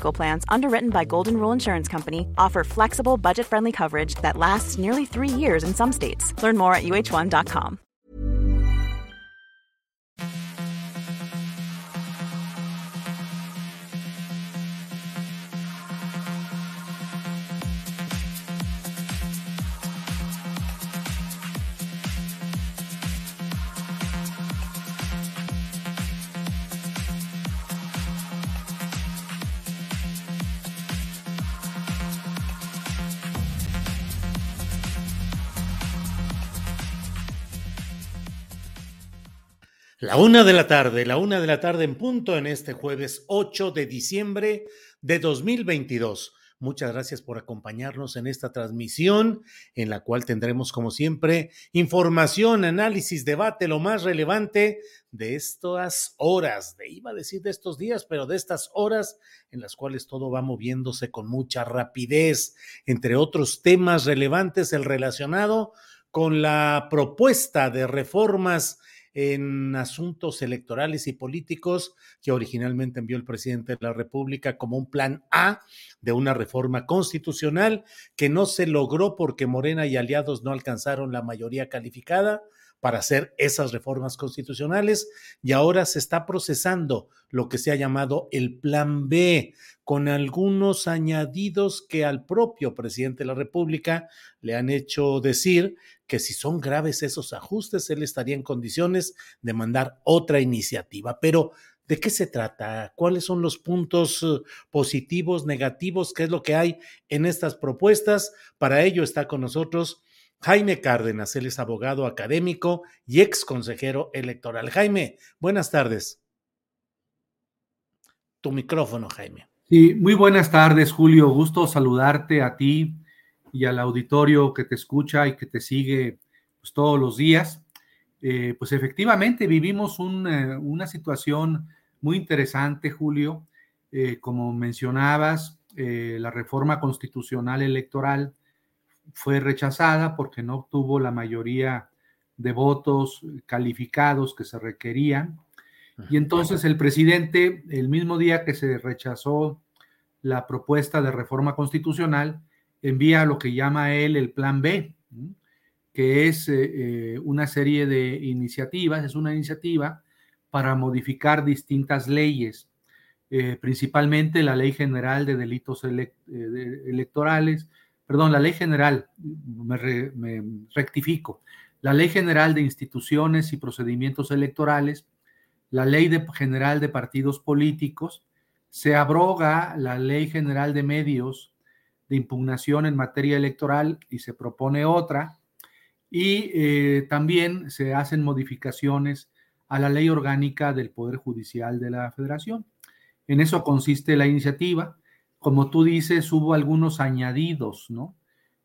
Plans, underwritten by Golden Rule Insurance Company, offer flexible, budget-friendly coverage that lasts nearly three years in some states. Learn more at uh1.com. La una de la tarde, la una de la tarde en punto en este jueves 8 de diciembre de 2022. Muchas gracias por acompañarnos en esta transmisión en la cual tendremos como siempre información, análisis, debate, lo más relevante de estas horas, de iba a decir de estos días, pero de estas horas en las cuales todo va moviéndose con mucha rapidez, entre otros temas relevantes el relacionado con la propuesta de reformas en asuntos electorales y políticos que originalmente envió el presidente de la República como un plan A de una reforma constitucional que no se logró porque Morena y aliados no alcanzaron la mayoría calificada para hacer esas reformas constitucionales y ahora se está procesando lo que se ha llamado el Plan B, con algunos añadidos que al propio presidente de la República le han hecho decir que si son graves esos ajustes, él estaría en condiciones de mandar otra iniciativa. Pero, ¿de qué se trata? ¿Cuáles son los puntos eh, positivos, negativos? ¿Qué es lo que hay en estas propuestas? Para ello está con nosotros Jaime Cárdenas, él es abogado académico y ex consejero electoral. Jaime, buenas tardes. Tu micrófono, Jaime. Sí, muy buenas tardes, Julio. Gusto saludarte a ti y al auditorio que te escucha y que te sigue pues, todos los días. Eh, pues efectivamente vivimos eh, una situación muy interesante, Julio. Eh, como mencionabas, la reforma constitucional electoral fue rechazada porque no obtuvo la mayoría de votos calificados que se requerían. Y entonces el presidente, el mismo día que se rechazó la propuesta de reforma constitucional, envía lo que llama él el Plan B, que es eh, eh, una serie de iniciativas, es una iniciativa para modificar distintas leyes, eh, principalmente la Ley General de Delitos Electorales, perdón, la ley general, me, rectifico, la ley general de instituciones y procedimientos electorales, la ley general de partidos políticos, se abroga la ley general de medios de impugnación en materia electoral y se propone otra, y eh, también se hacen modificaciones a la ley orgánica del Poder Judicial de la Federación. En eso consiste la iniciativa como tú dices, hubo algunos añadidos, ¿no?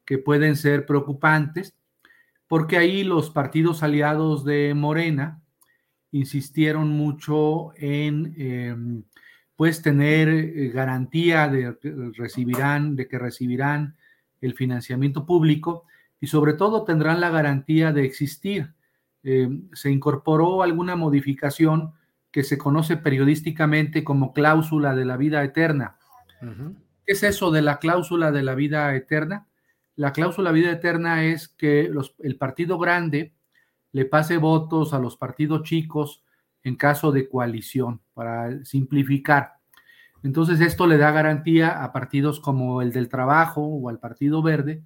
Que pueden ser preocupantes, porque ahí los partidos aliados de Morena insistieron mucho en, em, pues, tener eh, garantía de recibirán, de que recibirán el financiamiento público y sobre todo tendrán la garantía de existir. Em, se incorporó alguna modificación que se conoce periodísticamente como cláusula de la vida eterna ¿Qué es eso de la cláusula de la vida eterna? La cláusula de vida eterna es que el partido grande le pase votos a los partidos chicos en caso de coalición, para simplificar. Entonces esto le da garantía a partidos como el del Trabajo o al Partido Verde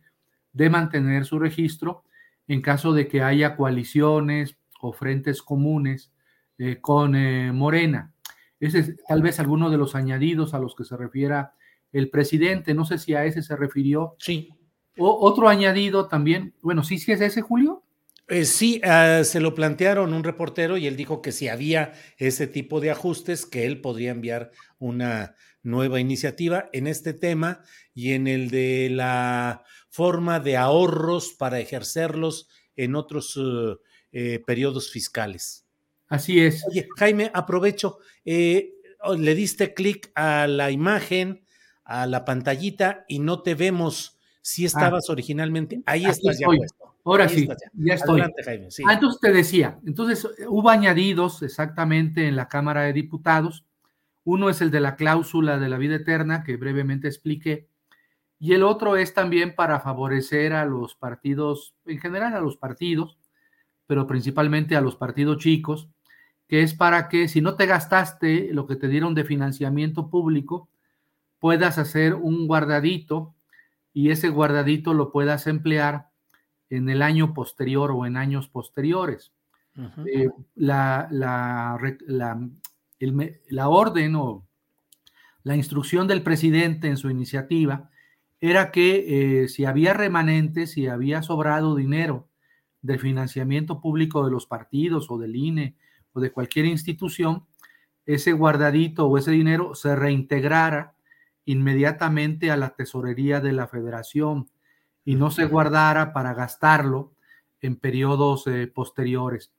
de mantener su registro en caso de que haya coaliciones o frentes comunes eh, con eh, Morena. Ese es tal vez alguno de los añadidos a los que se refiera el presidente. No sé si a ese se refirió. Sí. O, otro añadido también. Bueno, sí, sí es ese, Julio. Eh, sí, uh, se lo plantearon un reportero y él dijo que si había ese tipo de ajustes, que él podría enviar una nueva iniciativa en este tema y en el de la forma de ahorros para ejercerlos en otros uh, eh, periodos fiscales. Así es. Oye, Jaime, aprovecho, eh, le diste clic a la imagen, a la pantallita y no te vemos si ah. estabas originalmente. Ahí estás ya puesto. Ahora sí, ya. estoy. Jaime, Ah, entonces te decía, entonces hubo añadidos exactamente en la Cámara de Diputados. Uno es el de la cláusula de la vida eterna, que brevemente expliqué, y el otro es también para favorecer a los partidos, en general a los partidos, pero principalmente a los partidos chicos, que es para que si no te gastaste lo que te dieron de financiamiento público, puedas hacer un guardadito y ese guardadito lo puedas emplear en el año posterior o en años posteriores. Eh, la, la, la, orden o la instrucción del presidente en su iniciativa era que eh, si había remanentes, si había sobrado dinero de financiamiento público de los partidos o del INE de cualquier institución, ese guardadito o ese dinero se reintegrara inmediatamente a la tesorería de la federación y no se guardara para gastarlo en periodos eh, posteriores.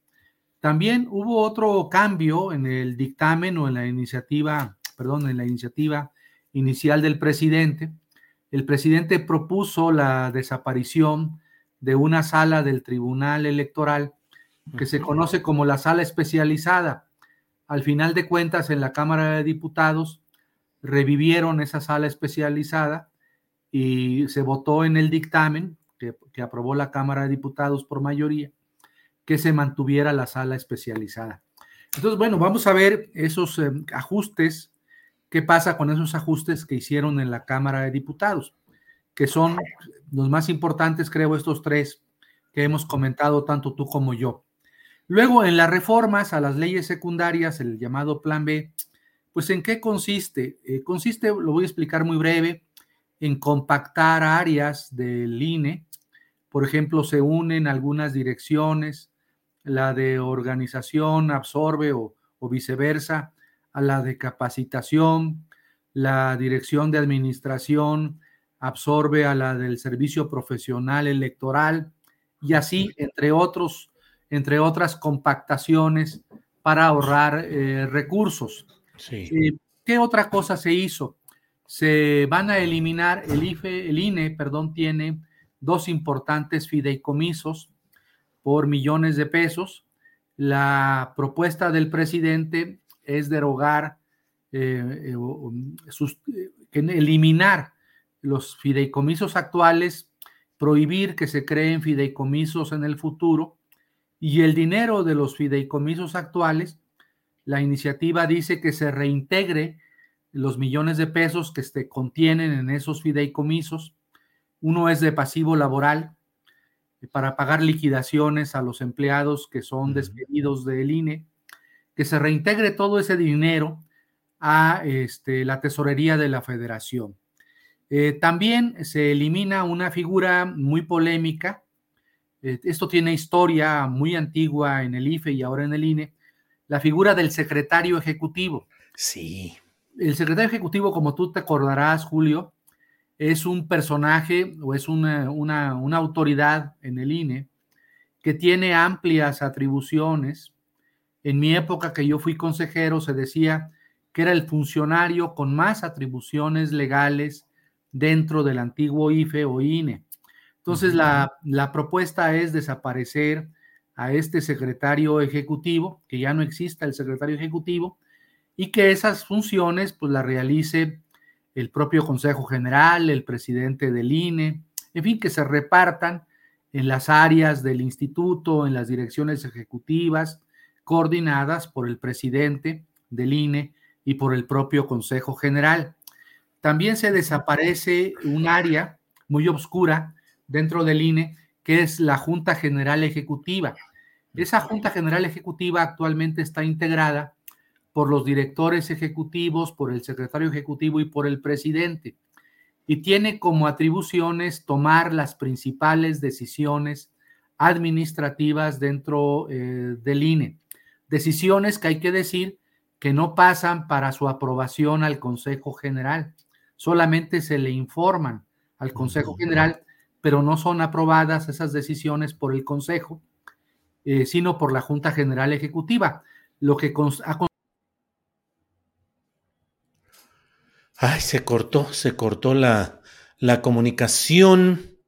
También hubo otro cambio en el dictamen o en la iniciativa, perdón, en la iniciativa inicial del presidente. El presidente propuso la desaparición de una sala del Tribunal Electoral que se conoce como la sala especializada. Al final de cuentas, en la Cámara de Diputados revivieron esa sala especializada y se votó en el dictamen que, aprobó la Cámara de Diputados por mayoría que se mantuviera la sala especializada. Entonces, bueno, vamos a ver esos eh, ajustes, qué pasa con esos ajustes que hicieron en la Cámara de Diputados, que son los más importantes, creo, estos tres que hemos comentado tanto tú como yo. Luego, en las reformas a las leyes secundarias, el llamado Plan B, pues ¿en qué consiste? Eh, consiste, lo voy a explicar muy breve, en compactar áreas del INE. Por ejemplo, se unen algunas direcciones, la de organización absorbe o, o viceversa a la de capacitación, la dirección de administración absorbe a la del servicio profesional electoral y así, entre otros, entre otras compactaciones para ahorrar eh, recursos. Eh, ¿Qué otra cosa se hizo? se van a eliminar, el IFE, el INE, perdón, tiene dos importantes fideicomisos por millones de pesos. La propuesta del presidente es derogar, eh, eliminar los fideicomisos actuales, prohibir que se creen fideicomisos en el futuro y el dinero de los fideicomisos actuales, la iniciativa dice que se reintegre los millones de pesos que se contienen en esos fideicomisos. Uno es de pasivo laboral eh, para pagar liquidaciones a los empleados que son despedidos del INE, que se reintegre todo ese dinero a este, la tesorería de la federación. Eh, también se elimina una figura muy polémica. Eh, esto tiene historia muy antigua en el IFE y ahora en el INE. La figura del secretario ejecutivo. Sí el secretario ejecutivo, como tú te acordarás, Julio, es un personaje o es una, autoridad en el INE que tiene amplias atribuciones. En mi época que yo fui consejero se decía que era el funcionario con más atribuciones legales dentro del antiguo IFE o INE. Entonces, la, la, propuesta es desaparecer a este secretario ejecutivo, que ya no exista el secretario ejecutivo, y que esas funciones pues las realice el propio Consejo General, el presidente del INE, en fin, que se repartan en las áreas del instituto, en las direcciones ejecutivas, coordinadas por el presidente del INE y por el propio Consejo General. También se desaparece un área muy oscura dentro del INE, que es la Junta General Ejecutiva. Esa Junta General Ejecutiva actualmente está integrada por los directores ejecutivos, por el secretario ejecutivo y por el presidente. Y tiene como atribuciones tomar las principales decisiones administrativas dentro eh, del INE. Decisiones que hay que decir que no pasan para su aprobación al Consejo General, solamente se le informan al Consejo General, pero no son aprobadas esas decisiones por el Consejo, eh, sino por la Junta General Ejecutiva, lo que ha Ay, se cortó, se cortó la, la comunicación,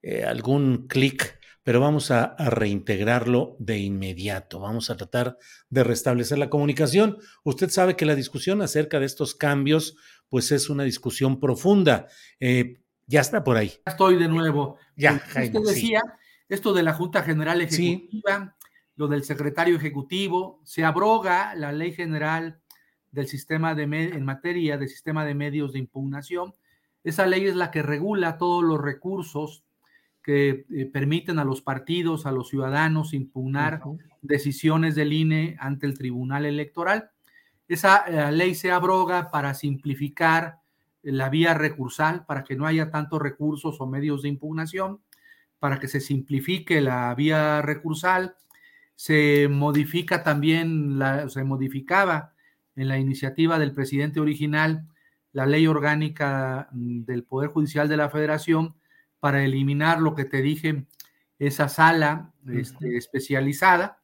eh, algún clic, pero vamos a, reintegrarlo de inmediato. Vamos a tratar de restablecer la comunicación. Usted sabe que la discusión acerca de estos cambios, pues es una discusión profunda. Eh, ya está por ahí. Estoy de nuevo. Ya, Jaime, Usted decía sí. esto de la Junta General Ejecutiva, sí. lo del secretario ejecutivo, se abroga la ley general del sistema de en materia de sistema de medios de impugnación. Esa ley es la que regula todos los recursos que eh, permiten a los partidos, a los ciudadanos impugnar uh -huh. decisiones del INE ante el Tribunal Electoral. Esa eh, ley se abroga para simplificar la vía recursal, para que no haya tantos recursos o medios de impugnación, para que se simplifique la vía recursal. Se modifica también, la, se modificaba en la iniciativa del presidente original la ley orgánica mm, del Poder Judicial de la Federación para eliminar lo que te dije, esa sala este, especializada.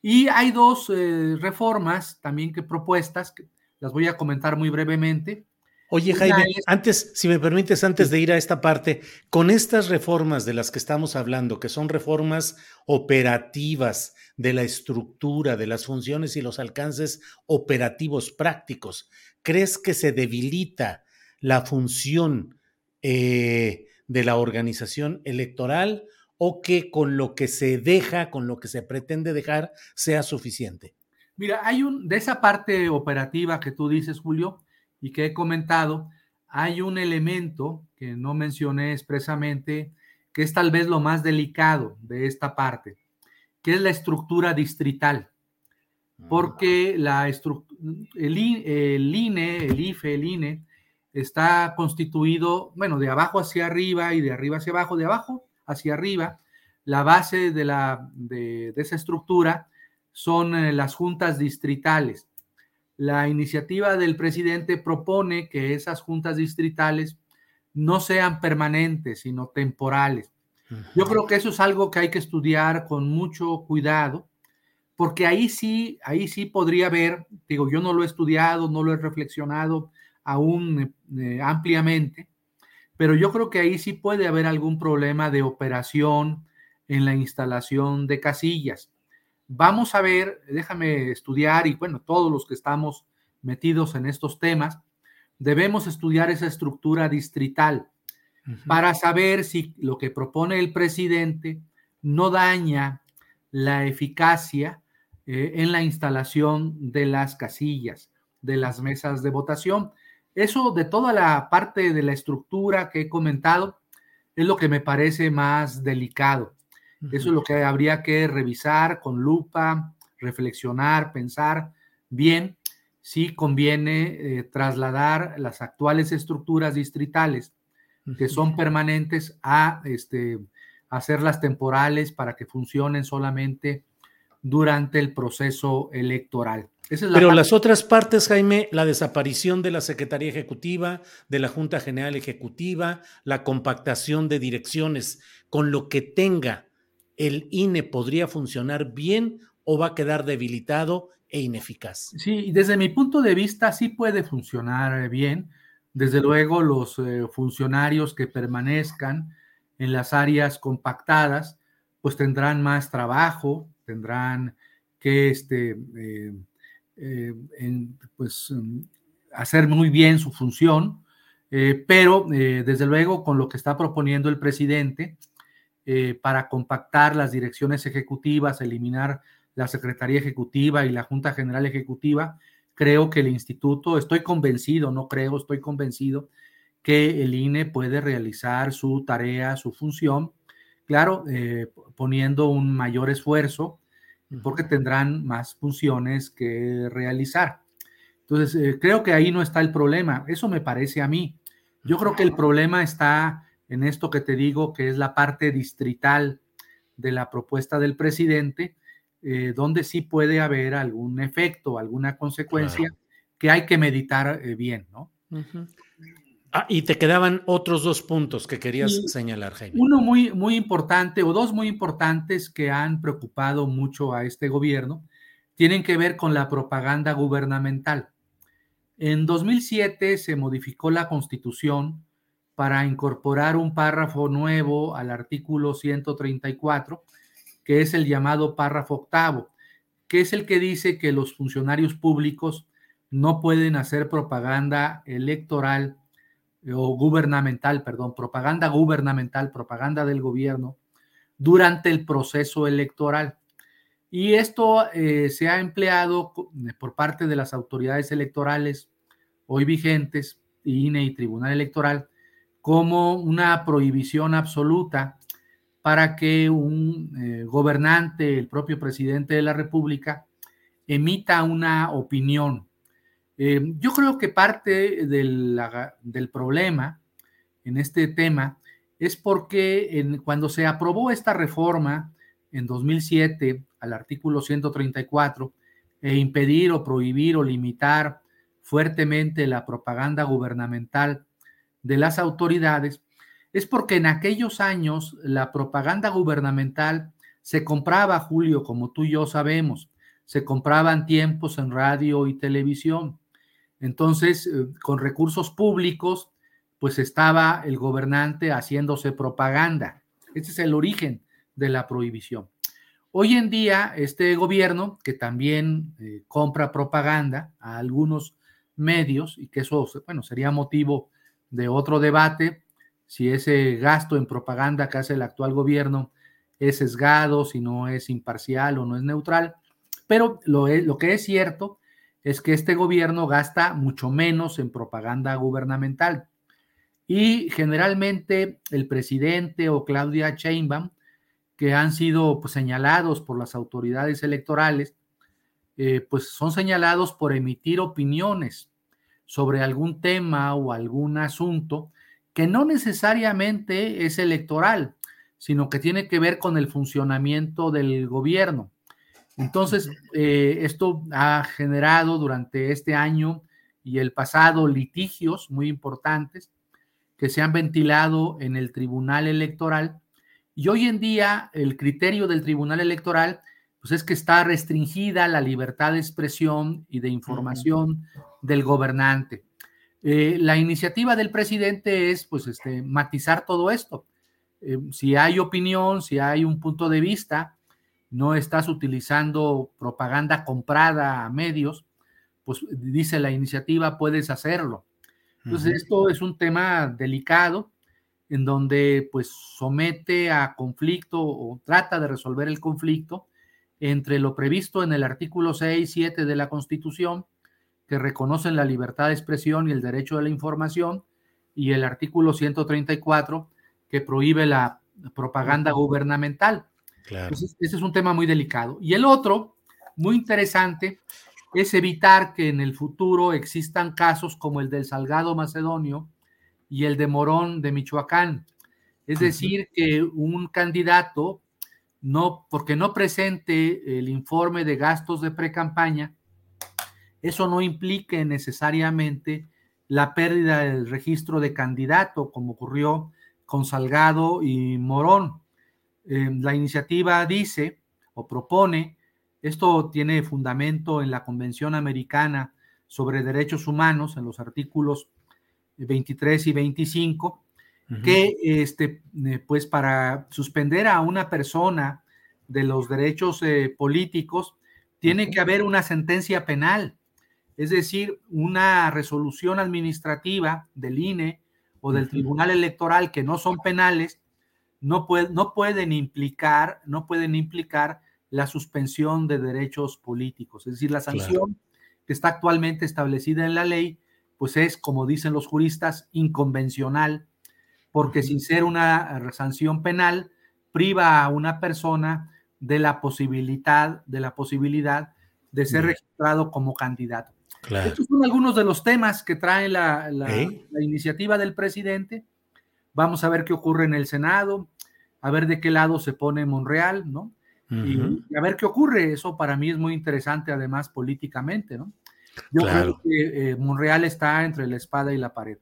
Y hay dos eh, reformas también que propuestas, que las voy a comentar muy brevemente. Oye, Jaime, es... antes, si me permites, antes de ir a esta parte, con estas reformas de las que estamos hablando, que son reformas operativas de la estructura, de las funciones y los alcances operativos prácticos, ¿crees que se debilita la función eh, de la organización electoral o que con lo que se deja, con lo que se pretende dejar, sea suficiente? Mira, hay un, de esa parte operativa que tú dices, Julio, y que he comentado, hay un elemento que no mencioné expresamente, que es tal vez lo más delicado de esta parte, que es la estructura distrital. Porque la el, el INE, el IFE, el INE, está constituido, bueno, de abajo hacia arriba y de arriba hacia abajo, de abajo hacia arriba. La base de, la, de, de esa estructura son eh, las juntas distritales la iniciativa del presidente propone que esas juntas distritales no sean permanentes, sino temporales. Yo creo que eso es algo que hay que estudiar con mucho cuidado, porque ahí sí, ahí sí podría haber, digo, yo no lo he estudiado, no lo he reflexionado aún eh, ampliamente, pero yo creo que ahí sí puede haber algún problema de operación en la instalación de casillas. Vamos a ver, déjame estudiar y bueno, todos los que estamos metidos en estos temas, debemos estudiar esa estructura distrital uh -huh. para saber si lo que propone el presidente no daña la eficacia eh, en la instalación de las casillas, de las mesas de votación. Eso de toda la parte de la estructura que he comentado es lo que me parece más delicado. Eso es lo que habría que revisar con lupa, reflexionar, pensar bien si conviene eh, trasladar las actuales estructuras distritales que son permanentes a este, hacerlas temporales para que funcionen solamente durante el proceso electoral. Esa es la Pero parte. las otras partes, Jaime, la desaparición de la Secretaría Ejecutiva, de la Junta General Ejecutiva, la compactación de direcciones, con lo que tenga el INE podría funcionar bien o va a quedar debilitado e ineficaz. Sí, desde mi punto de vista sí puede funcionar bien. Desde luego los eh, funcionarios que permanezcan en las áreas compactadas, pues tendrán más trabajo, tendrán que este, eh, eh, pues, hacer muy bien su función, pero desde luego con lo que está proponiendo el presidente, eh, para compactar las direcciones ejecutivas, eliminar la Secretaría Ejecutiva y la Junta General Ejecutiva, creo que el instituto, estoy convencido, no creo, estoy convencido que el INE puede realizar su tarea, su función, claro, eh, poniendo un mayor esfuerzo porque tendrán más funciones que realizar. Entonces, eh, creo que ahí no está el problema. Eso me parece a mí. Yo creo que el problema está en esto que te digo, que es la parte distrital de la propuesta del presidente, eh, donde sí puede haber algún efecto, alguna consecuencia que hay que meditar eh, bien, ¿no? Ah, y te quedaban otros dos puntos que querías señalar, Jaime. Uno muy, muy importante, o dos muy importantes que han preocupado mucho a este gobierno, tienen que ver con la propaganda gubernamental. En 2007 se modificó la constitución para incorporar un párrafo nuevo al artículo 134, que es el llamado párrafo octavo, que es el que dice que los funcionarios públicos no pueden hacer propaganda electoral o gubernamental, perdón, propaganda gubernamental, propaganda del gobierno durante el proceso electoral. Y esto eh, se ha empleado por parte de las autoridades electorales hoy vigentes, INE y Tribunal Electoral, como una prohibición absoluta para que un eh, gobernante, el propio presidente de la República, emita una opinión. Eh, yo creo que parte del, problema en este tema es porque cuando se aprobó esta reforma en 2007 al artículo 134 e impedir o prohibir o limitar fuertemente la propaganda gubernamental de las autoridades, es porque en aquellos años la propaganda gubernamental se compraba, Julio, como tú y yo sabemos, se compraban tiempos en radio y televisión. Entonces, eh, con recursos públicos, pues estaba el gobernante haciéndose propaganda. Ese es el origen de la prohibición. Hoy en día, este gobierno, que también eh, compra propaganda a algunos medios, y que eso, bueno, sería motivo de otro debate, si ese gasto en propaganda que hace el actual gobierno es sesgado, si no es imparcial o no es neutral, pero lo, lo que es cierto es que este gobierno gasta mucho menos en propaganda gubernamental. Y generalmente el presidente o Claudia Sheinbaum, que han sido pues, señalados por las autoridades electorales, eh, pues son señalados por emitir opiniones sobre algún tema o algún asunto que no necesariamente es electoral, sino que tiene que ver con el funcionamiento del gobierno. Entonces, eh, esto ha generado durante este año y el pasado litigios muy importantes que se han ventilado en el Tribunal Electoral. Y hoy en día el criterio del Tribunal Electoral pues es que está restringida la libertad de expresión y de información del gobernante. Eh, la iniciativa del presidente es pues este, matizar todo esto. Eh, si hay opinión, si hay un punto de vista, no estás utilizando propaganda comprada a medios, pues dice la iniciativa, puedes hacerlo. Entonces, esto es un tema delicado en donde pues somete a conflicto o trata de resolver el conflicto entre lo previsto en el artículo 6 y 7 de la Constitución, que reconocen la libertad de expresión y el derecho de la información, y el artículo 134, que prohíbe la propaganda gubernamental. ese es un tema muy delicado. Y el otro, muy interesante, es evitar que en el futuro existan casos como el del Salgado Macedonio y el de Morón de Michoacán. Es decir, que un candidato, no, porque no presente el informe de gastos de precampaña, eso no implique necesariamente la pérdida del registro de candidato, como ocurrió con Salgado y Morón. Eh, la iniciativa dice o propone, esto tiene fundamento en la Convención Americana sobre Derechos Humanos, en los artículos 23 y 25, que este, eh, pues para suspender a una persona de los derechos eh, políticos, tiene que haber una sentencia penal, es decir, una resolución administrativa del INE o del Tribunal Electoral que no son penales, no, no, pueden implicar, no pueden implicar la suspensión de derechos políticos. Es decir, la sanción que está actualmente establecida en la ley, pues es, como dicen los juristas, inconvencional, porque sin ser una sanción penal, priva a una persona de la posibilidad, de la posibilidad de ser registrado como candidato. Estos son algunos de los temas que trae la, iniciativa del presidente. Vamos a ver qué ocurre en el Senado, a ver de qué lado se pone Monreal, ¿no? y, a ver qué ocurre. Eso para mí es muy interesante, además, políticamente, ¿no? Yo creo que eh, Monreal está entre la espada y la pared.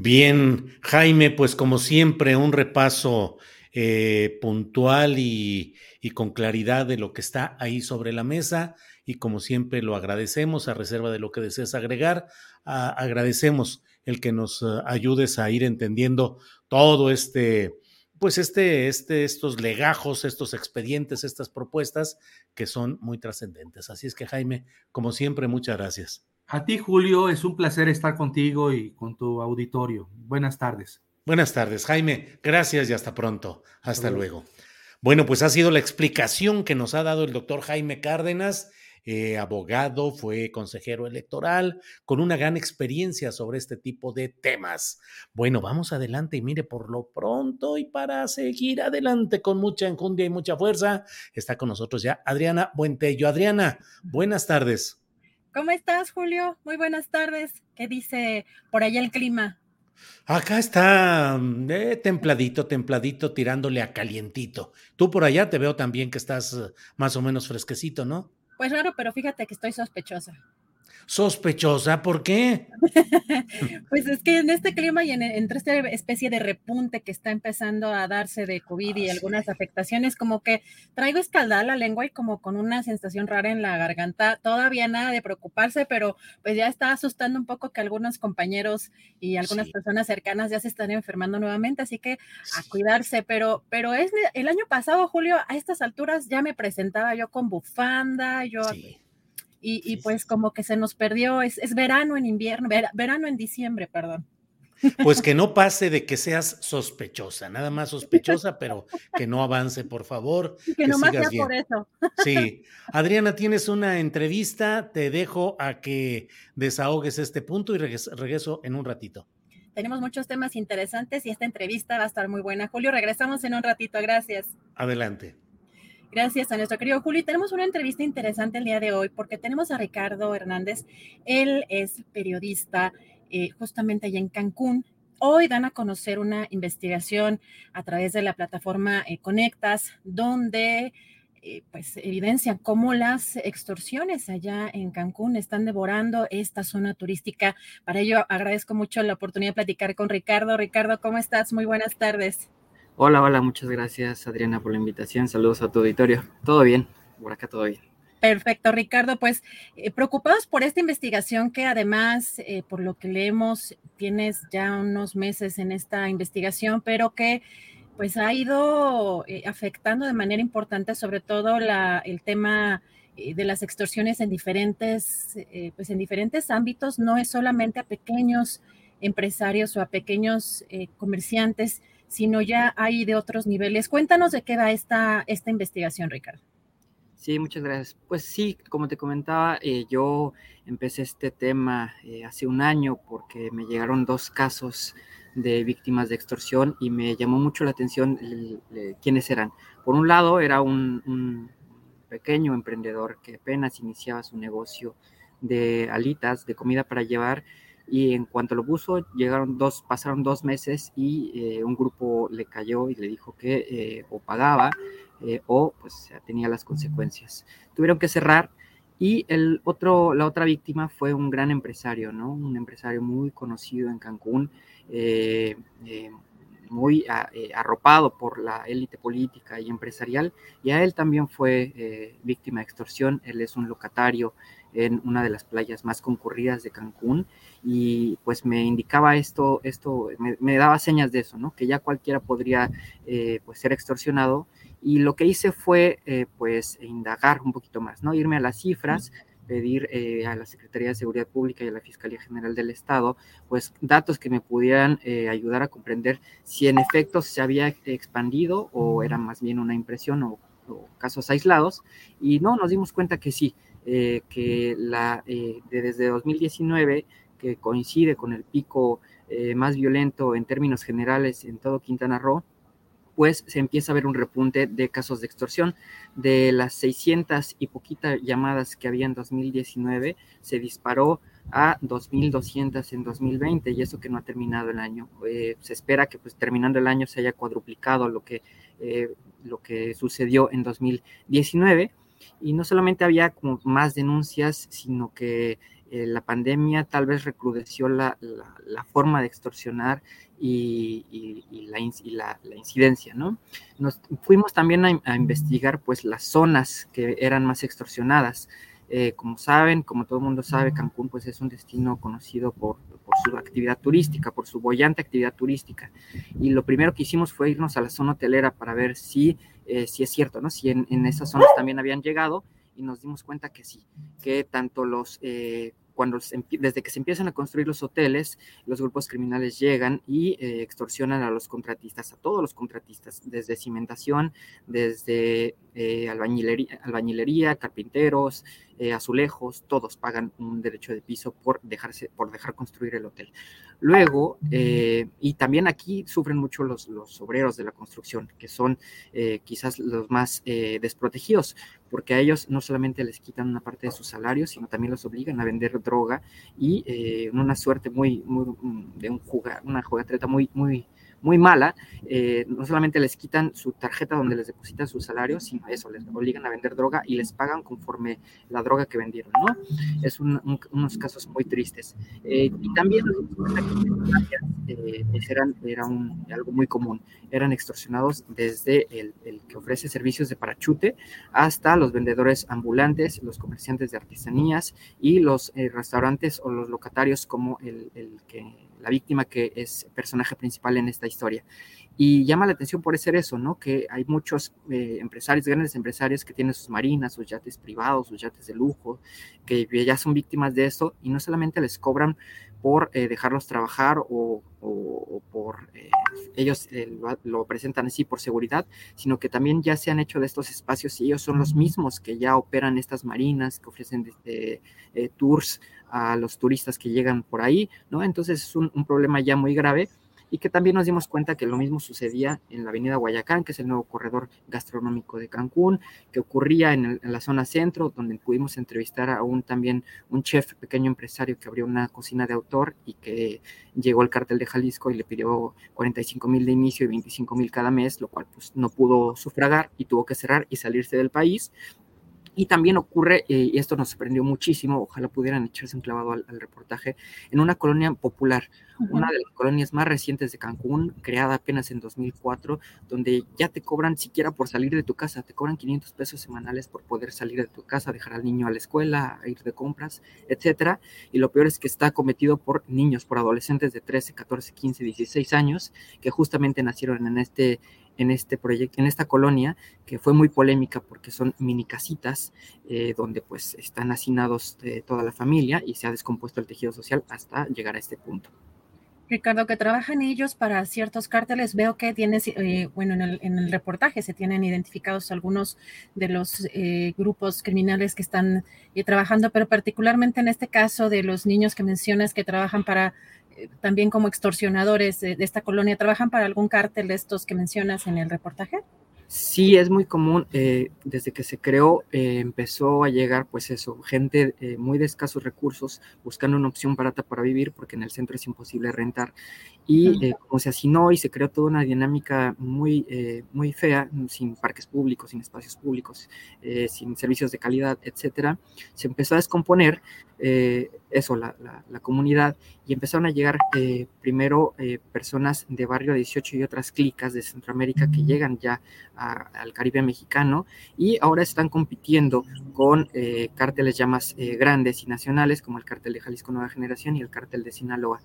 Bien, Jaime, pues como siempre, un repaso eh, puntual y, con claridad de lo que está ahí sobre la mesa y como siempre lo agradecemos a reserva de lo que desees agregar, agradecemos el que nos eh, ayudes a ir entendiendo todo este, pues este, este, estos legajos, estos expedientes, estas propuestas que son muy trascendentes. Así es que Jaime, como siempre, muchas gracias. A ti, Julio, es un placer estar contigo y con tu auditorio. Buenas tardes. Buenas tardes, Jaime. Gracias y hasta pronto. Hasta luego. Bueno, pues ha sido la explicación que nos ha dado el doctor Jaime Cárdenas, eh, abogado, fue consejero electoral, con una gran experiencia sobre este tipo de temas. Bueno, vamos adelante y mire, por lo pronto y para seguir adelante con mucha enjundia y mucha fuerza, está con nosotros ya Adriana Buentello. Adriana, buenas tardes. ¿Cómo estás, Julio? Muy buenas tardes. ¿Qué dice por allá el clima? Acá está mm, eh, templadito, templadito, tirándole a calientito. Tú por allá te veo también que estás eh, más o menos fresquecito, ¿no? Pues raro, pero fíjate que estoy sospechosa sospechosa. ¿Por qué? pues es que en este clima y en, entre esta especie de repunte que está empezando a darse de COVID y algunas afectaciones, como que traigo escaldada la lengua y como con una sensación rara en la garganta. Todavía nada de preocuparse, pero pues ya está asustando un poco que algunos compañeros y algunas personas cercanas ya se están enfermando nuevamente, así que a cuidarse. Pero, pero es el año pasado, Julio, a estas alturas ya me presentaba yo con bufanda, yo y, pues como que se nos perdió, es, verano en invierno, verano en diciembre, perdón. Pues que no pase de que seas sospechosa, nada más sospechosa, pero que no avance, por favor. Que, no más sea por eso. Sí. Adriana, tienes una entrevista, te dejo a que desahogues este punto y regreso en un ratito. Tenemos muchos temas interesantes y esta entrevista va a estar muy buena. Julio, regresamos en un ratito, gracias. Adelante. Gracias a nuestro querido Julio. tenemos una entrevista interesante el día de hoy porque tenemos a Ricardo Hernández. Él es periodista eh, justamente allá en Cancún. Hoy dan a conocer una investigación a través de la plataforma eh, Conectas, donde eh, pues evidencian cómo las extorsiones allá en Cancún están devorando esta zona turística. Para ello agradezco mucho la oportunidad de platicar con Ricardo. Ricardo, ¿cómo estás? Muy buenas tardes. Hola, hola, muchas gracias Adriana por la invitación. Saludos a tu auditorio. Todo bien, por acá todo bien. Perfecto, Ricardo. Pues eh, preocupados por esta investigación que además, eh, por lo que leemos, tienes ya unos meses en esta investigación, pero que pues ha ido eh, afectando de manera importante sobre todo la, el tema de las extorsiones en diferentes, pues en diferentes ámbitos, no es solamente a pequeños empresarios o a pequeños comerciantes, sino ya hay de otros niveles. Cuéntanos de qué va esta, esta investigación, Ricardo. Sí, muchas gracias. Pues sí, como te comentaba, eh, yo empecé este tema eh, hace un año porque me llegaron dos casos de víctimas de extorsión y me llamó mucho la atención quiénes eran. Por un lado, era un, pequeño emprendedor que apenas iniciaba su negocio de alitas, de comida para llevar, y en cuanto lo puso, llegaron dos, pasaron dos meses y eh, un grupo le cayó y le dijo que eh, o pagaba eh, o pues tenía las consecuencias. Tuvieron que cerrar y el otro, la otra víctima fue un gran empresario, ¿no? Un empresario muy conocido en Cancún, muy arropado por la élite política y empresarial, y a él también fue víctima de extorsión. Él es un locatario en una de las playas más concurridas de Cancún y pues me indicaba esto, esto me, daba señas de eso, ¿no? Que ya cualquiera podría eh, pues ser extorsionado y lo que hice fue eh, pues indagar un poquito más, ¿no? Irme a las cifras, pedir eh, a la Secretaría de Seguridad Pública y a la Fiscalía General del Estado, pues datos que me pudieran ayudar a comprender si en efecto se había expandido o era más bien una impresión o, o casos aislados. Y no, nos dimos cuenta que sí, eh, que eh, desde 2019, que coincide con el pico eh, más violento en términos generales en todo Quintana Roo, pues se empieza a ver un repunte de casos de extorsión. De las 600 y poquita llamadas que había en 2019, se disparó a 2.200 en 2020 y eso que no ha terminado el año. Se espera que pues terminando el año se haya cuadruplicado lo que, lo que sucedió en 2019 y no solamente había como más denuncias, sino que eh, la pandemia tal vez recrudeció la, la, forma de extorsionar y, la, incidencia, ¿no? Nos fuimos también a, a, investigar pues las zonas que eran más extorsionadas. Eh, como saben, como todo el mundo sabe, Cancún pues es un destino conocido por, por, su actividad turística, por su bollante actividad turística. Y lo primero que hicimos fue irnos a la zona hotelera para ver si, eh, si es cierto, ¿no? Si en, en, esas zonas también habían llegado y nos dimos cuenta que sí, que tanto los... Eh, cuando desde que se empiezan a construir los hoteles, los grupos criminales llegan y eh, extorsionan a los contratistas, a todos los contratistas, desde cimentación, desde eh, albañilería, albañilería, carpinteros, eh, azulejos, todos pagan un derecho de piso por, dejarse, por dejar construir el hotel. Luego, eh, y también aquí sufren mucho los, los, obreros de la construcción, que son eh, quizás los más desprotegidos, porque a ellos no solamente les quitan una parte de su salario, sino también los obligan a vender droga y en una suerte muy, muy de un jugar, una jugatreta muy, muy, muy mala, eh, no solamente les quitan su tarjeta donde les depositan su salario, sino eso, les obligan a vender droga y les pagan conforme la droga que vendieron, ¿no? Es unos casos muy tristes. Eh, y también eh, eran, era un, algo muy común, eran extorsionados desde el, que ofrece servicios de parachute hasta los vendedores ambulantes, los comerciantes de artesanías y los restaurantes o los locatarios como el que la víctima que es personaje principal en esta historia. Y llama la atención por ser eso, ¿no? Que hay muchos eh, empresarios, grandes empresarios que tienen sus marinas, sus yates privados, sus yates de lujo, que ya son víctimas de esto y no solamente les cobran por eh, dejarlos trabajar o, por eh, ellos lo, presentan así por seguridad, sino que también ya se han hecho de estos espacios y ellos son los mismos que ya operan estas marinas, que ofrecen tours a los turistas que llegan por ahí, ¿no? Entonces es un, problema ya muy grave y que también nos dimos cuenta que lo mismo sucedía en la avenida Guayacán, que es el nuevo corredor gastronómico de Cancún, que ocurría en, la zona centro, donde pudimos entrevistar a un también un chef pequeño empresario que abrió una cocina de autor y que llegó al cártel de Jalisco y le pidió 45 mil de inicio y 25 mil cada mes, lo cual pues no pudo sufragar y tuvo que cerrar y salirse del país y también ocurre, eh, y esto nos sorprendió muchísimo, ojalá pudieran echarse un clavado al, reportaje, en una colonia popular, una de las colonias más recientes de Cancún, creada apenas en 2004, donde ya te cobran siquiera por salir de tu casa, te cobran 500 pesos semanales por poder salir de tu casa, dejar al niño a la escuela, ir de compras, etcétera. Y lo peor es que está cometido por niños, por adolescentes de 13, 14, 15, 16 años, que justamente nacieron en este en este proyecto, en esta colonia, que fue muy polémica porque son mini casitas eh, donde pues están hacinados toda la familia y se ha descompuesto el tejido social hasta llegar a este punto. Ricardo, que trabajan ellos para ciertos cárteles, veo que tienes, eh, bueno, en el, en el, reportaje se tienen identificados algunos de los eh, grupos criminales que están trabajando, pero particularmente en este caso de los niños que mencionas que trabajan para también como extorsionadores de, esta colonia, ¿trabajan para algún cártel de estos que mencionas en el reportaje? Sí, es muy común. Eh, desde que se creó, eh, empezó a llegar, pues eso, gente eh, muy de escasos recursos buscando una opción barata para vivir, porque en el centro es imposible rentar. Y como se hacinó y se creó toda una dinámica muy, muy fea, sin parques públicos, sin espacios públicos, sin servicios de calidad, etcétera, se empezó a descomponer eso, la, la, comunidad, y empezaron a llegar primero personas de barrio 18 y otras clicas de Centroamérica que llegan ya al Caribe mexicano y ahora están compitiendo con eh, cárteles ya más eh, grandes y nacionales como el cártel de Jalisco Nueva Generación y el cártel de Sinaloa.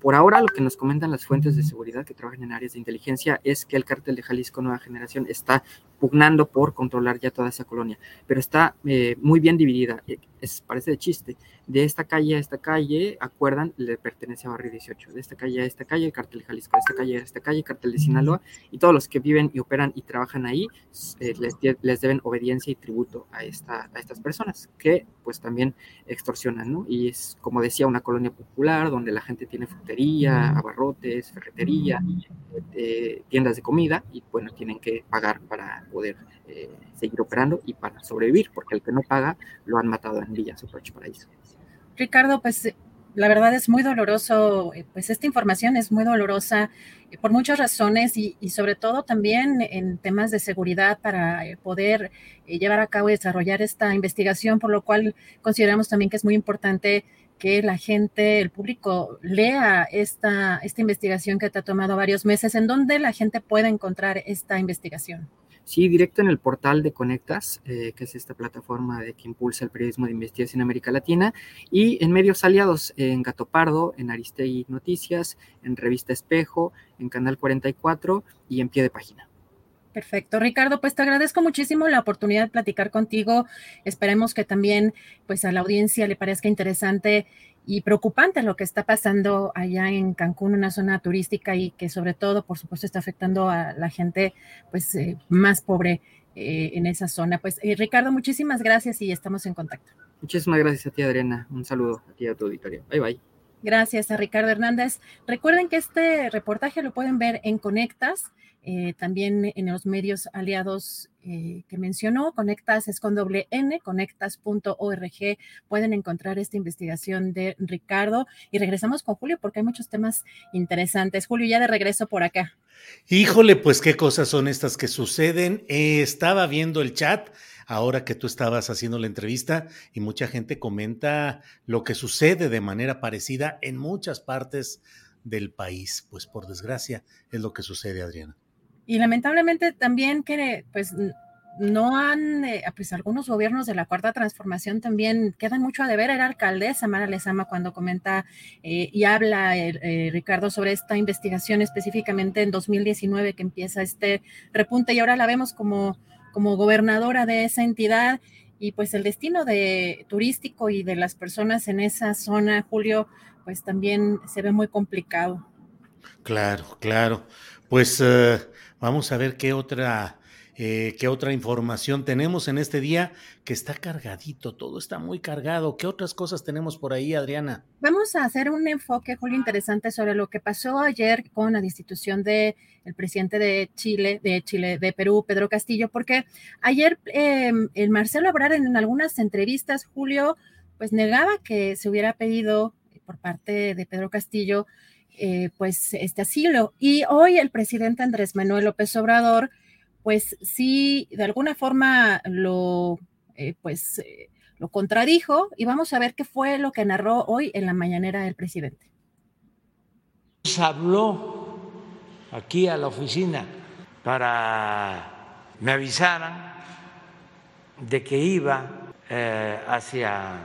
Por ahora, lo que nos comentan las fuentes de seguridad que trabajan en áreas de inteligencia es que el cártel de Jalisco Nueva Generación está pugnando por controlar ya toda esa colonia, pero está eh, muy bien dividida. Es, parece de chiste. De esta calle a esta calle, acuerdan, le pertenece a Barrio 18. De esta calle a esta calle, el cártel de Jalisco. De esta calle a esta calle, el cártel de Sinaloa. Y todos los que viven y operan y trabajan ahí eh, les, les, deben obediencia y tributo a, esta, a estas personas que pues también extorsionan, ¿no? Y es, como decía, una colonia popular donde la gente tiene frutería, abarrotes, ferretería, eh, tiendas de comida y bueno, tienen que pagar para poder eh, seguir operando y para sobrevivir, porque el que no paga lo han matado en Villa Superch Paraíso. Ricardo, pues la verdad es muy doloroso, eh, pues esta información es muy dolorosa por muchas razones y, y, sobre todo también en temas de seguridad para poder llevar a cabo y desarrollar esta investigación, por lo cual consideramos también que es muy importante que la gente, el público, lea esta, esta investigación que te ha tomado varios meses. ¿En dónde la gente puede encontrar esta investigación? Sí, directo en el portal de Conectas, eh, que es esta plataforma de que impulsa el periodismo de investigación en América Latina, y en medios aliados, en Gato Pardo, en Aristegui Noticias, en Revista Espejo, en Canal 44 y en pie de página. Perfecto, Ricardo, pues te agradezco muchísimo la oportunidad de platicar contigo. Esperemos que también pues a la audiencia le parezca interesante y preocupante lo que está pasando allá en Cancún, una zona turística y que sobre todo, por supuesto, está afectando a la gente pues eh, más pobre eh, en esa zona. Pues eh, Ricardo, muchísimas gracias y estamos en contacto. Muchísimas gracias a ti, Adriana. Un saludo a ti y a tu auditorio. Bye bye. Gracias a Ricardo Hernández. Recuerden que este reportaje lo pueden ver en Conectas eh, también en los medios aliados eh, que mencionó, Conectas es con doble N, conectas.org, pueden encontrar esta investigación de Ricardo. Y regresamos con Julio porque hay muchos temas interesantes. Julio, ya de regreso por acá. Híjole, pues qué cosas son estas que suceden. Eh, estaba viendo el chat ahora que tú estabas haciendo la entrevista y mucha gente comenta lo que sucede de manera parecida en muchas partes del país. Pues por desgracia es lo que sucede, Adriana. Y lamentablemente también que pues no han, eh, pues algunos gobiernos de la Cuarta Transformación también quedan mucho a deber. Era alcaldesa Mara Lezama cuando comenta eh, y habla eh, Ricardo sobre esta investigación específicamente en 2019 que empieza este repunte y ahora la vemos como, como gobernadora de esa entidad y pues el destino de turístico y de las personas en esa zona, Julio, pues también se ve muy complicado. Claro, claro. Pues Vamos a ver qué otra, eh, qué otra información tenemos en este día que está cargadito, todo está muy cargado. ¿Qué otras cosas tenemos por ahí, Adriana? Vamos a hacer un enfoque, Julio, interesante sobre lo que pasó ayer con la destitución del el presidente de Chile, de Chile, de Perú, Pedro Castillo, porque ayer em, el Marcelo Abrar en algunas entrevistas, Julio, pues negaba que se hubiera pedido por parte de Pedro Castillo eh, pues este asilo. Y hoy el presidente Andrés Manuel López Obrador, pues sí, de alguna forma lo, eh, pues, eh, lo contradijo y vamos a ver qué fue lo que narró hoy en la mañanera el presidente. Habló aquí a la oficina para me avisaran de que iba hacia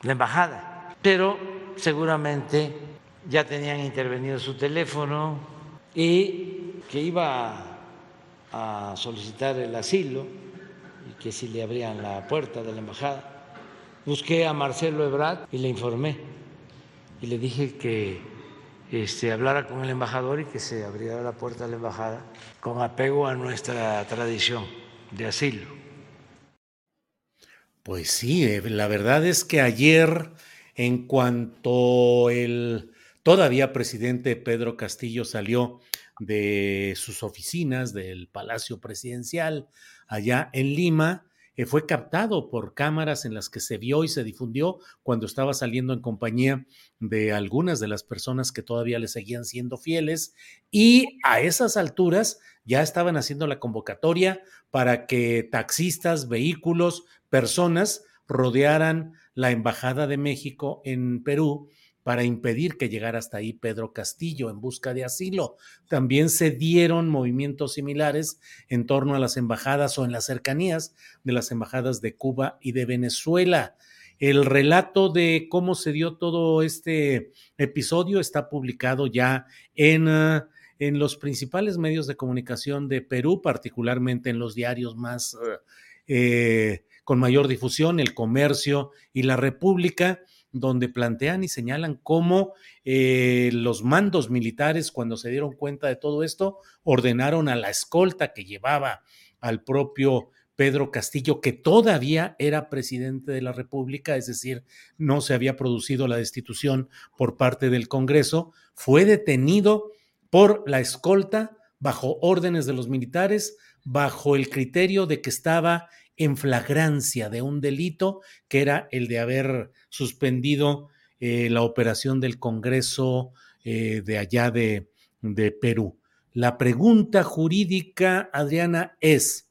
la embajada, pero seguramente ya tenían intervenido su teléfono y que iba a solicitar el asilo y que si le abrían la puerta de la embajada. Busqué a Marcelo Ebrard y le informé y le dije que este, hablara con el embajador y que se abriera la puerta de la embajada con apego a nuestra tradición de asilo. Pues sí, eh, la verdad es que ayer, en cuanto el Todavía presidente Pedro Castillo salió de sus oficinas del Palacio Presidencial allá en Lima. Eh, fue captado por cámaras en las que se vio y se difundió cuando estaba saliendo en compañía de algunas de las personas que todavía le seguían siendo fieles y a esas alturas ya estaban haciendo la convocatoria para que taxistas, vehículos, personas rodearan la Embajada de México en Perú para impedir que llegara hasta ahí Pedro Castillo en busca de asilo. También se dieron movimientos similares en torno a las embajadas o en las cercanías de las embajadas de Cuba y de Venezuela. El relato de cómo se dio todo este episodio está publicado ya en, ah, en los principales medios de comunicación de Perú, particularmente en los diarios más eh, con mayor difusión, El Comercio y La República donde plantean y señalan cómo eh, los mandos militares, cuando se dieron cuenta de todo esto, ordenaron a la escolta que llevaba al propio Pedro Castillo, que todavía era presidente de la República, es decir, no se había producido la destitución por parte del Congreso, fue detenido por la escolta bajo órdenes de los militares, bajo el criterio de que estaba en flagrancia de un delito, que era el de haber suspendido eh, la operación del Congreso eh, de allá de, de Perú. La pregunta jurídica, Adriana, es,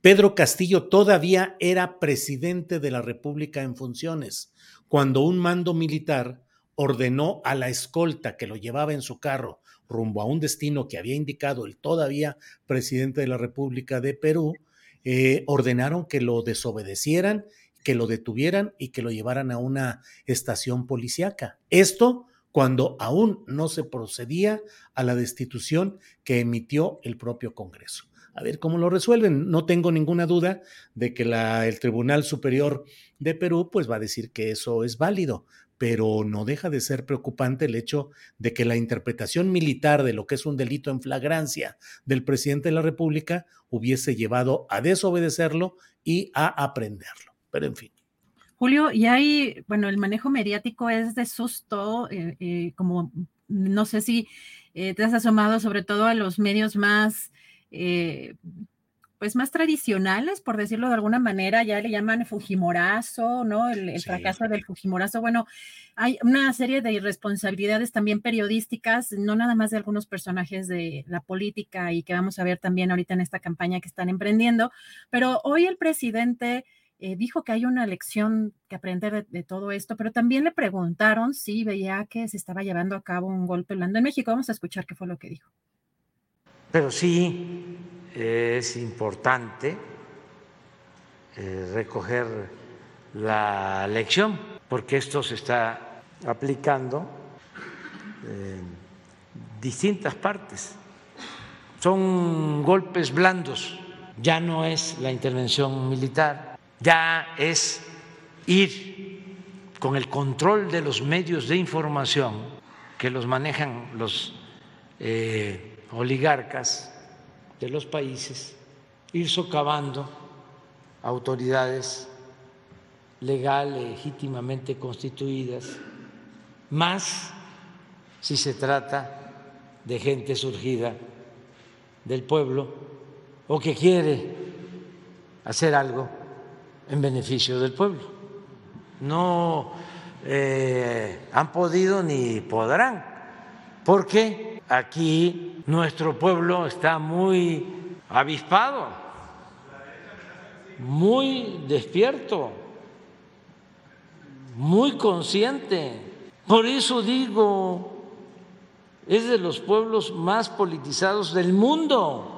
Pedro Castillo todavía era presidente de la República en funciones cuando un mando militar ordenó a la escolta que lo llevaba en su carro rumbo a un destino que había indicado el todavía presidente de la República de Perú, eh, ordenaron que lo desobedecieran, que lo detuvieran y que lo llevaran a una estación policíaca. Esto cuando aún no se procedía a la destitución que emitió el propio Congreso. A ver cómo lo resuelven. No tengo ninguna duda de que la, el Tribunal Superior de Perú pues va a decir que eso es válido, pero no deja de ser preocupante el hecho de que la interpretación militar de lo que es un delito en flagrancia del presidente de la República hubiese llevado a desobedecerlo y a aprenderlo. Pero en fin. Julio, y hay, bueno, el manejo mediático es de susto, eh, eh, como no sé si eh, te has asomado sobre todo a los medios más pues más tradicionales, por decirlo de alguna manera, ya le llaman Fujimorazo, ¿no? El, fracaso del Fujimorazo. Bueno, hay una serie de irresponsabilidades también periodísticas, no nada más de algunos personajes de la política y que vamos a ver también ahorita en esta campaña que están emprendiendo, pero hoy el presidente... Eh, dijo que hay una lección que aprender de, todo esto, pero también le preguntaron si veía que se estaba llevando a cabo un golpe blando en México. Vamos a escuchar qué fue lo que dijo. Pero sí, es importante eh, recoger la lección, porque esto se está aplicando en distintas partes. Son golpes blandos, ya no es la intervención militar, ya es ir con el control de los medios de información que los manejan los eh, oligarcas los países, ir socavando autoridades legal, legítimamente constituidas, más si se trata de gente surgida del pueblo o que quiere hacer algo en beneficio del pueblo. No eh, han podido ni podrán, porque aquí nuestro pueblo está muy avispado, muy despierto, muy consciente. Por eso digo, es de los pueblos más politizados del mundo.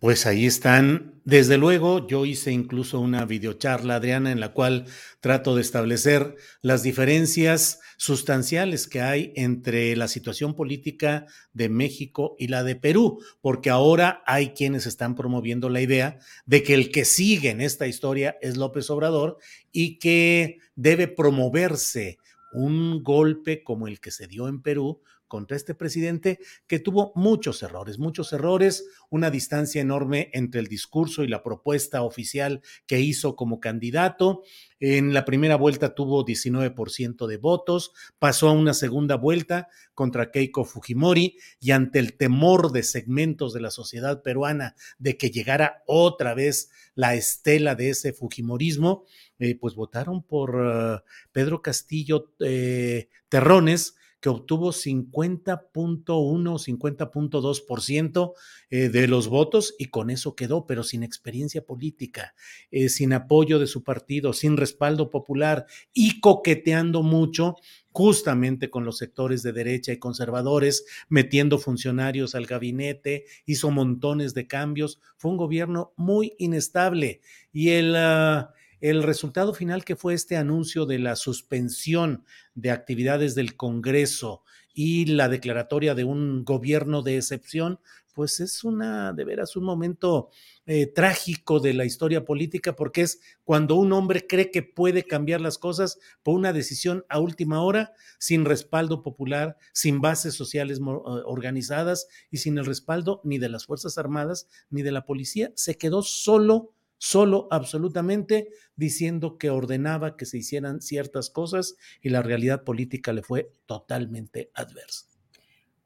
Pues ahí están. Desde luego, yo hice incluso una videocharla, Adriana, en la cual trato de establecer las diferencias sustanciales que hay entre la situación política de México y la de Perú, porque ahora hay quienes están promoviendo la idea de que el que sigue en esta historia es López Obrador y que debe promoverse un golpe como el que se dio en Perú contra este presidente que tuvo muchos errores, muchos errores, una distancia enorme entre el discurso y la propuesta oficial que hizo como candidato. En la primera vuelta tuvo 19% de votos, pasó a una segunda vuelta contra Keiko Fujimori y ante el temor de segmentos de la sociedad peruana de que llegara otra vez la estela de ese Fujimorismo, eh, pues votaron por uh, Pedro Castillo eh, Terrones, que obtuvo 50.1, 50.2% eh, de los votos y con eso quedó, pero sin experiencia política, eh, sin apoyo de su partido, sin respaldo popular y coqueteando mucho justamente con los sectores de derecha y conservadores, metiendo funcionarios al gabinete, hizo montones de cambios, fue un gobierno muy inestable y el... Uh, el resultado final que fue este anuncio de la suspensión de actividades del Congreso y la declaratoria de un gobierno de excepción, pues es una, de veras, un momento eh, trágico de la historia política, porque es cuando un hombre cree que puede cambiar las cosas por una decisión a última hora, sin respaldo popular, sin bases sociales eh, organizadas y sin el respaldo ni de las Fuerzas Armadas ni de la policía. Se quedó solo solo absolutamente diciendo que ordenaba que se hicieran ciertas cosas y la realidad política le fue totalmente adversa.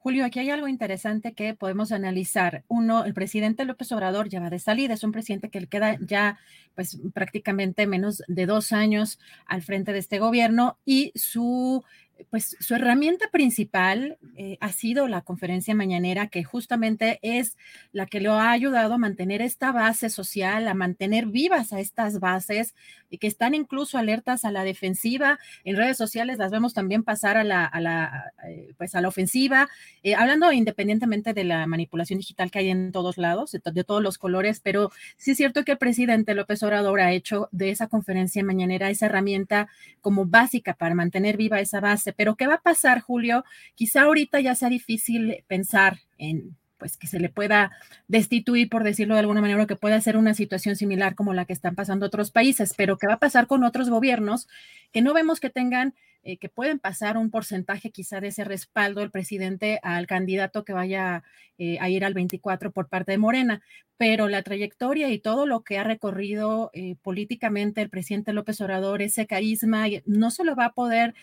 Julio, aquí hay algo interesante que podemos analizar. Uno, el presidente López Obrador ya va de salida, es un presidente que le queda ya pues prácticamente menos de dos años al frente de este gobierno y su pues su herramienta principal eh, ha sido la conferencia mañanera, que justamente es la que lo ha ayudado a mantener esta base social, a mantener vivas a estas bases y que están incluso alertas a la defensiva. En redes sociales las vemos también pasar a la, a la, eh, pues a la ofensiva, eh, hablando independientemente de la manipulación digital que hay en todos lados, de, de todos los colores, pero sí es cierto que el presidente López Obrador ha hecho de esa conferencia mañanera esa herramienta como básica para mantener viva esa base pero ¿qué va a pasar, Julio? Quizá ahorita ya sea difícil pensar en pues que se le pueda destituir, por decirlo de alguna manera, o que pueda ser una situación similar como la que están pasando otros países, pero ¿qué va a pasar con otros gobiernos que no vemos que tengan, eh, que pueden pasar un porcentaje quizá de ese respaldo del presidente al candidato que vaya eh, a ir al 24 por parte de Morena? Pero la trayectoria y todo lo que ha recorrido eh, políticamente el presidente López Obrador, ese carisma, no se lo va a poder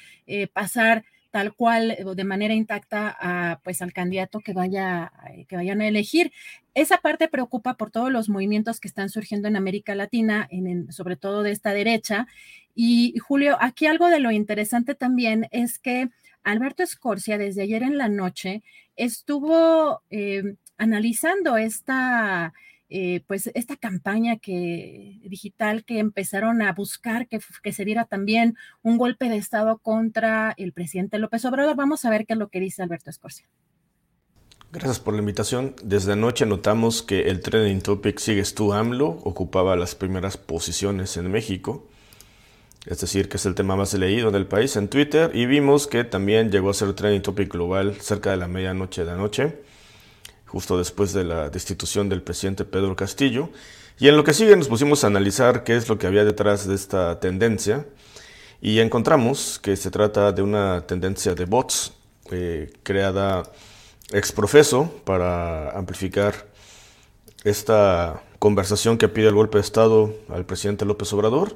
pasar tal cual eh, de manera intacta a, pues al candidato que vaya eh, que vayan a elegir. Esa parte preocupa por todos los movimientos que están surgiendo en América Latina, en, sobre todo de esta derecha. Y Julio, aquí algo de lo interesante también es que Alberto Escorcia desde ayer en la noche estuvo eh, analizando esta eh, pues esta campaña que, digital que empezaron a buscar que, que, se diera también un golpe de Estado contra el presidente López Obrador. Vamos a ver qué es lo que dice Alberto Escorcia. Gracias por la invitación. Desde anoche notamos que el trending topic Sigues tú AMLO ocupaba las primeras posiciones en México, es decir, que es el tema más leído del país en Twitter, y vimos que también llegó a ser trending topic global cerca de la medianoche de anoche justo después de la destitución del presidente Pedro Castillo. Y en lo que sigue nos pusimos a analizar qué es lo que había detrás de esta tendencia y encontramos que se trata de una tendencia de bots eh, creada ex profeso para amplificar esta conversación que pide el golpe de Estado al presidente López Obrador.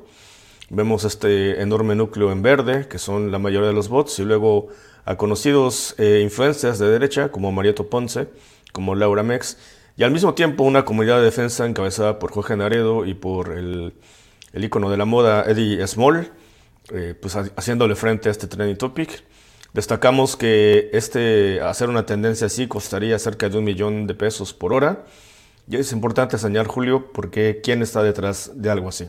Vemos este enorme núcleo en verde, que son la mayoría de los bots, y luego a conocidos eh, influencias de derecha como Marieto Ponce, como Laura Mex, y al mismo tiempo una comunidad de defensa encabezada por Jorge Naredo y por el, el ícono de la moda Eddie Small, eh, pues haciéndole frente a este trending topic. Destacamos que este, hacer una tendencia así costaría cerca de un millón de pesos por hora. Y es importante señalar, Julio, porque ¿quién está detrás de algo así?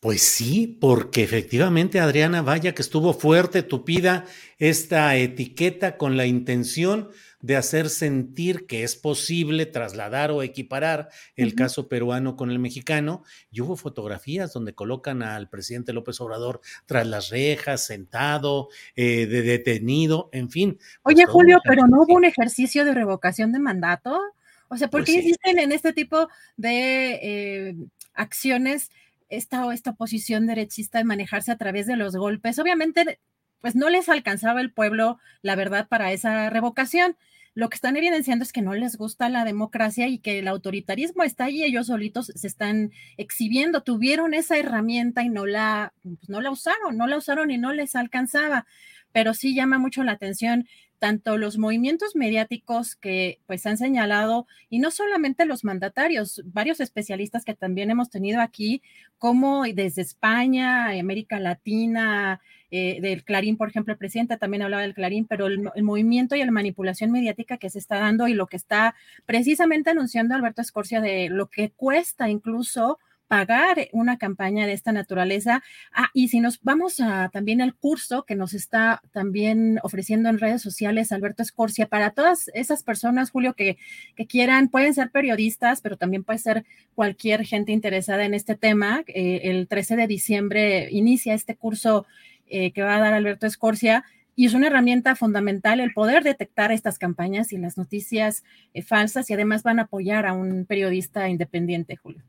Pues sí, porque efectivamente, Adriana, vaya que estuvo fuerte, tupida esta etiqueta con la intención de hacer sentir que es posible trasladar o equiparar el caso peruano con el mexicano. Y hubo fotografías donde colocan al presidente López Obrador tras las rejas, sentado, eh, de detenido, en fin. Pues Oye, Julio, pero no hubo un ejercicio de revocación de mandato. O sea, ¿por pues qué existen en este tipo de eh, acciones esta, esta oposición derechista de manejarse a través de los golpes? Obviamente, pues no les alcanzaba el pueblo, la verdad, para esa revocación lo que están evidenciando es que no les gusta la democracia y que el autoritarismo está ahí, ellos solitos se están exhibiendo, tuvieron esa herramienta y no la, pues, no la usaron, no la usaron y no les alcanzaba, pero sí llama mucho la atención tanto los movimientos mediáticos que pues han señalado, y no solamente los mandatarios, varios especialistas que también hemos tenido aquí, como desde España, América Latina, eh, del Clarín, por ejemplo, el presidente también hablaba del Clarín, pero el, movimiento y la manipulación mediática que se está dando y lo que está precisamente anunciando Alberto Escorcia de lo que cuesta incluso pagar una campaña de esta naturaleza. Ah, y si nos vamos a también al curso que nos está también ofreciendo en redes sociales Alberto Escorcia, para todas esas personas, Julio, que, quieran, pueden ser periodistas, pero también puede ser cualquier gente interesada en este tema. Eh, el 13 de diciembre inicia este curso eh, que va a dar Alberto Escorcia y es una herramienta fundamental el poder detectar estas campañas y las noticias eh, falsas y además van a apoyar a un periodista independiente, Julio.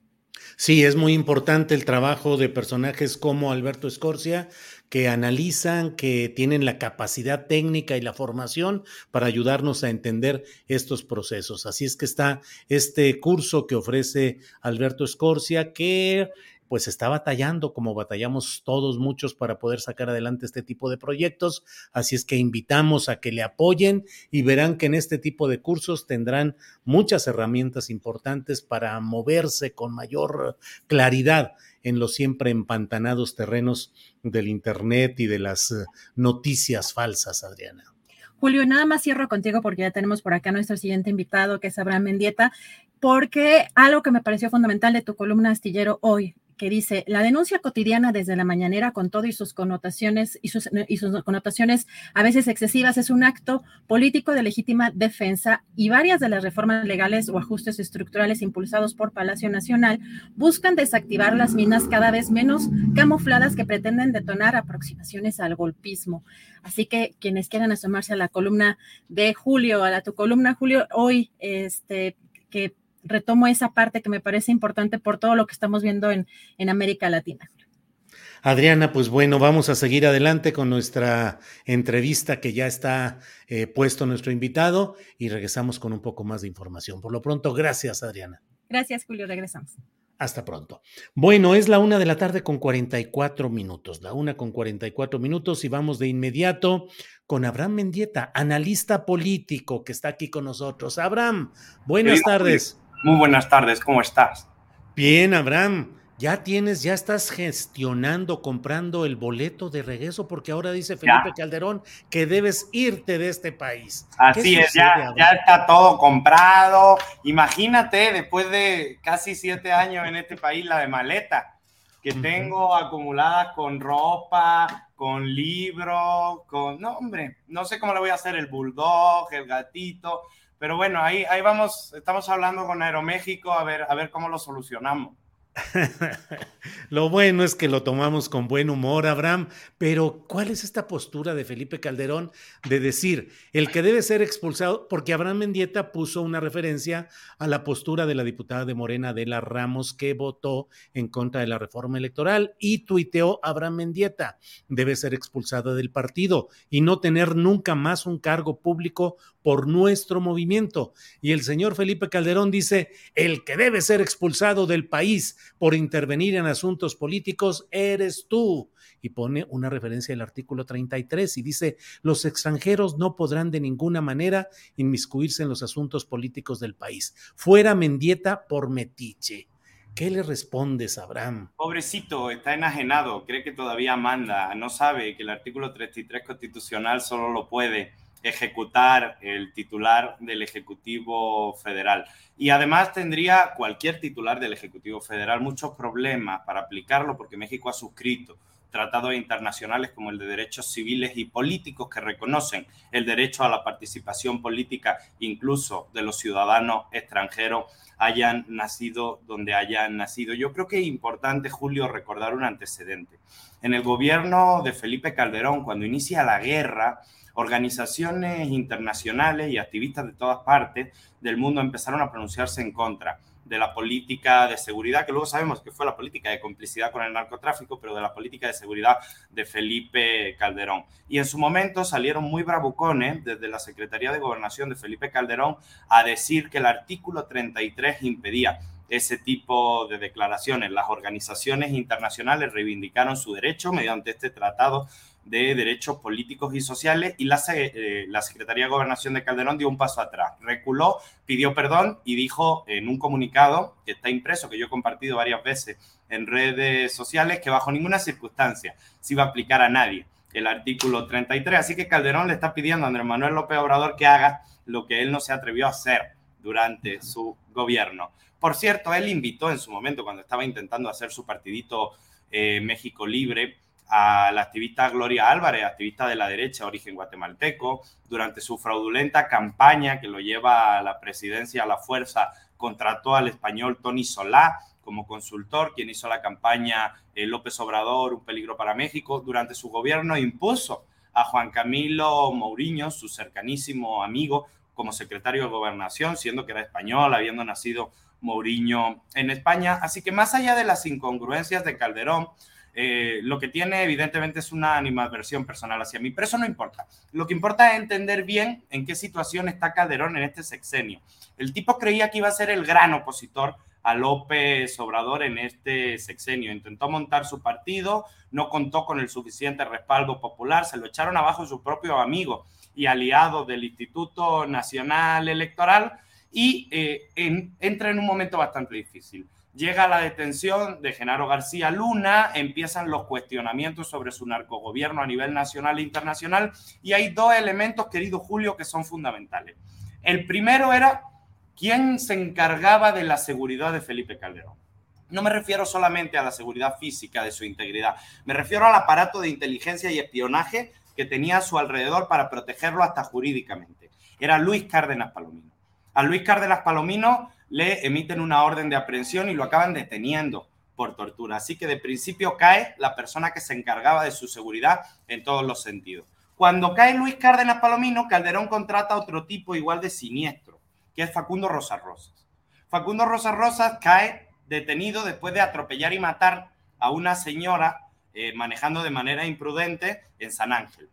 Sí, es muy importante el trabajo de personajes como Alberto Escorcia, que analizan, que tienen la capacidad técnica y la formación para ayudarnos a entender estos procesos. Así es que está este curso que ofrece Alberto Escorcia, que pues está batallando como batallamos todos muchos para poder sacar adelante este tipo de proyectos. Así es que invitamos a que le apoyen y verán que en este tipo de cursos tendrán muchas herramientas importantes para moverse con mayor claridad en los siempre empantanados terrenos del Internet y de las noticias falsas, Adriana. Julio, nada más cierro contigo porque ya tenemos por acá nuestro siguiente invitado, que es Abraham Mendieta, porque algo que me pareció fundamental de tu columna astillero hoy que dice, la denuncia cotidiana desde la mañanera con todo y sus connotaciones y sus, y sus, connotaciones a veces excesivas es un acto político de legítima defensa y varias de las reformas legales o ajustes estructurales impulsados por Palacio Nacional buscan desactivar las minas cada vez menos camufladas que pretenden detonar aproximaciones al golpismo. Así que quienes quieran asomarse a la columna de Julio, a la tu columna Julio, hoy, este, que retomo esa parte que me parece importante por todo lo que estamos viendo en, en América Latina. Adriana, pues bueno, vamos a seguir adelante con nuestra entrevista que ya está eh, puesto nuestro invitado y regresamos con un poco más de información. Por lo pronto, gracias, Adriana. Gracias, Julio. Regresamos. Hasta pronto. Bueno, es la una de la tarde con 44 minutos, la una con 44 minutos y vamos de inmediato con Abraham Mendieta, analista político que está aquí con nosotros. Abraham, buenas tardes. Muy buenas tardes, ¿cómo estás? Bien, Abraham. Ya tienes, ya estás gestionando, comprando el boleto de regreso, porque ahora dice Felipe Calderón que debes irte de este país. Así es, ya, ya, está todo comprado. Imagínate, después de casi siete años en este país, la de maleta que tengo acumulada con ropa, con libros, con... No, hombre, no sé cómo le voy a hacer el bulldog, el gatito. Pero bueno, ahí, ahí vamos, estamos hablando con Aeroméxico a ver, a ver cómo lo solucionamos. lo bueno es que lo tomamos con buen humor, Abraham, pero ¿cuál es esta postura de Felipe Calderón de decir el que debe ser expulsado? Porque Abraham Mendieta puso una referencia a la postura de la diputada de Morena, Adela Ramos, que votó en contra de la reforma electoral y tuiteó Abraham Mendieta, debe ser expulsado del partido y no tener nunca más un cargo público por nuestro movimiento. Y el señor Felipe Calderón dice, el que debe ser expulsado del país por intervenir en asuntos políticos eres tú. Y pone una referencia al artículo 33 y dice, los extranjeros no podrán de ninguna manera inmiscuirse en los asuntos políticos del país. Fuera Mendieta por metiche. ¿Qué le respondes, Abraham? Pobrecito, está enajenado, cree que todavía manda, no sabe que el artículo 33 constitucional solo lo puede ejecutar el titular del Ejecutivo Federal. Y además tendría cualquier titular del Ejecutivo Federal muchos problemas para aplicarlo porque México ha suscrito tratados internacionales como el de derechos civiles y políticos que reconocen el derecho a la participación política incluso de los ciudadanos extranjeros hayan nacido donde hayan nacido. Yo creo que es importante, Julio, recordar un antecedente. En el gobierno de Felipe Calderón, cuando inicia la guerra, organizaciones internacionales y activistas de todas partes del mundo empezaron a pronunciarse en contra de la política de seguridad, que luego sabemos que fue la política de complicidad con el narcotráfico, pero de la política de seguridad de Felipe Calderón. Y en su momento salieron muy bravucones desde la Secretaría de Gobernación de Felipe Calderón a decir que el artículo 33 impedía ese tipo de declaraciones. Las organizaciones internacionales reivindicaron su derecho mediante este tratado de Derechos Políticos y Sociales y la, eh, la, Secretaría de Gobernación de Calderón dio un paso atrás, reculó, pidió perdón y dijo en un comunicado que está impreso, que yo he compartido varias veces en redes sociales, que bajo ninguna circunstancia se iba a aplicar a nadie el artículo 33. Así que Calderón le está pidiendo a Andrés Manuel López Obrador que haga lo que él no se atrevió a hacer durante su gobierno. Por cierto, él invitó en su momento, cuando estaba intentando hacer su partidito eh, México Libre, a la activista Gloria Álvarez, activista de la derecha, origen guatemalteco, durante su fraudulenta campaña que lo lleva a la presidencia a la fuerza, contrató al español Tony Solá como consultor, quien hizo la campaña eh, López Obrador, un peligro para México. Durante su gobierno impuso a Juan Camilo Mourinho, su cercanísimo amigo, como secretario de gobernación, siendo que era español, habiendo nacido Mourinho en España. Así que más allá de las incongruencias de Calderón, eh, lo que tiene evidentemente es una animadversión personal hacia mí, pero eso no importa. Lo que importa es entender bien en qué situación está Calderón en este sexenio. El tipo creía que iba a ser el gran opositor a López Obrador en este sexenio. Intentó montar su partido, no contó con el suficiente respaldo popular, se lo echaron abajo su propio amigo y aliado del Instituto Nacional Electoral y eh, entra en un momento bastante difícil. Llega la detención de Genaro García Luna, empiezan los cuestionamientos sobre su narcogobierno a nivel nacional e internacional y hay dos elementos, querido Julio, que son fundamentales. El primero era ¿Quién se encargaba de la seguridad de Felipe Calderón? No me refiero solamente a la seguridad física de su integridad, me refiero al aparato de inteligencia y espionaje que tenía a su alrededor para protegerlo hasta jurídicamente. Era Luis Cárdenas Palomino. A Luis Cárdenas Palomino le emiten una orden de aprehensión y lo acaban deteniendo por tortura. Así que de principio cae la persona que se encargaba de su seguridad en todos los sentidos. Cuando cae Luis Cárdenas Palomino, Calderón contrata a otro tipo igual de siniestro que es Facundo Rosas. Facundo Rosas cae detenido después de atropellar y matar a una señora eh, manejando de manera imprudente en San Ángel.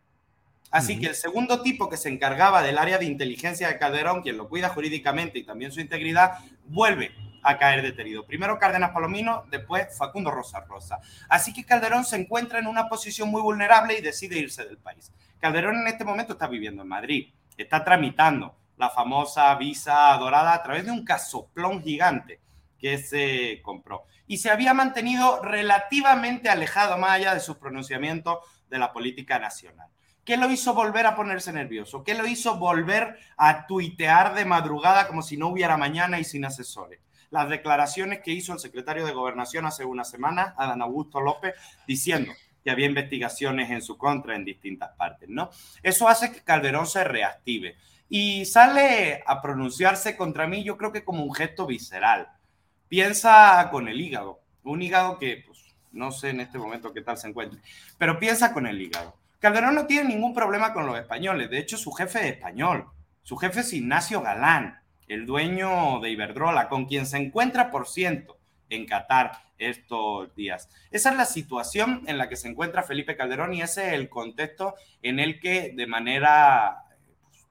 Así que el segundo tipo que se encargaba del área de inteligencia de Calderón, quien lo cuida jurídicamente y también su integridad, vuelve a caer detenido. Primero Cárdenas Palomino, después Facundo Rosas Rosa. Así que Calderón se encuentra en una posición muy vulnerable y decide irse del país. Calderón en este momento está viviendo en Madrid, está tramitando la famosa visa dorada a través de un casoplón gigante que se compró. Y se había mantenido relativamente alejado, más allá de sus pronunciamientos, de la política nacional. ¿Qué lo hizo volver a ponerse nervioso? ¿Qué lo hizo volver a tuitear de madrugada como si no hubiera mañana y sin asesores? Las declaraciones que hizo el secretario de Gobernación hace una semana, Adán Augusto López, diciendo que había investigaciones en su contra en distintas partes, ¿no? Eso hace que Calderón se reactive y sale a pronunciarse contra mí, yo creo que como un gesto visceral. Piensa con el hígado, un hígado que pues, no sé en este momento qué tal se encuentre, pero piensa con el hígado. Calderón no tiene ningún problema con los españoles, de hecho su jefe es español, su jefe es Ignacio Galán, el dueño de Iberdrola, con quien se encuentra, por ciento, en Qatar estos días. Esa es la situación en la que se encuentra Felipe Calderón y ese es el contexto en el que de manera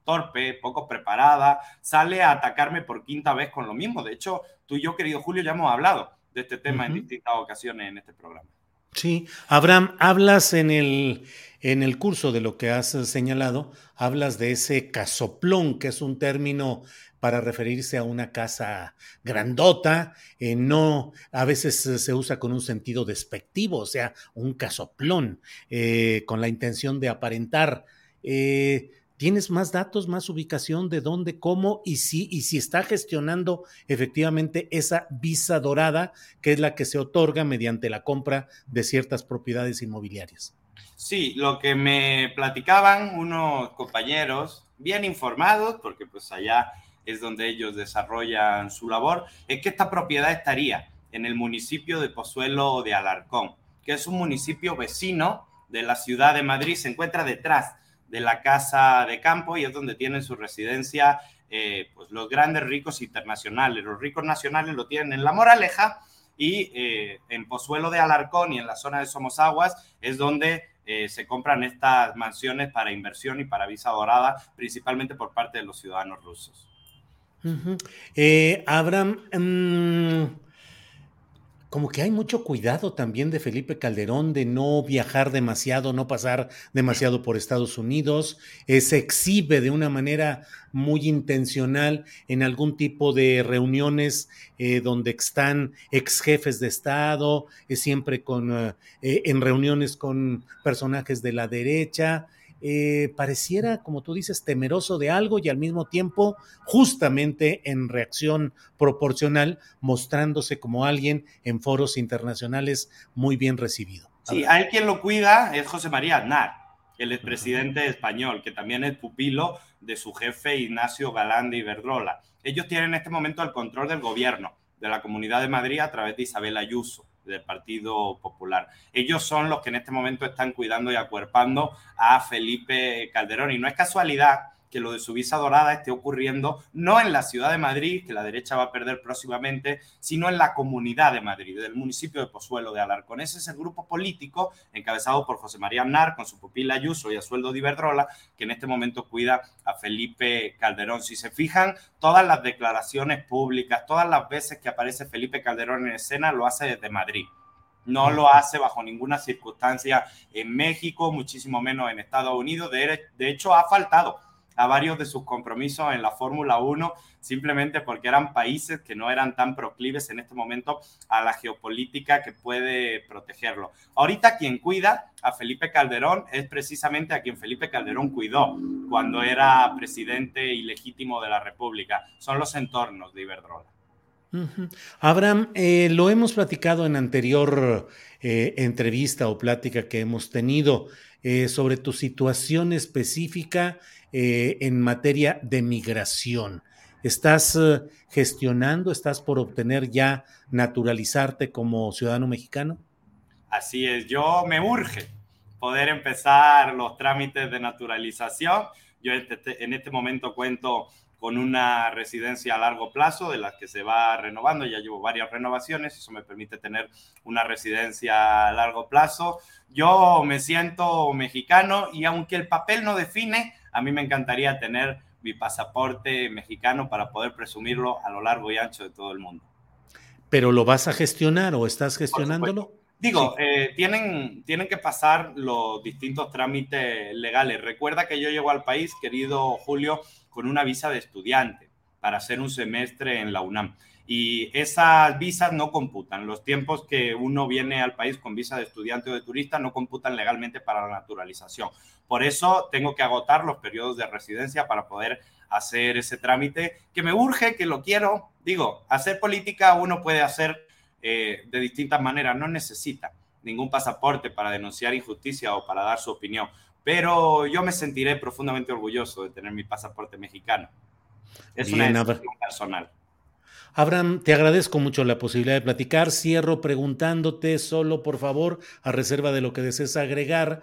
torpe, poco preparada, sale a atacarme por quinta vez con lo mismo. De hecho, tú y yo, querido Julio, ya hemos hablado de este tema en distintas ocasiones en este programa. Sí, Abraham, hablas en el, en el curso de lo que has señalado, hablas de ese casoplón, que es un término para referirse a una casa grandota, eh, no, a veces se usa con un sentido despectivo, o sea, un casoplón, eh, con la intención de aparentar. Eh, ¿Tienes más datos, más ubicación de dónde, cómo y si, y si está gestionando efectivamente esa visa dorada, que es la que se otorga mediante la compra de ciertas propiedades inmobiliarias? Sí, lo que me platicaban unos compañeros bien informados, porque pues allá es donde ellos desarrollan su labor, es que esta propiedad estaría en el municipio de Pozuelo de Alarcón, que es un municipio vecino de la ciudad de Madrid, se encuentra detrás de la casa de campo y es donde tienen su residencia eh, pues los grandes ricos internacionales. Los ricos nacionales lo tienen en La Moraleja y eh, en Pozuelo de Alarcón y en la zona de Somosaguas es donde eh, se compran estas mansiones para inversión y para visa dorada, principalmente por parte de los ciudadanos rusos. Abraham, mm, como que hay mucho cuidado también de Felipe Calderón de no viajar demasiado, no pasar demasiado por Estados Unidos, eh, se exhibe de una manera muy intencional en algún tipo de reuniones eh, donde están ex jefes de Estado, eh, siempre con, en reuniones con personajes de la derecha. Eh, pareciera, como tú dices, temeroso de algo y al mismo tiempo justamente en reacción proporcional, mostrándose como alguien en foros internacionales muy bien recibido. Sí, hay quien lo cuida, es José María Aznar, el expresidente español, que también es pupilo de su jefe Ignacio Galán de Iberdrola. Ellos tienen en este momento el control del gobierno de la Comunidad de Madrid a través de Isabel Ayuso del Partido Popular. Ellos son los que en este momento están cuidando y acuerpando a Felipe Calderón. Y no es casualidad que lo de su visa dorada esté ocurriendo no en la ciudad de Madrid, que la derecha va a perder próximamente, sino en la comunidad de Madrid, del municipio de Pozuelo de Alarcón. Ese es el grupo político encabezado por José María Nar, con su pupila Ayuso y a sueldo de Iberdrola, que en este momento cuida a Felipe Calderón. Si se fijan, todas las declaraciones públicas, todas las veces que aparece Felipe Calderón en escena, lo hace desde Madrid. No lo hace bajo ninguna circunstancia en México, muchísimo menos en Estados Unidos. De, de hecho, ha faltado a varios de sus compromisos en la Fórmula 1 simplemente porque eran países que no eran tan proclives en este momento a la geopolítica que puede protegerlo. Ahorita quien cuida a Felipe Calderón es precisamente a quien Felipe Calderón cuidó cuando era presidente ilegítimo de la República. Son los entornos de Iberdrola. Abraham, eh, lo hemos platicado en anterior eh, entrevista o plática que hemos tenido eh, sobre tu situación específica eh, en materia de migración. ¿Estás eh, gestionando, estás por obtener ya naturalizarte como ciudadano mexicano? Así es, yo me urge poder empezar los trámites de naturalización. Yo este, en este momento cuento con una residencia a largo plazo de las que se va renovando. Ya llevo varias renovaciones, eso me permite tener una residencia a largo plazo. Yo me siento mexicano y aunque el papel no define, a mí me encantaría tener mi pasaporte mexicano para poder presumirlo a lo largo y ancho de todo el mundo. ¿Pero lo vas a gestionar o estás gestionándolo? Digo, eh, tienen, tienen que pasar los distintos trámites legales. Recuerda que yo llego al país, querido Julio, con una visa de estudiante para hacer un semestre en la UNAM y esas visas no computan. Los tiempos que uno viene al país con visa de estudiante o de turista no computan legalmente para la naturalización. Por eso tengo que agotar los periodos de residencia para poder hacer ese trámite que me urge, que lo quiero. Digo, hacer política uno puede hacer eh, de distintas maneras, no necesita ningún pasaporte para denunciar injusticia o para dar su opinión, pero yo me sentiré profundamente orgulloso de tener mi pasaporte mexicano. Es una decisión personal. Abraham, te agradezco mucho la posibilidad de platicar. Cierro preguntándote solo, por favor, a reserva de lo que desees agregar,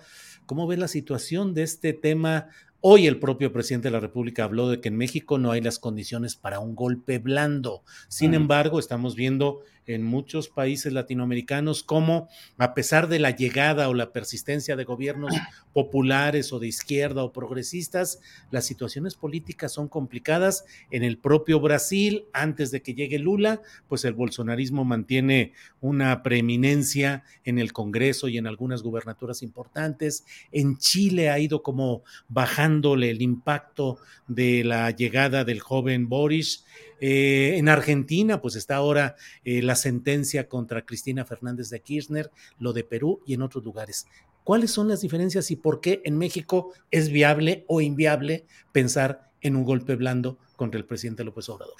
¿cómo ves la situación de este tema? Hoy el propio presidente de la República habló de que en México no hay las condiciones para un golpe blando. Sin embargo, estamos viendo en muchos países latinoamericanos como a pesar de la llegada o la persistencia de gobiernos populares o de izquierda o progresistas, las situaciones políticas son complicadas. En el propio Brasil, antes de que llegue Lula, pues el bolsonarismo mantiene una preeminencia en el Congreso y en algunas gubernaturas importantes. En Chile ha ido como bajándole el impacto de la llegada del joven Boris eh, en Argentina, pues está ahora eh, la sentencia contra Cristina Fernández de Kirchner, lo de Perú y en otros lugares. ¿Cuáles son las diferencias y por qué en México es viable o inviable pensar en un golpe blando contra el presidente López Obrador?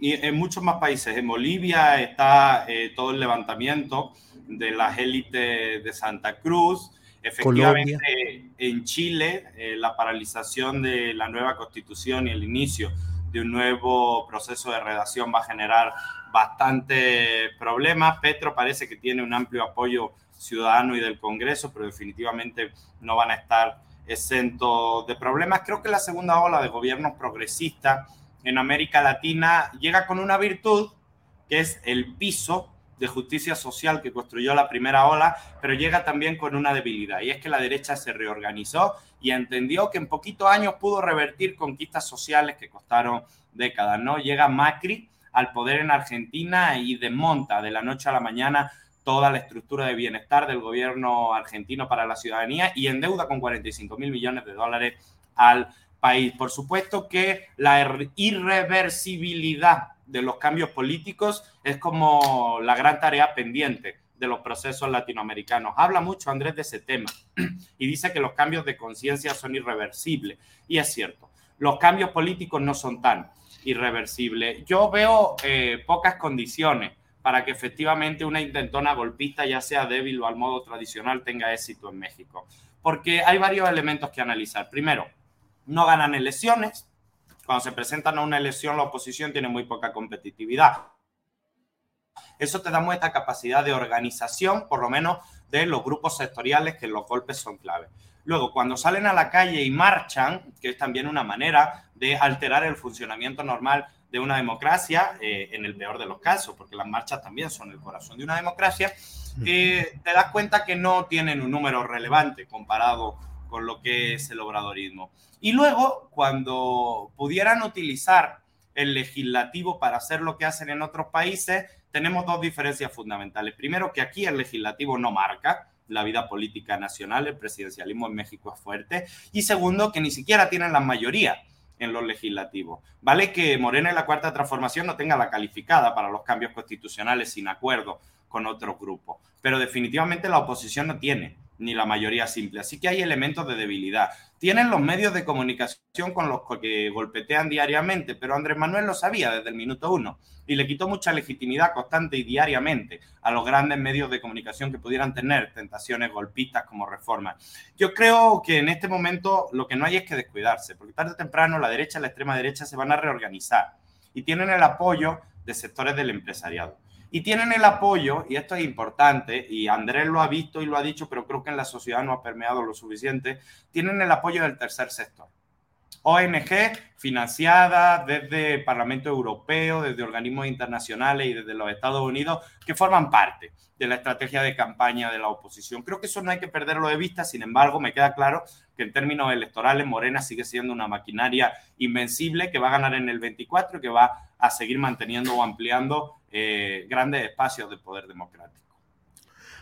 Y en muchos más países. En Bolivia está eh, todo el levantamiento de las élites de Santa Cruz. Efectivamente, en Chile, la paralización de la nueva constitución y el inicio de un nuevo proceso de redacción va a generar bastante problemas. Petro parece que tiene un amplio apoyo ciudadano y del Congreso, pero definitivamente no van a estar exentos de problemas. Creo que la segunda ola de gobiernos progresistas en América Latina llega con una virtud, que es el piso de justicia social que construyó la primera ola, pero llega también con una debilidad, y es que la derecha se reorganizó y entendió que en poquitos años pudo revertir conquistas sociales que costaron décadas, ¿no? Llega Macri al poder en Argentina y desmonta de la noche a la mañana toda la estructura de bienestar del gobierno argentino para la ciudadanía y endeuda con 45 mil millones de dólares al país. Por supuesto que la irreversibilidad de los cambios políticos es como la gran tarea pendiente de los procesos latinoamericanos. Habla mucho Andrés de ese tema y dice que los cambios de conciencia son irreversibles. Y es cierto, los cambios políticos no son tan irreversibles. Yo veo eh, pocas condiciones para que efectivamente una intentona golpista, ya sea débil o al modo tradicional, tenga éxito en México. Porque hay varios elementos que analizar. Primero, no ganan elecciones, cuando se presentan a una elección, la oposición tiene muy poca competitividad. Eso te da muestra capacidad de organización, por lo menos de los grupos sectoriales, que los golpes son clave. Luego, cuando salen a la calle y marchan, que es también una manera de alterar el funcionamiento normal de una democracia, eh, en el peor de los casos, porque las marchas también son el corazón de una democracia, eh, te das cuenta que no tienen un número relevante comparado con lo que es el obradorismo. Y luego, cuando pudieran utilizar el legislativo para hacer lo que hacen en otros países, tenemos dos diferencias fundamentales. Primero, que aquí el legislativo no marca, la vida política nacional, el presidencialismo en México es fuerte. Y segundo, que ni siquiera tienen la mayoría en los legislativos. Vale que Morena y la Cuarta Transformación no tenga la calificada para los cambios constitucionales sin acuerdo con otros grupos, pero definitivamente la oposición no tiene ni la mayoría simple. Así que hay elementos de debilidad. Tienen los medios de comunicación con los que golpetean diariamente, pero Andrés Manuel lo sabía desde el minuto uno y le quitó mucha legitimidad constante y diariamente a los grandes medios de comunicación que pudieran tener tentaciones golpistas como reforma. Yo creo que en este momento lo que no hay es que descuidarse, porque tarde o temprano la derecha y la extrema derecha se van a reorganizar y tienen el apoyo de sectores del empresariado. Y tienen el apoyo, y esto es importante, y Andrés lo ha visto y lo ha dicho, pero creo que en la sociedad no ha permeado lo suficiente, tienen el apoyo del tercer sector. ONG financiada desde el Parlamento Europeo, desde organismos internacionales y desde los Estados Unidos, que forman parte de la estrategia de campaña de la oposición. Creo que eso no hay que perderlo de vista, sin embargo, me queda claro que en términos electorales Morena sigue siendo una maquinaria invencible que va a ganar en el 24 y que va a seguir manteniendo o ampliando eh, grandes espacios de poder democrático.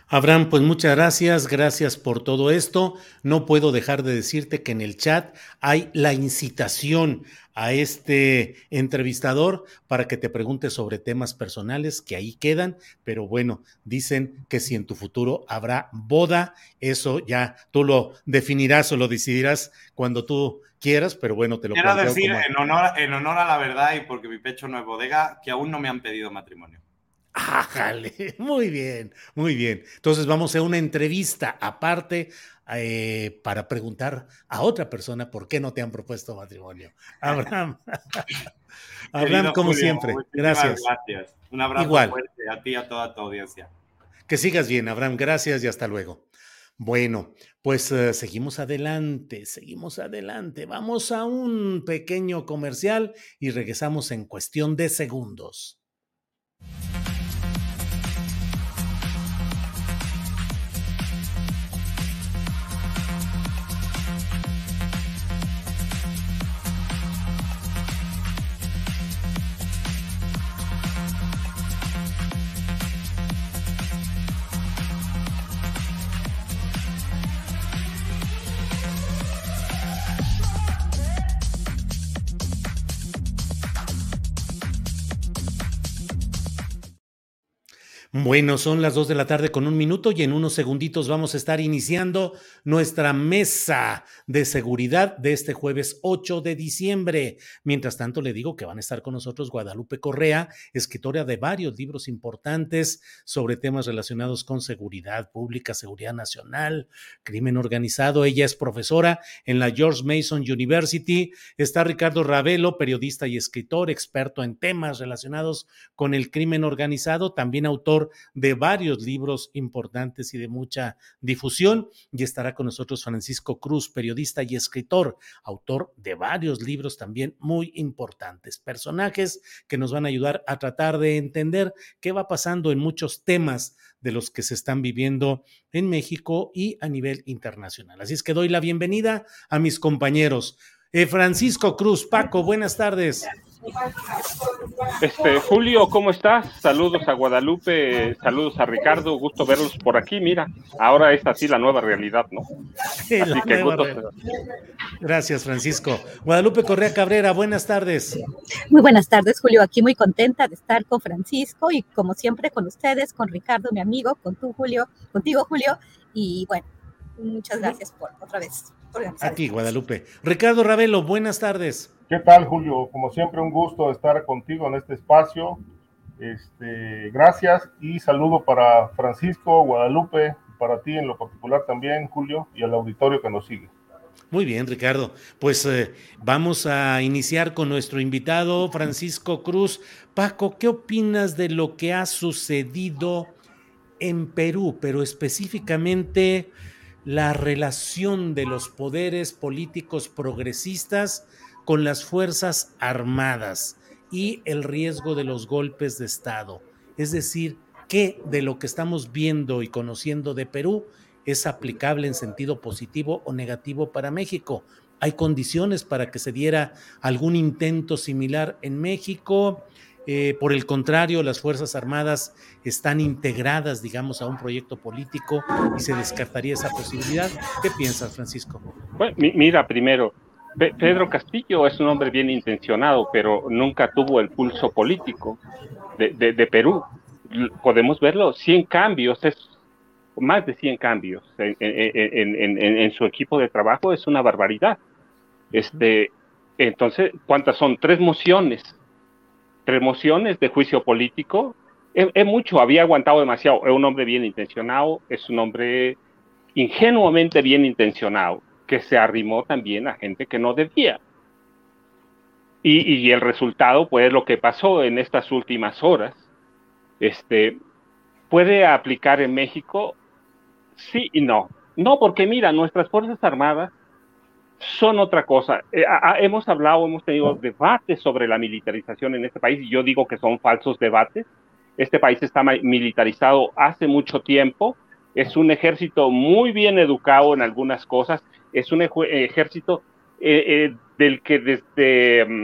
Abraham, pues muchas gracias, gracias por todo esto. No puedo dejar de decirte que en el chat hay la incitación a este entrevistador para que te pregunte sobre temas personales que ahí quedan, pero bueno, dicen que si en tu futuro habrá boda, eso ya tú lo definirás o lo decidirás cuando tú quieras, pero bueno, te lo Quiero decir en, honor, en honor a la verdad y porque mi pecho no es bodega, que aún no me han pedido matrimonio. Ájale, muy bien, muy bien. Entonces vamos a una entrevista aparte eh, para preguntar a otra persona por qué no te han propuesto matrimonio. Abraham, Abraham, como siempre, gracias. Gracias. Un abrazo fuerte a ti y a toda tu audiencia. Que sigas bien, Abraham, gracias y hasta luego. Bueno, pues eh, seguimos adelante, seguimos adelante. Vamos a un pequeño comercial y regresamos en cuestión de segundos. Bueno, son las dos de la tarde con un minuto y en unos segunditos vamos a estar iniciando nuestra mesa de seguridad de este jueves 8 de diciembre. Mientras tanto, le digo que van a estar con nosotros Guadalupe Correa, escritora de varios libros importantes sobre temas relacionados con seguridad pública, seguridad nacional, crimen organizado. Ella es profesora en la George Mason University. Está Ricardo Ravelo, periodista y escritor, experto en temas relacionados con el crimen organizado, también autor de varios libros importantes y de mucha difusión. Y estará con nosotros Francisco Cruz, periodista y escritor, autor de varios libros también muy importantes. Personajes que nos van a ayudar a tratar de entender qué va pasando en muchos temas de los que se están viviendo en México y a nivel internacional. Así es que doy la bienvenida a mis compañeros. Eh, Francisco Cruz, Paco, buenas tardes. Este, Julio, ¿cómo estás? Saludos a Guadalupe, saludos a Ricardo, gusto verlos por aquí. Mira, ahora es así la nueva realidad, ¿no? así que Gracias, Francisco. Guadalupe Correa Cabrera, buenas tardes. Muy buenas tardes, Julio. Aquí muy contenta de estar con Francisco y como siempre con ustedes, con Ricardo, mi amigo, con tú, Julio, contigo, Julio. Y bueno, muchas gracias por otra vez. Aquí, Guadalupe. Ricardo Ravelo, buenas tardes. ¿Qué tal, Julio? Como siempre, un gusto estar contigo en este espacio. Este, gracias y saludo para Francisco, Guadalupe, para ti en lo particular también, Julio, y al auditorio que nos sigue. Muy bien, Ricardo. Pues eh, vamos a iniciar con nuestro invitado, Francisco Cruz. Paco, ¿qué opinas de lo que ha sucedido en Perú, pero específicamente la relación de los poderes políticos progresistas con las Fuerzas Armadas y el riesgo de los golpes de Estado? Es decir, ¿qué de lo que estamos viendo y conociendo de Perú es aplicable en sentido positivo o negativo para México. Hay condiciones para que se diera algún intento similar en México. Eh, por el contrario, las Fuerzas Armadas están integradas, digamos, a un proyecto político y se descartaría esa posibilidad. ¿Qué piensas, Francisco? Bueno, mira, primero, Pedro Castillo es un hombre bien intencionado, pero nunca tuvo el pulso político de, de Perú. Podemos verlo, 100 cambios es más de 100 cambios en, su equipo de trabajo es una barbaridad. Este, entonces, ¿cuántas son? Tres mociones. Tres mociones de juicio político. Es, mucho, había aguantado demasiado. Es un hombre bien intencionado, es un hombre ingenuamente bien intencionado, que se arrimó también a gente que no debía. Y, y el resultado, pues, lo que pasó en estas últimas horas, este, puede aplicar en México sí y no. No, porque mira, nuestras Fuerzas Armadas son otra cosa. Eh, hemos hablado, hemos tenido debates sobre la militarización en este país y yo digo que son falsos debates. Este país está militarizado hace mucho tiempo. Es un ejército muy bien educado en algunas cosas. Es un ejército eh, eh, del que desde mm,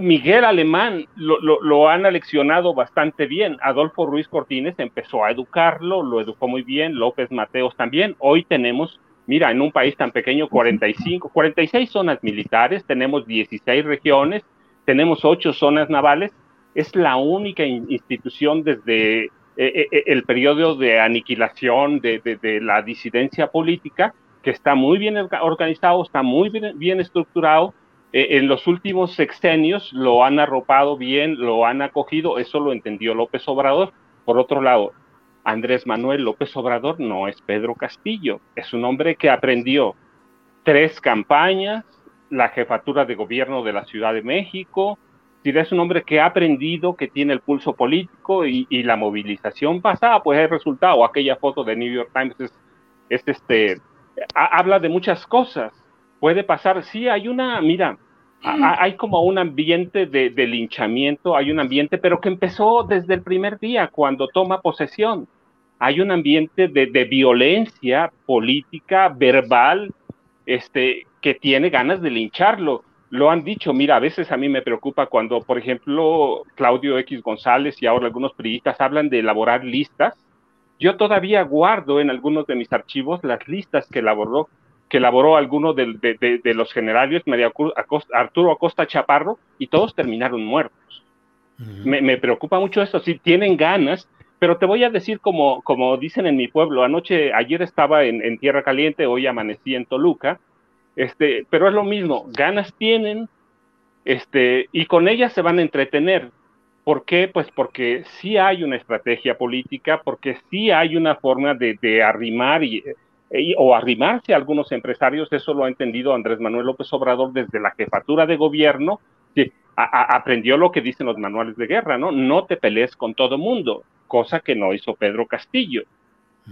Miguel Alemán lo, han aleccionado bastante bien. Adolfo Ruiz Cortines empezó a educarlo, lo educó muy bien. López Mateos también. Hoy tenemos, mira, en un país tan pequeño, 45, 46 zonas militares, tenemos 16 regiones, tenemos 8 zonas navales. Es la única institución desde eh, eh, eh, el periodo de aniquilación de, la disidencia política que está muy bien organizado, está muy bien, bien estructurado en los últimos sexenios lo han arropado bien, lo han acogido, eso lo entendió López Obrador. Por otro lado, Andrés Manuel López Obrador no es Pedro Castillo, es un hombre que aprendió tres campañas, la jefatura de gobierno de la Ciudad de México, es un hombre que ha aprendido, que tiene el pulso político y, la movilización pasada, pues el resultado. Aquella foto de New York Times es, este, habla de muchas cosas puede pasar. Sí, hay una, mira, hay como un ambiente de, linchamiento, hay un ambiente, pero que empezó desde el primer día, cuando toma posesión. Hay un ambiente de, violencia política, verbal, este, que tiene ganas de lincharlo. Lo han dicho, mira, a veces a mí me preocupa cuando, por ejemplo, Claudio X González y ahora algunos periodistas hablan de elaborar listas. Yo todavía guardo en algunos de mis archivos las listas que elaboró que elaboró alguno de, de, los generales, María Arturo Acosta Chaparro, y todos terminaron muertos. me, preocupa mucho eso, si tienen ganas, pero te voy a decir como, como dicen en mi pueblo, anoche, ayer estaba en, Tierra Caliente, hoy amanecí en Toluca, este, pero es lo mismo, ganas tienen, este, y con ellas se van a entretener. ¿Por qué? Pues porque sí hay una estrategia política, porque sí hay una forma de, de arrimar y o arrimarse a algunos empresarios, eso lo ha entendido Andrés Manuel López Obrador desde la jefatura de gobierno, que aprendió lo que dicen los manuales de guerra, ¿no? No te pelees con todo mundo, cosa que no hizo Pedro Castillo.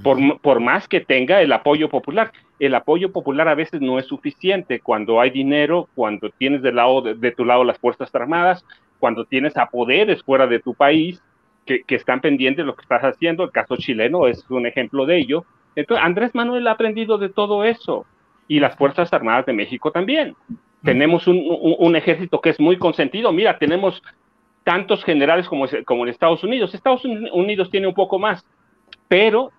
Por, por, más que tenga el apoyo popular. El apoyo popular a veces no es suficiente cuando hay dinero, cuando tienes de, lado, de, tu lado las Fuerzas Armadas, cuando tienes a poderes fuera de tu país que, están pendientes de lo que estás haciendo. El caso chileno es un ejemplo de ello. Entonces, Andrés Manuel ha aprendido de todo eso y las Fuerzas Armadas de México también. Tenemos un, ejército que es muy consentido. Mira, tenemos tantos generales como, como en Estados Unidos. Estados Unidos tiene un poco más, pero,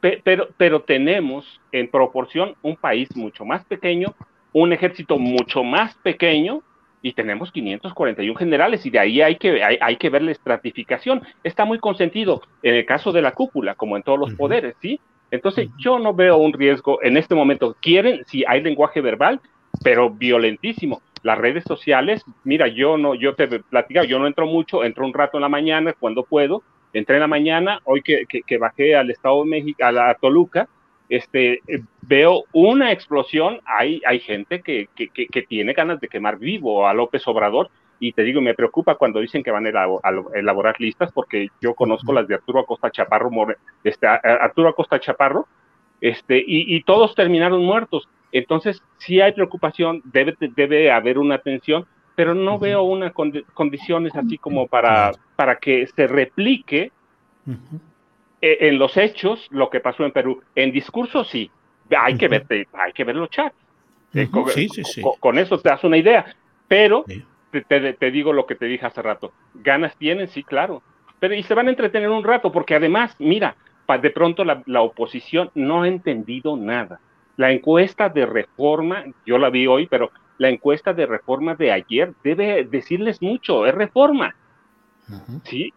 pero, pero tenemos en proporción un país mucho más pequeño, un ejército mucho más pequeño y tenemos 541 generales y de ahí hay que, hay, que ver la estratificación. Está muy consentido en el caso de la cúpula, como en todos los poderes, ¿sí? Entonces yo no veo un riesgo en este momento. Quieren, si hay lenguaje verbal, pero violentísimo. Las redes sociales, mira, yo no, yo te platicaba, yo no entro mucho, entro un rato en la mañana cuando puedo, entré en la mañana, hoy que, que, bajé al Estado de México, a la Toluca, este, eh, veo una explosión, hay, hay gente que, que, tiene ganas de quemar vivo a López Obrador, y te digo, me preocupa cuando dicen que van a elaborar listas, porque yo conozco las de Arturo Acosta Chaparro, este, Arturo Acosta Chaparro, este, y, y, todos terminaron muertos. Entonces, sí hay preocupación, debe, debe haber una atención, pero no veo una condiciones así como para, para que se replique e, en los hechos lo que pasó en Perú. En discurso sí, hay que ver, hay que ver los chats. Eh, con, eso te das una idea, pero te, digo lo que te dije hace rato. Ganas tienen, sí, claro. Pero y se van a entretener un rato, porque además, mira, de pronto la, oposición no ha entendido nada. La encuesta de reforma, yo la vi hoy, pero la encuesta de reforma de ayer debe decirles mucho, es reforma. ¿Sí?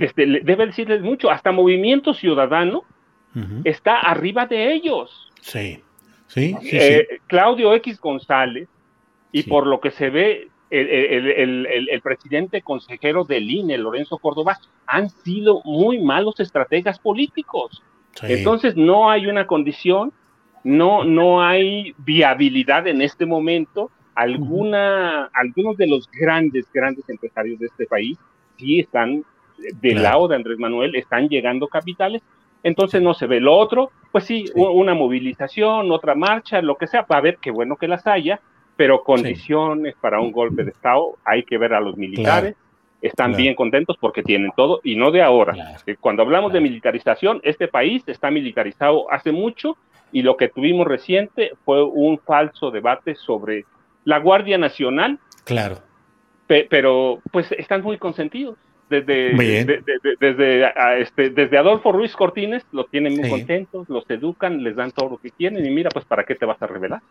Este, debe decirles mucho. Hasta Movimiento Ciudadano está arriba de ellos. Sí, sí, sí, eh, Claudio X González, y por lo que se ve, el, presidente consejero del INE, Lorenzo Córdoba, han sido muy malos estrategas políticos. Entonces no hay una condición, no, no hay viabilidad en este momento. Alguna, Algunos de los grandes, grandes empresarios de este país sí están del lado de Andrés Manuel, están llegando capitales, entonces no se ve. Lo otro, pues sí, una movilización, otra marcha, lo que sea, para ver qué bueno que las haya, pero condiciones para un golpe de Estado, hay que ver a los militares. Están bien contentos porque tienen todo y no de ahora. Eh, cuando hablamos de militarización, este país está militarizado hace mucho y lo que tuvimos reciente fue un falso debate sobre la Guardia Nacional. Claro. pero pues están muy consentidos. Desde, desde, este, desde Adolfo Ruiz Cortines los tienen muy contentos, los educan, les dan todo lo que quieren y mira, pues ¿para qué te vas a revelar?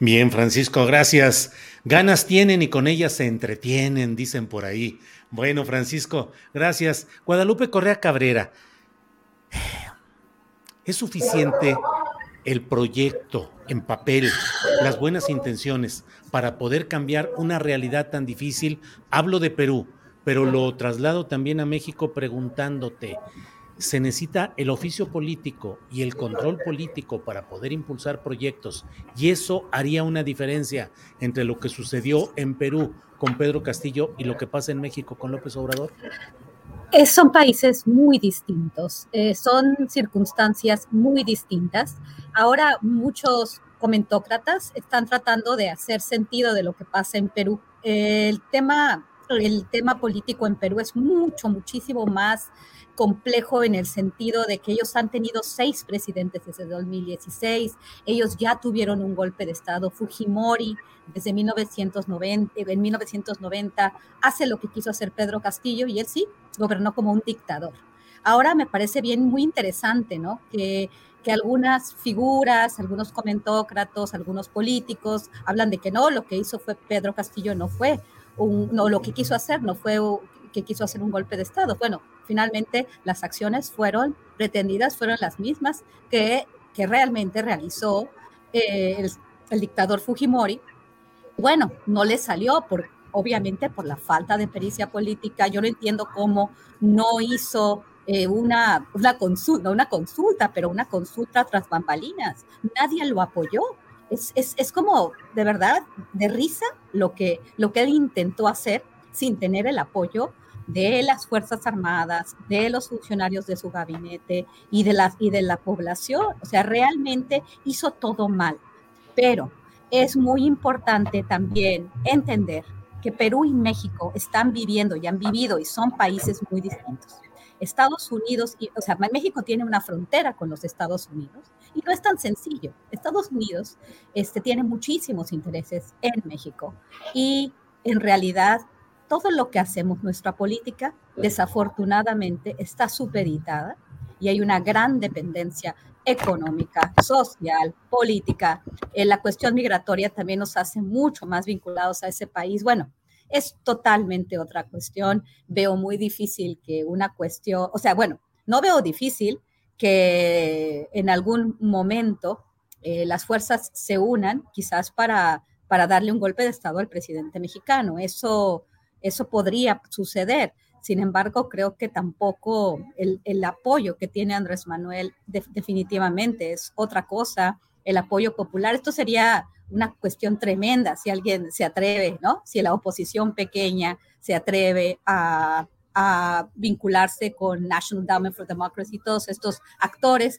Bien, Francisco, gracias. Ganas tienen y con ellas se entretienen, dicen por ahí. Bueno, Francisco, gracias. Guadalupe Correa Cabrera, ¿es suficiente el proyecto en papel, las buenas intenciones para poder cambiar una realidad tan difícil? Hablo de Perú, pero lo traslado también a México preguntándote, se necesita el oficio político y el control político para poder impulsar proyectos y eso haría una diferencia entre lo que sucedió en Perú con Pedro Castillo y lo que pasa en México con López Obrador? Eh, son países muy distintos, eh, son circunstancias muy distintas. Ahora muchos comentócratas están tratando de hacer sentido de lo que pasa en Perú. el tema el tema político en Perú es mucho, muchísimo más complejo en el sentido de que ellos han tenido seis presidentes desde 2016, ellos ya tuvieron un golpe de Estado, Fujimori desde 1990, en 1990 hace lo que quiso hacer Pedro Castillo y él sí gobernó como un dictador. Ahora me parece bien muy interesante, ¿no? Que, que algunas figuras, algunos comentócratos, algunos políticos hablan de que no, lo que hizo fue Pedro Castillo no fue no, lo que quiso hacer no fue que quiso hacer un golpe de Estado. Bueno, finalmente las acciones fueron pretendidas, fueron las mismas que, que realmente realizó eh, el, dictador Fujimori. Bueno, no le salió por, obviamente por la falta de pericia política. Yo no entiendo cómo no hizo eh, una, una, consulta, una consulta, pero una consulta tras bambalinas. Nadie lo apoyó. Es, es, es, como de verdad de risa lo que, lo que él intentó hacer sin tener el apoyo de las Fuerzas Armadas, de los funcionarios de su gabinete y de, la, y de la población. O sea, realmente hizo todo mal. Pero es muy importante también entender que Perú y México están viviendo y han vivido y son países muy distintos. Estados Unidos, y, o sea, México tiene una frontera con los Estados Unidos y no es tan sencillo. Estados Unidos este, tiene muchísimos intereses en México y en realidad todo lo que hacemos, nuestra política, desafortunadamente está supeditada y hay una gran dependencia económica, social, política. Eh, la cuestión migratoria también nos hace mucho más vinculados a ese país. Bueno, es totalmente otra cuestión. Veo muy difícil que una cuestión, o sea, bueno, no veo difícil que en algún momento eh, las fuerzas se unan, quizás para, para darle un golpe de Estado al presidente mexicano. Eso, eso podría suceder. Sin embargo, creo que tampoco el, apoyo que tiene Andrés Manuel definitivamente es otra cosa. El apoyo popular, esto sería una cuestión tremenda si alguien se atreve, ¿no? Si la oposición pequeña se atreve a, a vincularse con National Endowment for Democracy y todos estos actores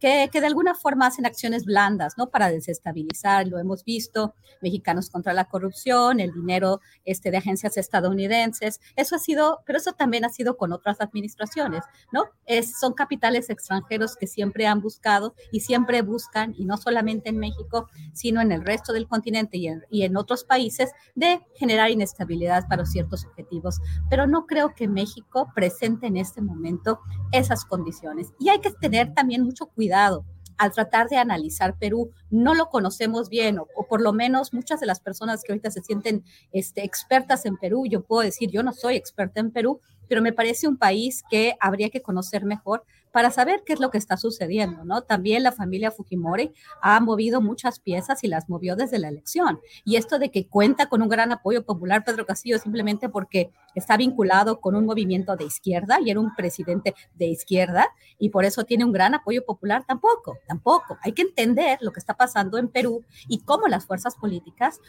que que, de alguna forma hacen acciones blandas, ¿no? Para desestabilizar, lo hemos visto, mexicanos contra la corrupción, el dinero este, de agencias estadounidenses, eso ha sido, pero eso también ha sido con otras administraciones, ¿no? Es, son capitales extranjeros que siempre han buscado y siempre buscan, y no solamente en México, sino en el resto del continente y en, y en otros países, de generar inestabilidad para ciertos objetivos. Pero no creo que México presente en este momento esas condiciones. Y hay que tener también mucho cuidado al tratar de analizar Perú. No lo conocemos bien, o, por lo menos muchas de las personas que ahorita se sienten este, expertas en Perú, yo puedo decir, yo no soy experta en Perú, pero me parece un país que habría que conocer mejor para saber qué es lo que está sucediendo, ¿no? También la familia Fujimori ha movido muchas piezas y las movió desde la elección. Y esto de que cuenta con un gran apoyo popular Pedro Castillo simplemente porque está vinculado con un movimiento de izquierda y era un presidente de izquierda y por eso tiene un gran apoyo popular, tampoco, tampoco. Hay que entender lo que está pasando en Perú y cómo las fuerzas políticas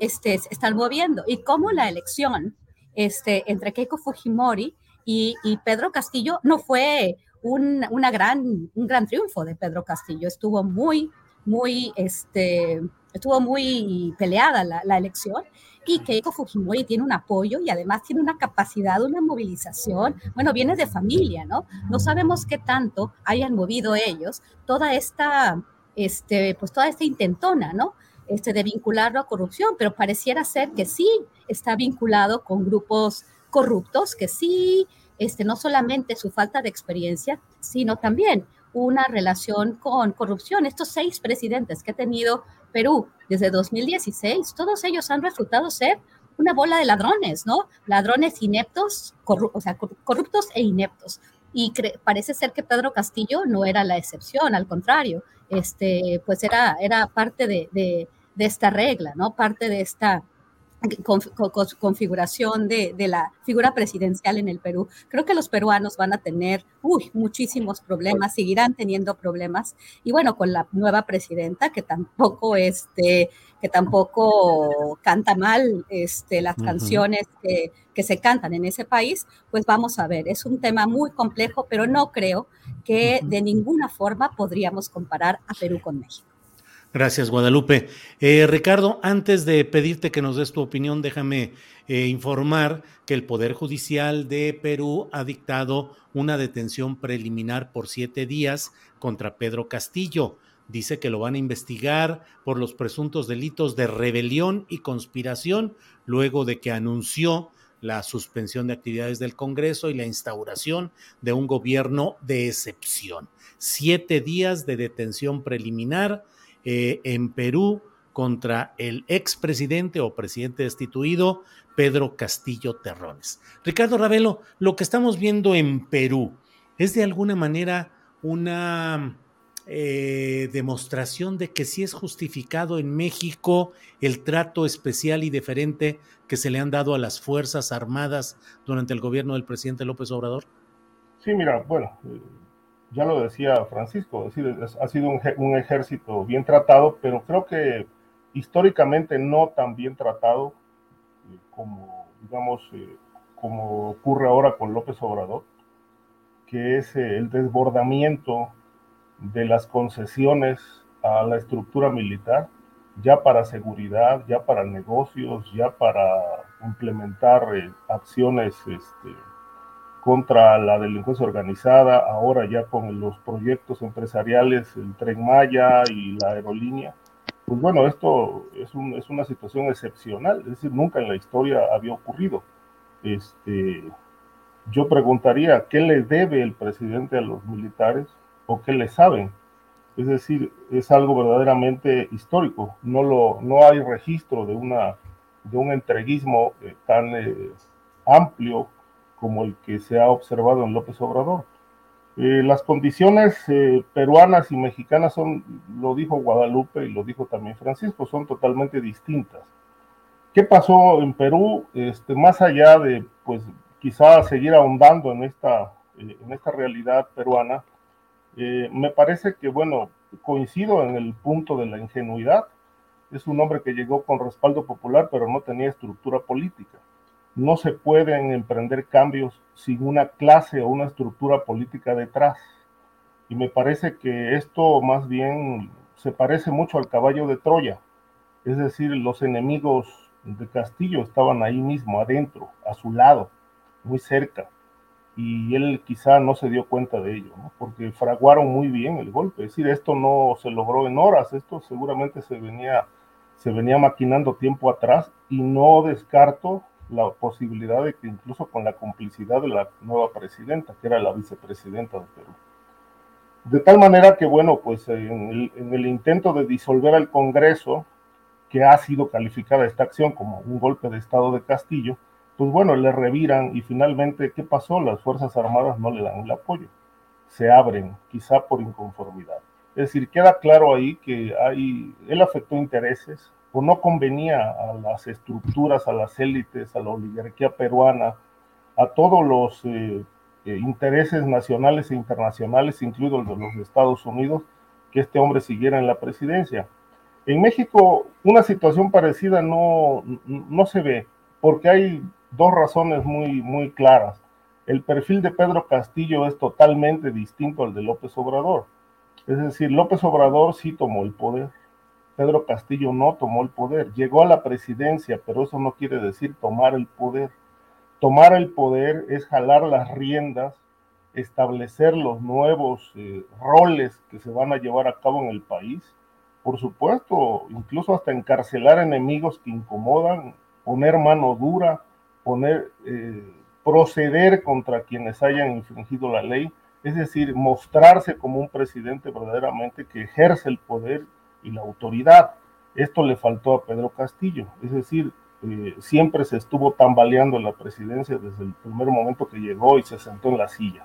este, están moviendo y cómo la elección este, entre Keiko Fujimori y, y Pedro Castillo no fue un, una gran, un gran triunfo de Pedro Castillo. Estuvo muy, muy, este, estuvo muy peleada la, elección y Keiko Fujimori tiene un apoyo y además tiene una capacidad, una movilización, bueno, viene de familia, ¿no? No sabemos qué tanto hayan movido ellos toda esta, este, pues toda esta intentona, ¿no? Este, de vincularlo a corrupción, pero pareciera ser que sí está vinculado con grupos corruptos, que sí este, no solamente su falta de experiencia, sino también una relación con corrupción. Estos seis presidentes que ha tenido Perú desde 2016, todos ellos han resultado ser una bola de ladrones, ¿no? Ladrones ineptos, o sea, corruptos e ineptos. Y parece ser que Pedro Castillo no era la excepción, al contrario, este, pues era, era parte de, de esta regla, ¿no? Parte de esta configuración de, la figura presidencial en el Perú. Creo que los peruanos van a tener uy, muchísimos problemas, seguirán teniendo problemas. Y bueno, con la nueva presidenta que tampoco, este, que tampoco canta mal este, las canciones que, que se cantan en ese país, pues vamos a ver, es un tema muy complejo, pero no creo que de ninguna forma podríamos comparar a Perú con México. Gracias, Guadalupe. Eh, Ricardo, antes de pedirte que nos des tu opinión, déjame eh, informar que el Poder Judicial de Perú ha dictado una detención preliminar por siete días contra Pedro Castillo. Dice que lo van a investigar por los presuntos delitos de rebelión y conspiración, luego de que anunció la suspensión de actividades del Congreso y la instauración de un gobierno de excepción. Siete días de detención preliminar eh, en Perú contra el expresidente o presidente destituido Pedro Castillo Terrones. Ricardo Ravelo, lo que estamos viendo en Perú es de alguna manera una eh, demostración de que sí es justificado en México el trato especial y diferente que se le han dado a las Fuerzas Armadas durante el gobierno del presidente López Obrador? Sí, mira, bueno, ya lo decía Francisco, decir, ha sido un, ejército bien tratado, pero creo que históricamente no tan bien tratado eh, como, digamos, eh, como ocurre ahora con López Obrador, que es eh, el desbordamiento de las concesiones a la estructura militar, ya para seguridad, ya para negocios, ya para implementar acciones este, contra la delincuencia organizada, ahora ya con los proyectos empresariales, el tren Maya y la aerolínea, pues bueno, esto es, un, es una situación excepcional, es decir, nunca en la historia había ocurrido. Este, yo preguntaría, ¿qué le debe el presidente a los militares o qué le saben? Es decir, es algo verdaderamente histórico. No, lo, no hay registro de, una, de un entreguismo eh, tan eh, amplio como el que se ha observado en López Obrador. Eh, las condiciones peruanas y mexicanas son, lo dijo Guadalupe y lo dijo también Francisco, son totalmente distintas. ¿Qué pasó en Perú? Este, más allá de, pues, quizá seguir ahondando en esta, en esta realidad peruana, eh, me parece que, bueno, coincido en el punto de la ingenuidad. Es un hombre que llegó con respaldo popular, pero no tenía estructura política. No se pueden emprender cambios sin una clase o una estructura política detrás. Y me parece que esto más bien se parece mucho al caballo de Troya. Es decir, los enemigos de Castillo estaban ahí mismo, adentro, a su lado, muy cerca y él quizá no se dio cuenta de ello, porque fraguaron muy bien el golpe. Es decir, esto no se logró en horas, esto seguramente se venía, se venía maquinando tiempo atrás y no descarto la posibilidad de que incluso con la complicidad de la nueva presidenta, que era la vicepresidenta de Perú. De tal manera que, bueno, pues en el, en el intento de disolver al Congreso, que ha sido calificada esta acción como un golpe de Estado de Castillo, pues bueno, le reviran y finalmente, ¿qué pasó? Las Fuerzas Armadas no le dan el apoyo, se abren, quizá por inconformidad. Es decir, queda claro ahí que hay, él afectó intereses o no convenía a las estructuras, a las élites, a la oligarquía peruana, a todos los eh, eh, intereses nacionales e internacionales, incluidos los de los Estados Unidos, que este hombre siguiera en la presidencia. En México una situación parecida no, no se ve, porque hay dos razones muy, muy claras. El perfil de Pedro Castillo es totalmente distinto al de López Obrador. Es decir, López Obrador sí tomó el poder. Pedro Castillo no tomó el poder. Llegó a la presidencia, pero eso no quiere decir tomar el poder. Tomar el poder es jalar las riendas, establecer los nuevos eh, roles que se van a llevar a cabo en el país. Por supuesto, incluso hasta encarcelar enemigos que incomodan, poner mano dura, poner, eh, proceder contra quienes hayan infringido la ley, es decir, mostrarse como un presidente verdaderamente que ejerce el poder y la autoridad. Esto le faltó a Pedro Castillo, es decir, eh, siempre se estuvo tambaleando en la presidencia desde el primer momento que llegó y se sentó en la silla.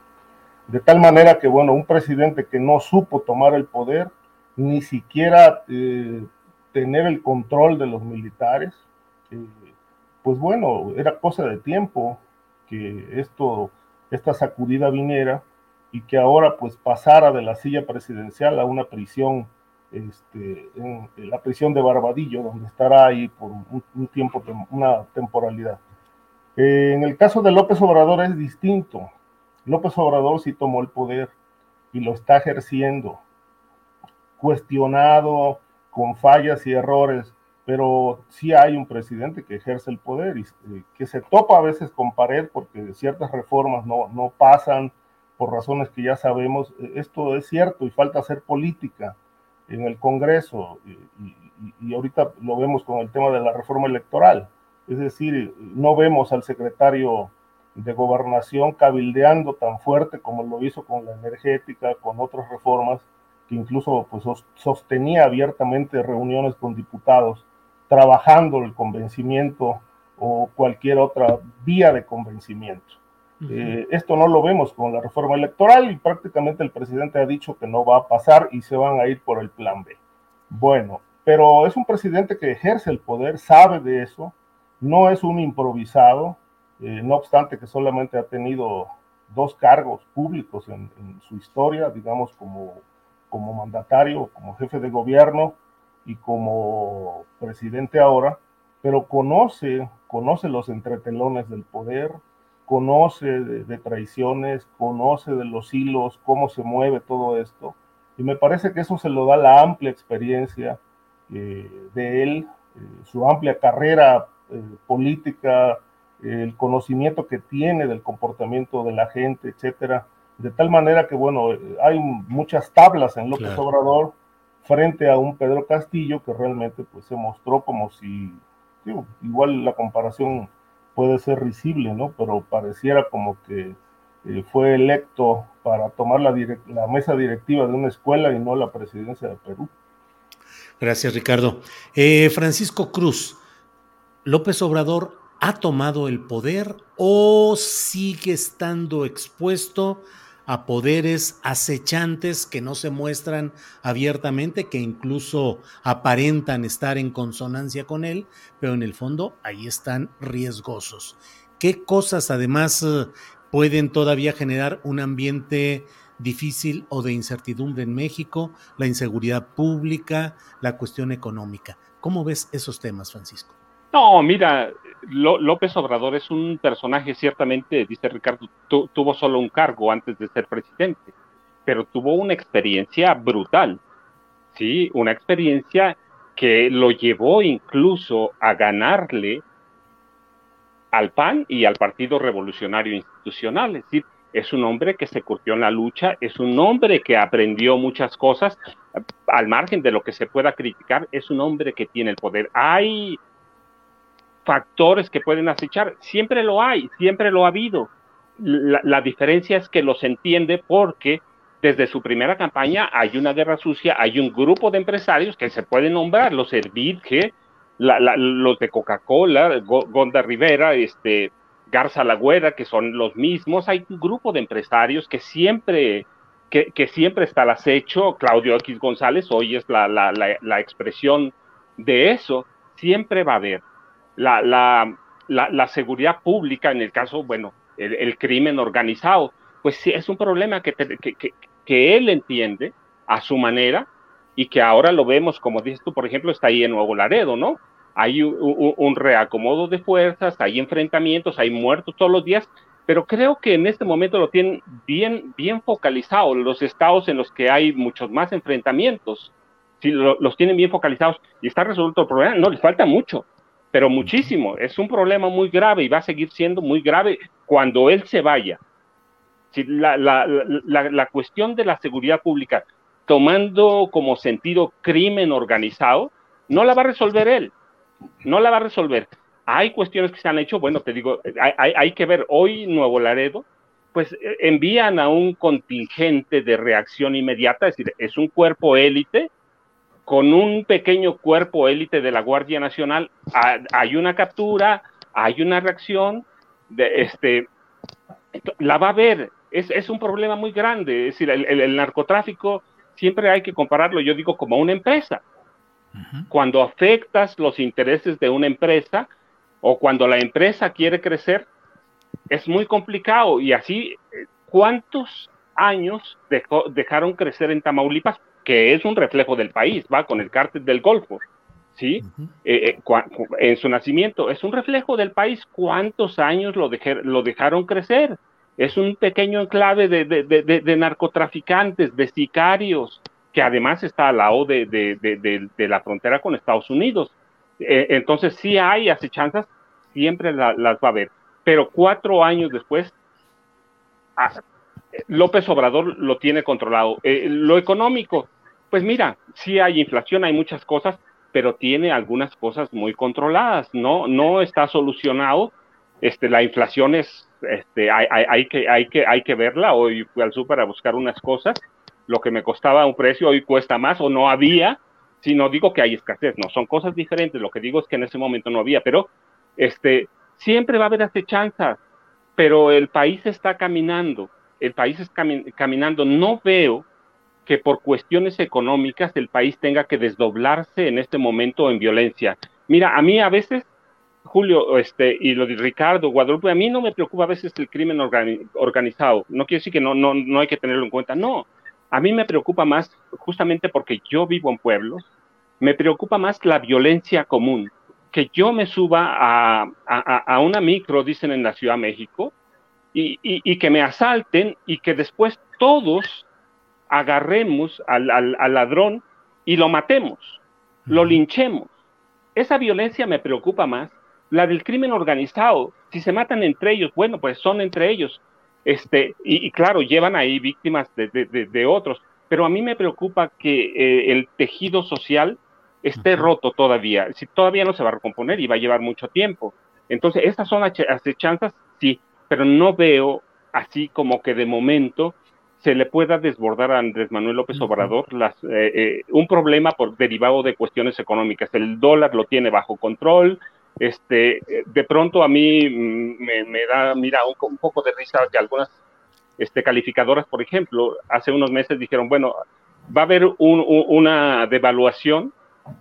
De tal manera que, bueno, un presidente que no supo tomar el poder, ni siquiera eh, tener el control de los militares, pues bueno, era cosa de tiempo que esto, esta sacudida viniera y que ahora pues pasara de la silla presidencial a una prisión, este, en, la prisión de Barbadillo, donde estará ahí por un, tiempo, una temporalidad. Eh, en el caso de López Obrador es distinto. López Obrador sí tomó el poder y lo está ejerciendo, cuestionado, con fallas y errores, pero sí hay un presidente que ejerce el poder y eh, que se topa a veces con pared porque ciertas reformas no, no pasan por razones que ya sabemos. Eh, esto es cierto y falta hacer política en el Congreso y, ahorita lo vemos con el tema de la reforma electoral. Es decir, no vemos al secretario de gobernación cabildeando tan fuerte como lo hizo con la energética, con otras reformas, que incluso pues, sostenía abiertamente reuniones con diputados trabajando el convencimiento o cualquier otra vía de convencimiento. Eh, esto no lo vemos con la reforma electoral y prácticamente el presidente ha dicho que no va a pasar y se van a ir por el plan B. Bueno, pero es un presidente que ejerce el poder, sabe de eso, no es un improvisado, eh, no obstante que solamente ha tenido dos cargos públicos en, su historia, digamos como, como mandatario, como jefe de gobierno, y como presidente ahora, pero conoce, conoce los entretelones del poder, conoce de, traiciones, conoce de los hilos, cómo se mueve todo esto. Y me parece que eso se lo da la amplia experiencia eh, de él, eh, su amplia carrera eh, política el conocimiento que tiene del comportamiento de la gente, etcétera, de tal manera que, bueno, hay muchas tablas en López Obrador frente a un Pedro Castillo que realmente pues se mostró como si, igual la comparación puede ser risible, ¿no? Pero pareciera como que eh, fue electo para tomar la, mesa directiva de una escuela y no la presidencia de Perú. Gracias, Ricardo. Eh, Francisco Cruz, López Obrador ha tomado el poder o sigue estando expuesto poderes acechantes que no se muestran abiertamente, que incluso aparentan estar en consonancia con él, pero en el fondo ahí están riesgosos. ¿Qué cosas además eh, pueden todavía generar un ambiente difícil o de incertidumbre en México? La inseguridad pública, la cuestión económica. ¿Cómo ves esos temas, Francisco? No, mira, López Obrador es un personaje, ciertamente, dice Ricardo, tuvo solo un cargo antes de ser presidente, pero tuvo una experiencia brutal, ¿sí? Una experiencia que lo llevó incluso a ganarle al PAN y al Partido Revolucionario Institucional. Es decir, es un hombre que se curtió en la lucha, es un hombre que aprendió muchas cosas, al margen de lo que se pueda criticar, es un hombre que tiene el poder. Hay factores que pueden acechar. Siempre lo hay, siempre lo ha habido. La, diferencia es que los entiende porque desde su primera campaña hay una guerra sucia, hay un grupo de empresarios que se pueden nombrar, los Hervidge, los de Coca-Cola, Gonda Rivera, este, Garza Lagüera, que son los mismos. Hay un grupo de empresarios que siempre, que, que siempre está al acecho. Claudio X González hoy es la, la expresión de eso. Siempre va a haber la, la, la, seguridad pública, en el caso, bueno, el, crimen organizado, pues sí, es un problema que, que, que, él entiende a su manera y que ahora lo vemos, como dices tú, por ejemplo, está ahí en Nuevo Laredo, ¿no? Hay un, reacomodo de fuerzas, hay enfrentamientos, hay muertos todos los días, pero creo que en este momento lo tienen bien, bien focalizado, los estados en los que hay muchos más enfrentamientos, si los tienen bien focalizados y está resuelto el problema, no les falta mucho, pero muchísimo. Es un problema muy grave y va a seguir siendo muy grave cuando él se vaya. La, la, la, la cuestión de la seguridad pública, tomando como sentido crimen organizado, no la va a resolver él. No la va a resolver. Hay cuestiones que se han hecho, bueno, te digo, hay, hay que ver, hoy Nuevo Laredo, pues eh, envían a un contingente de reacción inmediata, es decir, es un cuerpo élite con un pequeño cuerpo élite de la Guardia Nacional, hay una captura, hay una reacción, de, este, la va a ver, es, es un problema muy grande, es decir, el, narcotráfico siempre hay que compararlo, yo digo, como una empresa. Cuando afectas los intereses de una empresa o cuando la empresa quiere crecer, es muy complicado y así, ¿cuántos años dejaron crecer en Tamaulipas? Que es un reflejo del país, va con el cártel del Golfo, ¿sí? Eh, eh, en su nacimiento, es un reflejo del país. ¿Cuántos años lo, lo dejaron crecer? Es un pequeño enclave de, narcotraficantes, de sicarios, que además está al lado de, la frontera con Estados Unidos. Eh, entonces, sí hay acechanzas, siempre las va a haber. Pero cuatro años después, ah, López Obrador lo tiene controlado. lo económico, pues mira, sí hay inflación, hay muchas cosas, pero tiene algunas cosas muy controladas, no, no está solucionado. Este, la inflación es, este, hay, que verla. Hoy fui al súper a buscar unas cosas, lo que me costaba un precio hoy cuesta más o no había. Si no digo que hay escasez, no, son cosas diferentes. Lo que digo es que en ese momento no había, pero este, siempre va a haber acechanzas, pero el país está caminando, el país está caminando. No veo que por cuestiones económicas el país tenga que desdoblarse en este momento en violencia. Mira, a mí a veces, Julio, este, y lo de Ricardo, Guadalupe, a mí no me preocupa a veces el crimen organizado. No quiere decir que no, no, no hay que tenerlo en cuenta, no. A mí me preocupa más, justamente porque yo vivo en pueblos, me preocupa más la violencia común. Que yo me suba a, a, una micro, dicen en la Ciudad de México, y, y que me asalten y que después todos agarremos al, ladrón y lo matemos, lo linchemos. Esa violencia me preocupa más. la del crimen organizado. Si se matan entre ellos, bueno, pues son entre ellos. Este, y, claro, llevan ahí víctimas de, otros. Pero a mí me preocupa que eh, el tejido social esté roto todavía. Si todavía no se va a recomponer y va a llevar mucho tiempo. Entonces, estas son acechanzas, sí, pero no veo así como que de momento se le pueda desbordar a Andrés Manuel López Obrador las, eh, eh, un problema por derivado de cuestiones económicas. El dólar lo tiene bajo control. Este, de pronto a mí mm, me, da, mira, un, poco de risa que algunas este, calificadoras, por ejemplo, hace unos meses dijeron, bueno, va a haber una devaluación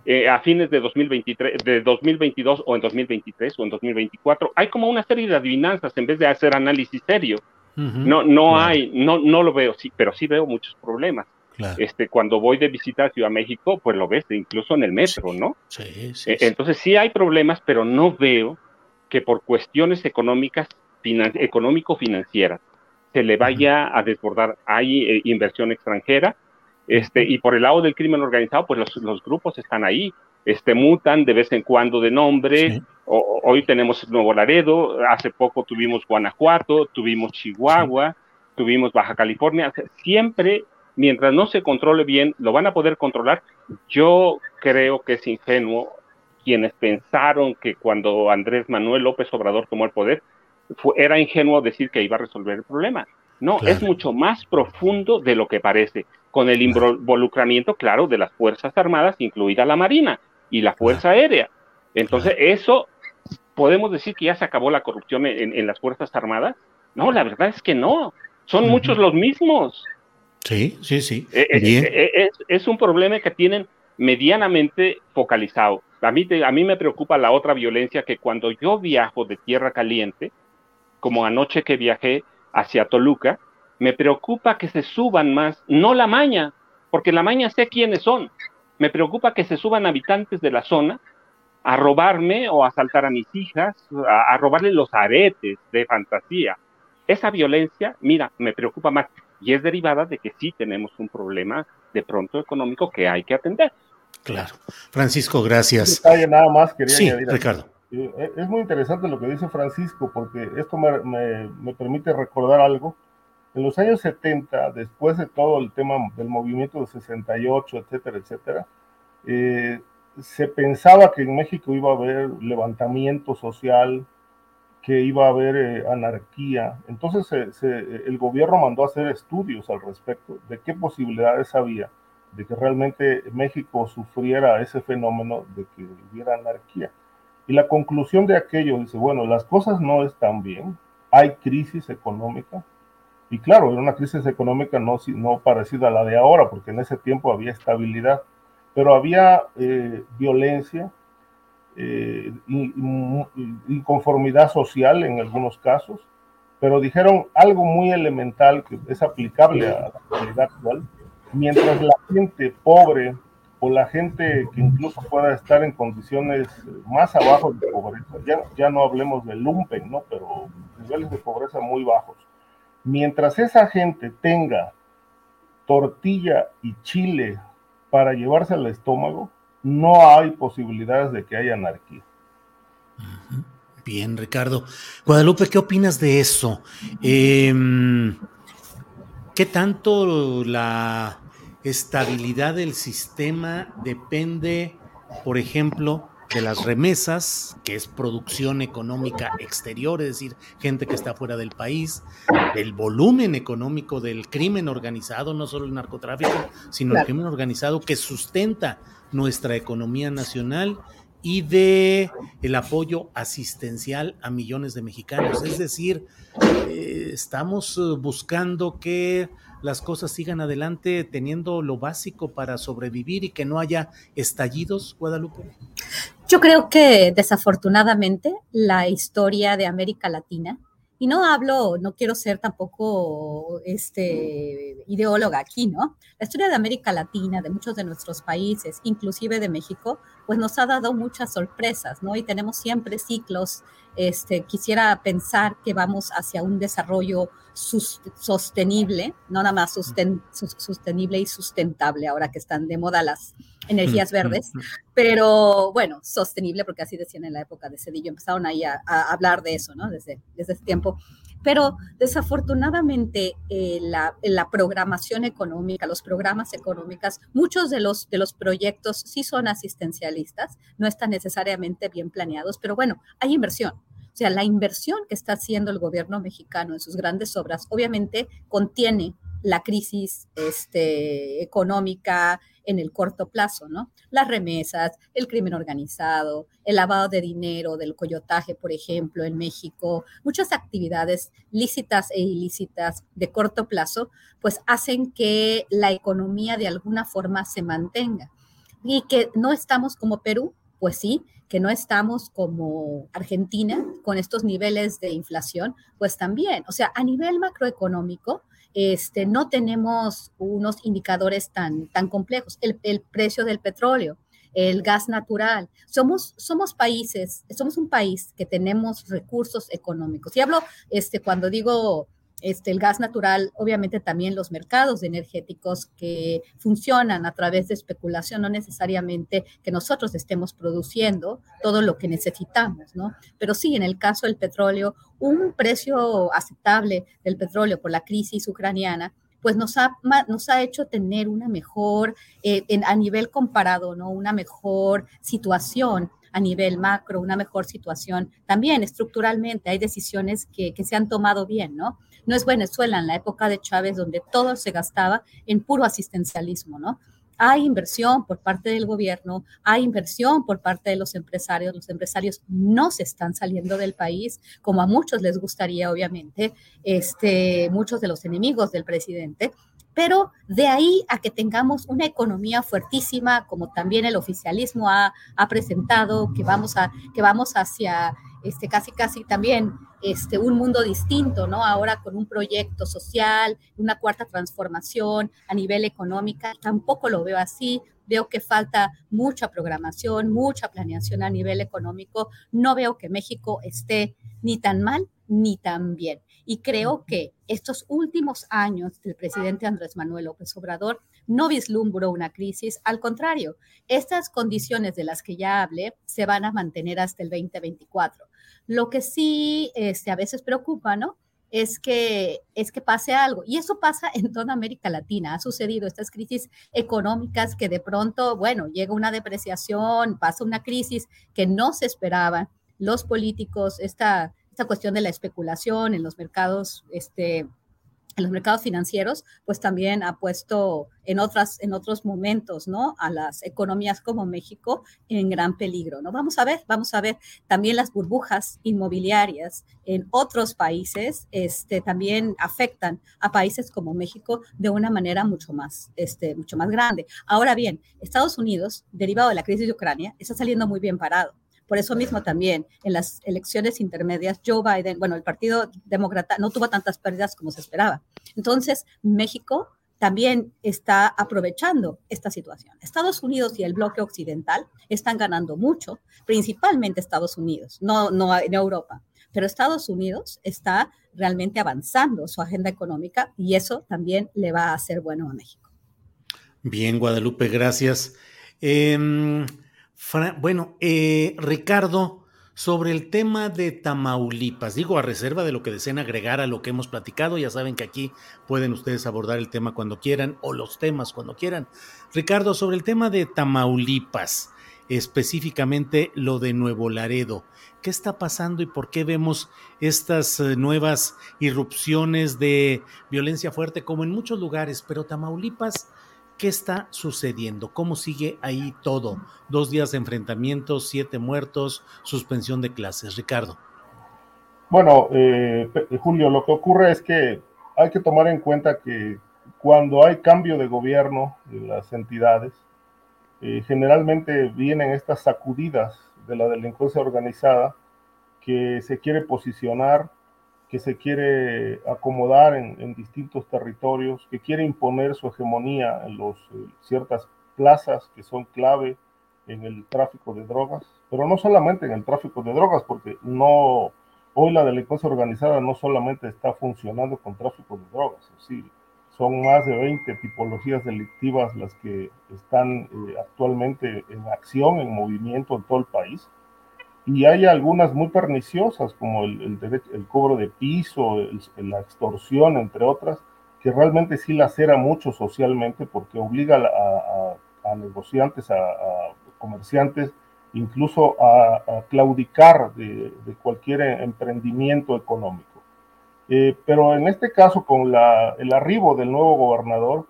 eh, a fines de 2023, de 2022 o en 2023 o en 2024. Hay como una serie de adivinanzas en vez de hacer análisis serio. No, no hay, no, no lo veo, sí, pero sí veo muchos problemas. Este, cuando voy de visita a Ciudad México, pues lo ves, incluso en el metro, ¿no? Sí, sí, Entonces sí hay problemas, pero no veo que por cuestiones económicas, económico-financieras, se le vaya a desbordar. Hay eh, inversión extranjera, este, y por el lado del crimen organizado, pues los, los grupos están ahí, este, mutan de vez en cuando de nombre. Hoy tenemos Nuevo Laredo, hace poco tuvimos Guanajuato, tuvimos Chihuahua, tuvimos Baja California. siempre, mientras no se controle bien, lo van a poder controlar. Yo creo que es ingenuo quienes pensaron que cuando Andrés Manuel López Obrador tomó el poder, era ingenuo decir que iba a resolver el problema. No, es mucho más profundo de lo que parece, con el involucramiento, claro, de las Fuerzas Armadas, incluida la Marina y la Fuerza Aérea. Entonces, eso, ¿podemos decir que ya se acabó la corrupción en, las Fuerzas Armadas? No, la verdad es que no. Son muchos los mismos. Sí, sí, sí. Eh, eh, eh, es, es, un problema que tienen medianamente focalizado. A mí, a mí me preocupa la otra violencia que cuando yo viajo de tierra caliente, como anoche que viajé hacia Toluca, me preocupa que se suban más, no la maña, porque la maña sé quiénes son, me preocupa que se suban habitantes de la zona a robarme o a asaltar a mis hijas, a, robarle los aretes de fantasía. Esa violencia, mira, me preocupa más y es derivada de que sí tenemos un problema de pronto económico que hay que atender. Claro. Francisco, gracias. nada más quería sí, Ricardo. Eh, es muy interesante lo que dice Francisco porque esto me, me permite recordar algo en los años 70, después de todo el tema del movimiento de 68, etcétera, etcétera, eh, se pensaba que en México iba a haber levantamiento social, que iba a haber eh, anarquía. Entonces el gobierno mandó a hacer estudios al respecto de qué posibilidades había de que realmente México sufriera ese fenómeno de que hubiera anarquía. Y la conclusión de aquello dice, bueno, las cosas no están bien, hay crisis económica, y claro, era una crisis económica no, no parecida a la de ahora, porque en ese tiempo había estabilidad, pero había eh, violencia, eh, inconformidad social en algunos casos, pero dijeron algo muy elemental que es aplicable a la realidad actual. Mientras la gente pobre o la gente que incluso pueda estar en condiciones más abajo de pobreza, ya, ya no hablemos de lumpen, ¿no? pero niveles de pobreza muy bajos, mientras esa gente tenga tortilla y chile para llevarse al estómago, no hay posibilidades de que haya anarquía. Bien, Ricardo. Guadalupe, ¿qué opinas de eso? Em, ¿Qué tanto la estabilidad del sistema depende, por ejemplo, de las remesas, que es producción económica exterior, es decir, gente que está fuera del país, del volumen económico del crimen organizado, no solo el narcotráfico, sino el crimen organizado que sustenta nuestra economía nacional y de el apoyo asistencial a millones de mexicanos. Es decir, eh, estamos eh, buscando que las cosas sigan adelante teniendo lo básico para sobrevivir y que no haya estallidos, Guadalupe? Yo creo que desafortunadamente la historia de América Latina, y no hablo, no quiero ser tampoco este, ideóloga aquí, ¿no? La historia de América Latina, de muchos de nuestros países, inclusive de México, pues nos ha dado muchas sorpresas, ¿no? Y tenemos siempre ciclos este, quisiera pensar que vamos hacia un desarrollo sostenible, no nada más sostenible y sustentable, ahora que están de moda las energías verdes, pero bueno, sostenible, porque así decían en la época de Cedillo, empezaron ahí a, hablar de eso, ¿no? Desde, desde ese tiempo. Pero desafortunadamente eh, la, la, programación económica, los programas económicos, muchos de los, de los proyectos sí son asistencialistas, no están necesariamente bien planeados, pero bueno, hay inversión. O sea, la inversión que está haciendo el gobierno mexicano en sus grandes obras obviamente contiene la crisis este, económica en el corto plazo, ¿no? Las remesas, el crimen organizado, el lavado de dinero, del coyotaje, por ejemplo, en México, muchas actividades lícitas e ilícitas de corto plazo, pues hacen que la economía de alguna forma se mantenga. Y que no estamos como Perú, pues sí, que no estamos como Argentina con estos niveles de inflación, pues también, o sea, a nivel macroeconómico, este, no tenemos unos indicadores tan, tan complejos. El, precio del petróleo, el gas natural. Somos, somos países, somos un país que tenemos recursos económicos. Y hablo, este, cuando digo este, el gas natural, obviamente también los mercados energéticos que funcionan a través de especulación, no necesariamente que nosotros estemos produciendo todo lo que necesitamos, ¿no? Pero sí, en el caso del petróleo, un precio aceptable del petróleo por la crisis ucraniana, pues nos ha, nos ha hecho tener una mejor, eh, a nivel comparado, ¿no? Una mejor situación a nivel macro, una mejor situación también estructuralmente. Hay decisiones que, que se han tomado bien, ¿no? No es Venezuela en la época de Chávez donde todo se gastaba en puro asistencialismo, ¿no? Hay inversión por parte del gobierno, hay inversión por parte de los empresarios. Los empresarios no se están saliendo del país, como a muchos les gustaría, obviamente, este, muchos de los enemigos del presidente. Pero de ahí a que tengamos una economía fuertísima, como también el oficialismo ha, ha presentado, que vamos, a, que vamos hacia este, casi, casi también este, un mundo distinto, ¿no? Ahora con un proyecto social, una cuarta transformación a nivel económica, tampoco lo veo así. Veo que falta mucha programación, mucha planeación a nivel económico. No veo que México esté ni tan mal ni tan bien. Y creo que estos últimos años del presidente Andrés Manuel López Obrador no vislumbró una crisis, al contrario, estas condiciones de las que ya hablé se van a mantener hasta el 2024. Lo que sí este, a veces preocupa, ¿no? Es que, es que pase algo. Y eso pasa en toda América Latina. Ha sucedido estas crisis económicas que de pronto, bueno, llega una depreciación, pasa una crisis que no se esperaba. Los políticos, esta, esta cuestión de la especulación en los mercados este, en los mercados financieros, pues también ha puesto en, otras, en otros momentos, ¿no? A las economías como México en gran peligro, ¿no? Vamos a ver, vamos a ver también las burbujas inmobiliarias en otros países, este, también afectan a países como México de una manera mucho más, este, mucho más grande. Ahora bien, Estados Unidos, derivado de la crisis de Ucrania, está saliendo muy bien parado por eso mismo también en las elecciones intermedias, Joe Biden, bueno, el Partido Demócrata no tuvo tantas pérdidas como se esperaba. Entonces, México también está aprovechando esta situación. Estados Unidos y el bloque occidental están ganando mucho, principalmente Estados Unidos, no, no en Europa, pero Estados Unidos está realmente avanzando su agenda económica y eso también le va a hacer bueno a México. Bien, Guadalupe, gracias. Eh, bueno, eh, Ricardo, sobre el tema de Tamaulipas, digo a reserva de lo que deseen agregar a lo que hemos platicado, ya saben que aquí pueden ustedes abordar el tema cuando quieran o los temas cuando quieran. Ricardo, sobre el tema de Tamaulipas, específicamente lo de Nuevo Laredo, ¿qué está pasando y por qué vemos estas eh, nuevas irrupciones de violencia fuerte como en muchos lugares, pero Tamaulipas ¿Qué está sucediendo? ¿Cómo sigue ahí todo? Dos días de enfrentamientos, siete muertos, suspensión de clases. Ricardo. Bueno, eh, Julio, lo que ocurre es que hay que tomar en cuenta que cuando hay cambio de gobierno en las entidades, eh, generalmente vienen estas sacudidas de la delincuencia organizada que se quiere posicionar que se quiere acomodar en, distintos territorios, que quiere imponer su hegemonía en los, eh, ciertas plazas que son clave en el tráfico de drogas. pero no solamente en el tráfico de drogas, porque no, hoy la delincuencia organizada no solamente está funcionando con tráfico de drogas, sí, son más de 20 tipologías delictivas las que están eh, actualmente en acción, en movimiento en todo el país. Y hay algunas muy perniciosas, como el, cobro de piso, la extorsión, entre otras, que realmente sí lacera mucho socialmente porque obliga a, negociantes, a, comerciantes, incluso a, claudicar de, cualquier emprendimiento económico. Eh, pero en este caso, con el arribo del nuevo gobernador,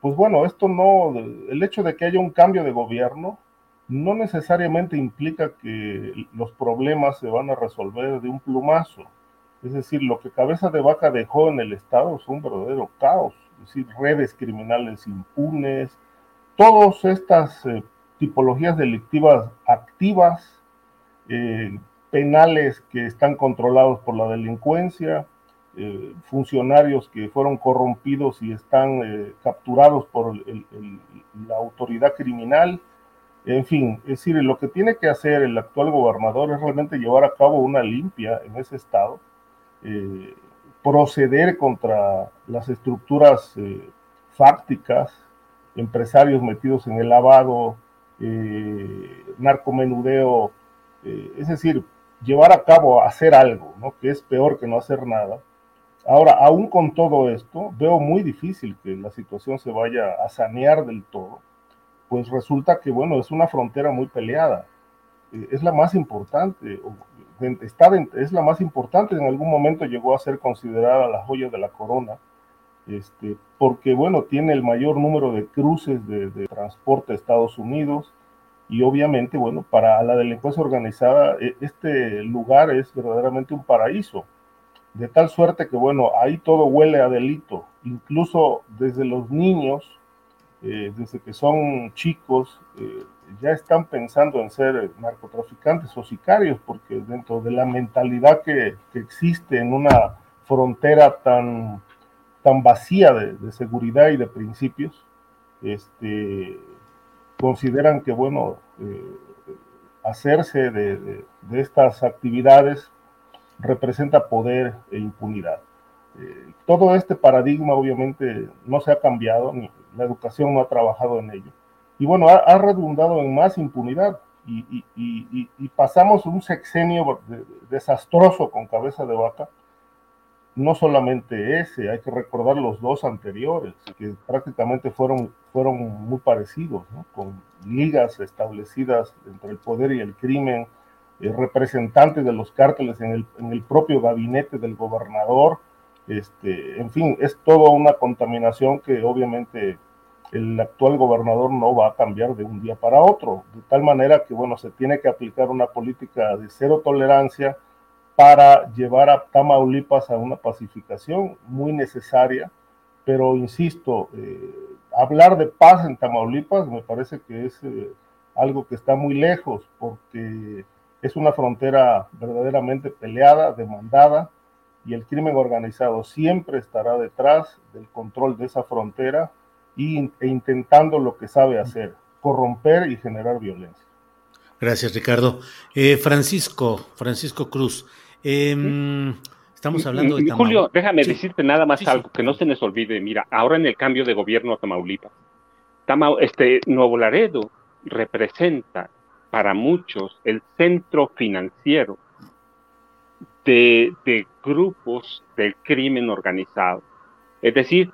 pues bueno, esto no, el hecho de que haya un cambio de gobierno no necesariamente implica que los problemas se van a resolver de un plumazo. Es decir, lo que Cabeza de Vaca dejó en el Estado es un verdadero caos. Es decir, redes criminales impunes, todas estas eh, tipologías delictivas activas, eh, penales que están controlados por la delincuencia, eh, funcionarios que fueron corrompidos y están capturados por la autoridad criminal. En fin, es decir, lo que tiene que hacer el actual gobernador es realmente llevar a cabo una limpia en ese estado, eh, proceder contra las estructuras fácticas, empresarios metidos en el lavado, narcomenudeo, es decir, llevar a cabo, hacer algo, ¿no? que es peor que no hacer nada, Ahora, aún con todo esto, veo muy difícil que la situación se vaya a sanear del todo, pues resulta que, bueno, es una frontera muy peleada. Eh, es la más importante, está es la más importante, en algún momento llegó a ser considerada la joya de la corona, este, porque, bueno, tiene el mayor número de cruces de, de transporte a Estados Unidos, y obviamente, bueno, para la delincuencia organizada, e, este lugar es verdaderamente un paraíso de tal suerte que, bueno, ahí todo huele a delito, incluso desde los niños, eh, desde que son chicos, eh, ya están pensando en ser narcotraficantes o sicarios, porque dentro de la mentalidad que, existe en una frontera tan, tan vacía de, seguridad y de principios, este, consideran que, bueno, eh, hacerse de, estas actividades representa poder e impunidad. Eh, todo este paradigma obviamente no se ha cambiado, ni la educación no ha trabajado en ello. Y bueno, ha, redundado en más impunidad y, pasamos un sexenio desastroso con cabeza de vaca. No solamente ese, hay que recordar los dos anteriores, que prácticamente fueron, fueron muy parecidos, con ligas establecidas entre el poder y el crimen, eh, representantes de los cárteles en el, en el, propio gabinete del gobernador. Este, en fin, es toda una contaminación que obviamente el actual gobernador no va a cambiar de un día para otro, de tal manera que, bueno, se tiene que aplicar una política de cero tolerancia para llevar a Tamaulipas a una pacificación muy necesaria, pero insisto, eh, hablar de paz en Tamaulipas me parece que es eh, algo que está muy lejos, porque es una frontera verdaderamente peleada, demandada, y el crimen organizado siempre estará detrás del control de esa frontera y, e intentando lo que sabe hacer, corromper y generar violencia. Gracias, Ricardo. Eh, Francisco, Francisco Cruz, em, estamos hablando de Julio, déjame decirte nada más algo, que no se les olvide. Mira, ahora en el cambio de gobierno a Tamaulipas, este, Nuevo Laredo representa para muchos el centro financiero de, grupos del crimen organizado. Es decir,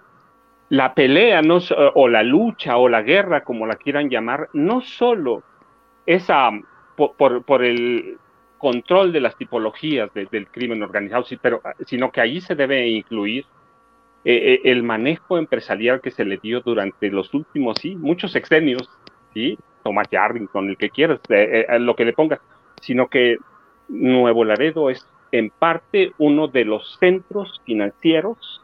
la pelea no, o la lucha o la guerra, como la quieran llamar, no solo es por, el control de las tipologías del crimen organizado, pero, sino que ahí se debe incluir eh, eh, el manejo empresarial que se le dio durante los últimos, sí, muchos exenios, ¿sí? Thomas Yarrington, el que quieras, eh, eh, lo que le pongas, sino que Nuevo Laredo es en parte uno de los centros financieros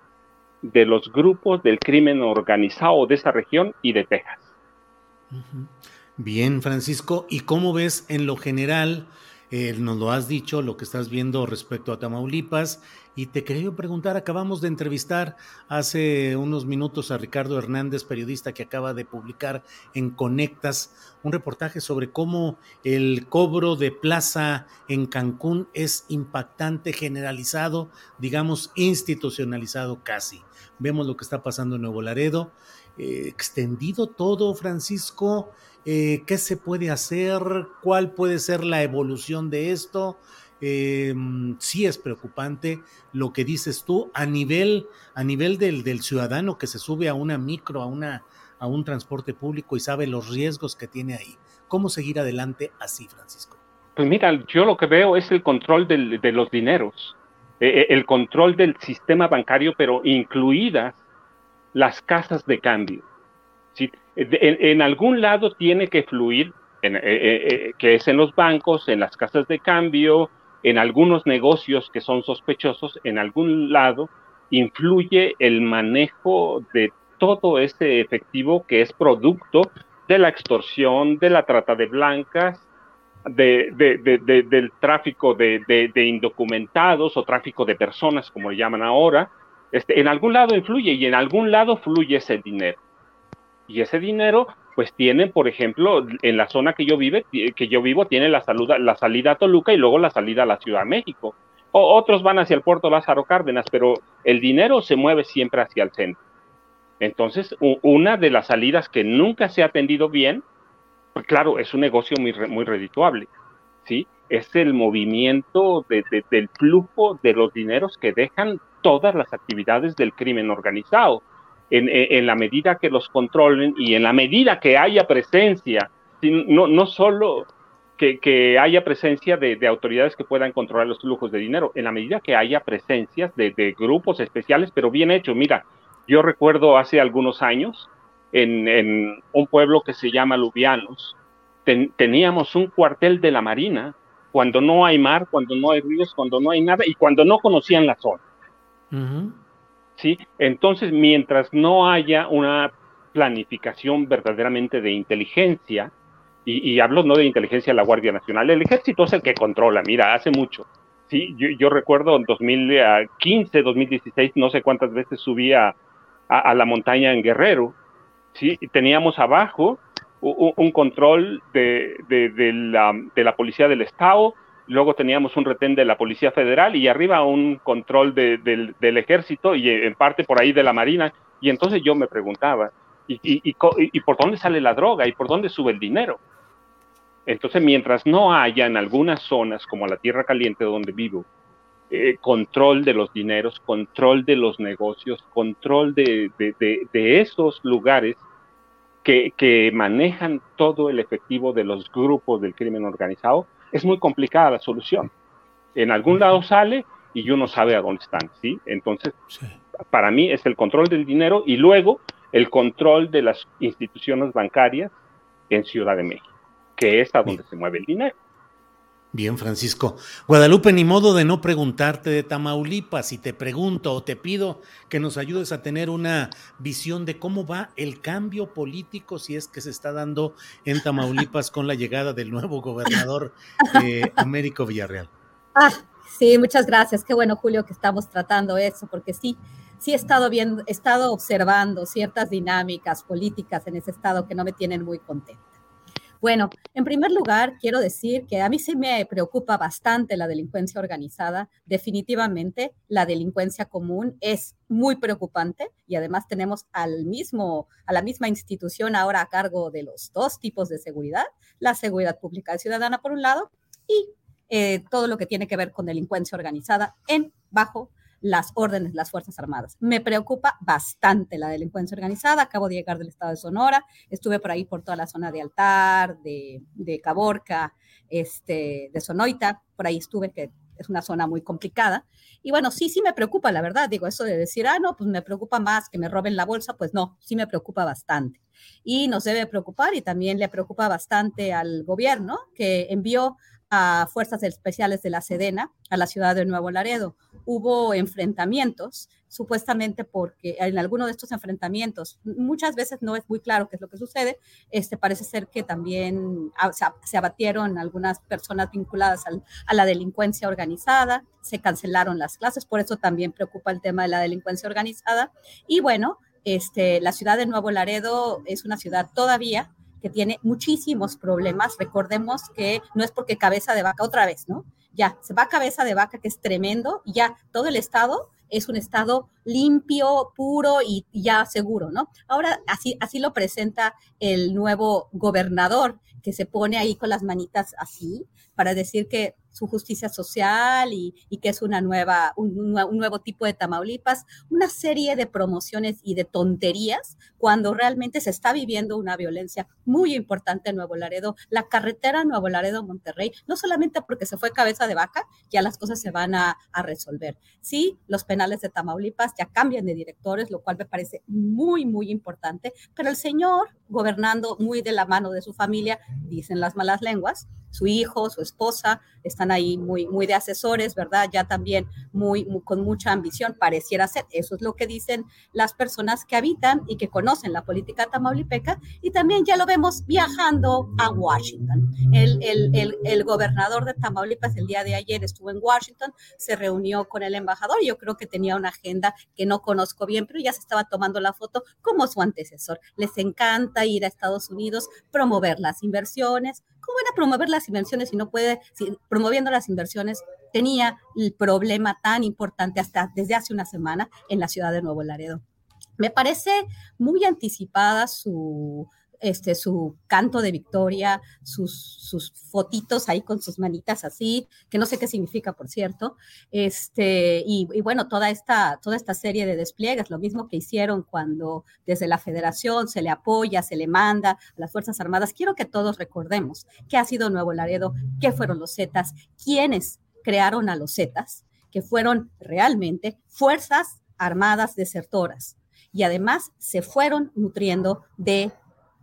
de los grupos del crimen organizado de esa región y de Texas. Bien, Francisco, ¿y cómo ves en lo general eh, nos lo has dicho, lo que estás viendo respecto a Tamaulipas. Y te quería preguntar, acabamos de entrevistar hace unos minutos a Ricardo Hernández, periodista que acaba de publicar en Conectas un reportaje sobre cómo el cobro de plaza en Cancún es impactante, generalizado, digamos, institucionalizado casi. Vemos lo que está pasando en Nuevo Laredo. Eh, extendido todo, Francisco. Eh, ¿Qué se puede hacer? ¿Cuál puede ser la evolución de esto? Eh, sí es preocupante lo que dices tú a nivel, a nivel del, ciudadano que se sube a una micro, a, una, a un transporte público y sabe los riesgos que tiene ahí. ¿Cómo seguir adelante así, Francisco? Pues mira, yo lo que veo es el control de los dineros, eh, el control del sistema bancario, pero incluidas las casas de cambio. ¿sí? En, algún lado tiene que fluir, en, eh, eh, que es en los bancos, en las casas de cambio, en algunos negocios que son sospechosos, en algún lado influye el manejo de todo ese efectivo que es producto de la extorsión, de la trata de blancas, de, de, de, del tráfico de, indocumentados o tráfico de personas, como le llaman ahora, este, en algún lado influye y en algún lado fluye ese dinero. Y ese dinero, pues tiene, por ejemplo, en la zona que yo, vive, que yo vivo, tiene la, la salida a Toluca y luego la salida a la Ciudad de México. O, otros van hacia el puerto Lázaro Cárdenas, pero el dinero se mueve siempre hacia el centro. Entonces, una de las salidas que nunca se ha atendido bien, pues claro, es un negocio muy, muy redituable, ¿sí? Es el movimiento del flujo de los dineros que dejan todas las actividades del crimen organizado. En, la medida que los controlen y en la medida que haya presencia, no, no solo que, haya presencia de, autoridades que puedan controlar los flujos de dinero, en la medida que haya presencias de, grupos especiales, pero bien hechos. Mira, yo recuerdo hace algunos años en, un pueblo que se llama Lubianos, teníamos un cuartel de la Marina cuando no hay mar, cuando no hay ríos, cuando no hay nada y cuando no conocían la zona. ¿Sí? Entonces, mientras no haya una planificación verdaderamente de inteligencia, y, hablo no de inteligencia de la Guardia Nacional, el ejército es el que controla, mira, hace mucho. Sí, yo, recuerdo en 2015, 2016, no sé cuántas veces subí a, la montaña en Guerrero, sí, teníamos abajo un, control de la policía del Estado, luego teníamos un retén de la Policía Federal y arriba un control del, ejército y en parte por ahí de la Marina. Y entonces yo me preguntaba, ¿y, por dónde sale la droga? ¿Y por dónde sube el dinero? Entonces, mientras no haya en algunas zonas, como la Tierra Caliente donde vivo, eh, control de los dineros, control de los negocios, control de, esos lugares que manejan todo el efectivo de los grupos del crimen organizado, es muy complicada la solución. En algún lado sale y uno sabe a dónde están, ¿sí? Entonces, para mí es el control del dinero y luego el control de las instituciones bancarias en Ciudad de México, que es a donde se mueve el dinero. Bien, Francisco. Guadalupe, ni modo de no preguntarte de Tamaulipas. Y te pregunto o te pido que nos ayudes a tener una visión de cómo va el cambio político, si es que se está dando en Tamaulipas con la llegada del nuevo gobernador Américo Villarreal. Ah, sí, muchas gracias. Qué bueno, Julio, que estamos tratando eso, porque sí, sí he estado viendo, he estado observando ciertas dinámicas políticas en ese estado que no me tienen muy contenta. Bueno, en primer lugar, quiero decir que a mí sí me preocupa bastante la delincuencia organizada. Definitivamente, la delincuencia común es muy preocupante y además tenemos al mismo, a la misma institución ahora a cargo de los dos tipos de seguridad, la seguridad pública y ciudadana por un lado y eh, todo lo que tiene que ver con delincuencia organizada en bajo las órdenes de las Fuerzas Armadas. Me preocupa bastante la delincuencia organizada. Acabo de llegar del estado de Sonora, estuve por ahí por toda la zona de Altar, de, de Caborca, este, de Sonoita, por ahí estuve, que es una zona muy complicada. Y bueno, sí, sí me preocupa, la verdad. Digo, eso de decir, ah, no, pues me preocupa más que me roben la bolsa, pues no, sí me preocupa bastante. Y nos debe preocupar y también le preocupa bastante al gobierno que envió a fuerzas especiales de la Sedena a la ciudad de Nuevo Laredo. Hubo enfrentamientos, supuestamente porque en alguno de estos enfrentamientos, muchas veces no es muy claro qué es lo que sucede, este, parece ser que también se, abatieron algunas personas vinculadas a la delincuencia organizada, se cancelaron las clases, por eso también preocupa el tema de la delincuencia organizada. Y bueno, este, la ciudad de Nuevo Laredo es una ciudad todavía que tiene muchísimos problemas. Recordemos que no es porque cabeza de vaca otra vez, ¿no? Ya, se va cabeza de vaca, que es tremendo, y ya todo el estado es un estado limpio, puro y ya seguro, ¿no? Ahora así, así lo presenta el nuevo gobernador, que se pone ahí con las manitas así, para decir que su justicia social y, que es una nueva, un, nuevo tipo de Tamaulipas, una serie de promociones y de tonterías cuando realmente se está viviendo una violencia muy importante en Nuevo Laredo. La carretera Nuevo Laredo-Monterrey, no solamente porque se fue cabeza de vaca, ya las cosas se van a, a resolver. Sí, los penales de Tamaulipas ya cambian de directores, lo cual me parece muy, muy importante, pero el señor, gobernando muy de la mano de su familia, dicen las malas lenguas, su hijo, su esposa, están ahí muy, muy de asesores, ¿verdad? Ya también muy, con mucha ambición, pareciera ser. Eso es lo que dicen las personas que habitan y que conocen la política tamaulipeca. Y también ya lo vemos viajando a Washington. El, el, el, gobernador de Tamaulipas el día de ayer estuvo en Washington, se reunió con el embajador. Yo creo que tenía una agenda que no conozco bien, pero ya se estaba tomando la foto como su antecesor. Les encanta ir a Estados Unidos, promover las inversiones, ¿Cómo van a promover las inversiones si no puede, si, promoviendo las inversiones, tenía el problema tan importante hasta desde hace una semana en la ciudad de Nuevo Laredo? Me parece muy anticipada su, este, su canto de victoria, sus, sus fotitos ahí con sus manitas así, que no sé qué significa, por cierto, este, y, bueno, toda esta, toda esta serie de despliegues, lo mismo que hicieron cuando desde la federación se le apoya, se le manda a las Fuerzas Armadas. Quiero que todos recordemos qué ha sido Nuevo Laredo, qué fueron los Zetas, quiénes crearon a los Zetas, que fueron realmente Fuerzas Armadas desertoras y además se fueron nutriendo de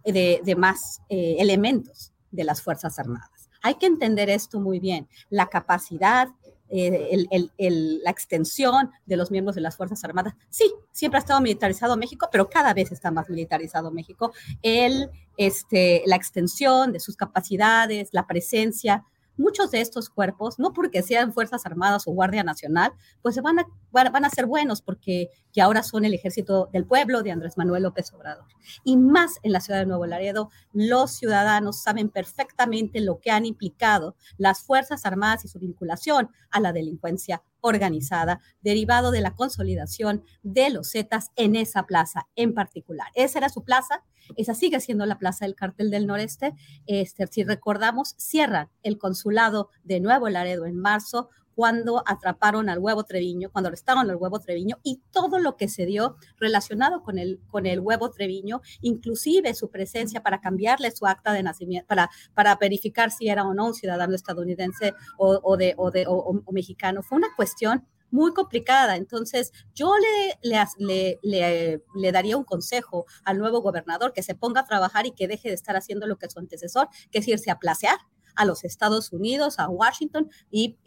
de, más eh, elementos de las Fuerzas Armadas. Hay que entender esto muy bien. La capacidad, eh, la extensión de los miembros de las Fuerzas Armadas. Sí, siempre ha estado militarizado México, pero cada vez está más militarizado México. El, este, la extensión de sus capacidades, la presencia muchos de estos cuerpos, no porque sean Fuerzas Armadas o Guardia Nacional, pues van a, van a ser buenos porque que ahora son el ejército del pueblo de Andrés Manuel López Obrador. Y más en la ciudad de Nuevo Laredo, los ciudadanos saben perfectamente lo que han implicado las Fuerzas Armadas y su vinculación a la delincuencia organizada, derivado de la consolidación de los Zetas en esa plaza en particular. Esa era su plaza, esa sigue siendo la plaza del cartel del noreste. Este, si recordamos, cierran el consulado de Nuevo Laredo en marzo cuando atraparon al huevo Treviño, cuando arrestaron al huevo Treviño y todo lo que se dio relacionado con el, con el huevo Treviño, inclusive su presencia para cambiarle su acta de nacimiento, para, para verificar si era o no un ciudadano estadounidense o, de, o, de, o, mexicano. Fue una cuestión muy complicada. Entonces, yo le, le, le, le, daría un consejo al nuevo gobernador que se ponga a trabajar y que deje de estar haciendo lo que su antecesor, que es irse a placear a los Estados Unidos, a Washington, y,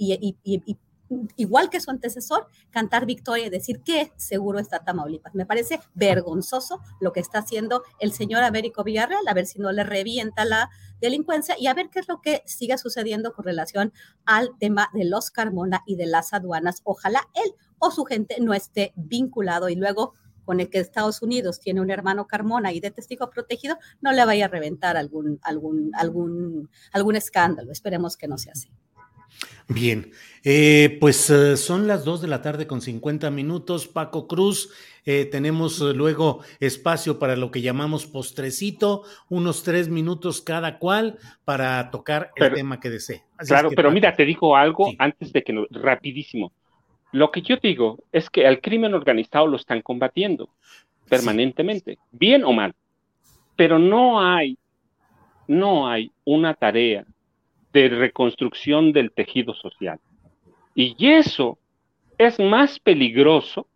igual que su antecesor, cantar victoria y decir que seguro está Tamaulipas. Me parece vergonzoso lo que está haciendo el señor Américo Villarreal, a ver si no le revienta la delincuencia y a ver qué es lo que sigue sucediendo con relación al tema de los Carmona y de las aduanas. Ojalá él o su gente no esté vinculado y luego con el que Estados Unidos tiene un hermano Carmona y de testigo protegido, no le vaya a reventar algún, algún, algún, algún escándalo. Esperemos que no sea así. Bien, eh, pues eh, son las 2 de la tarde con 50 minutos. Paco Cruz, eh, tenemos luego espacio para lo que llamamos postrecito, unos tres minutos cada cual para tocar el tema que desee. claro, pero mira, te digo algo antes de que, rapidísimo. Lo que yo digo es que al crimen organizado lo están combatiendo permanentemente, bien o mal, pero no hay, no hay una tarea de reconstrucción del tejido social. Y eso es más peligroso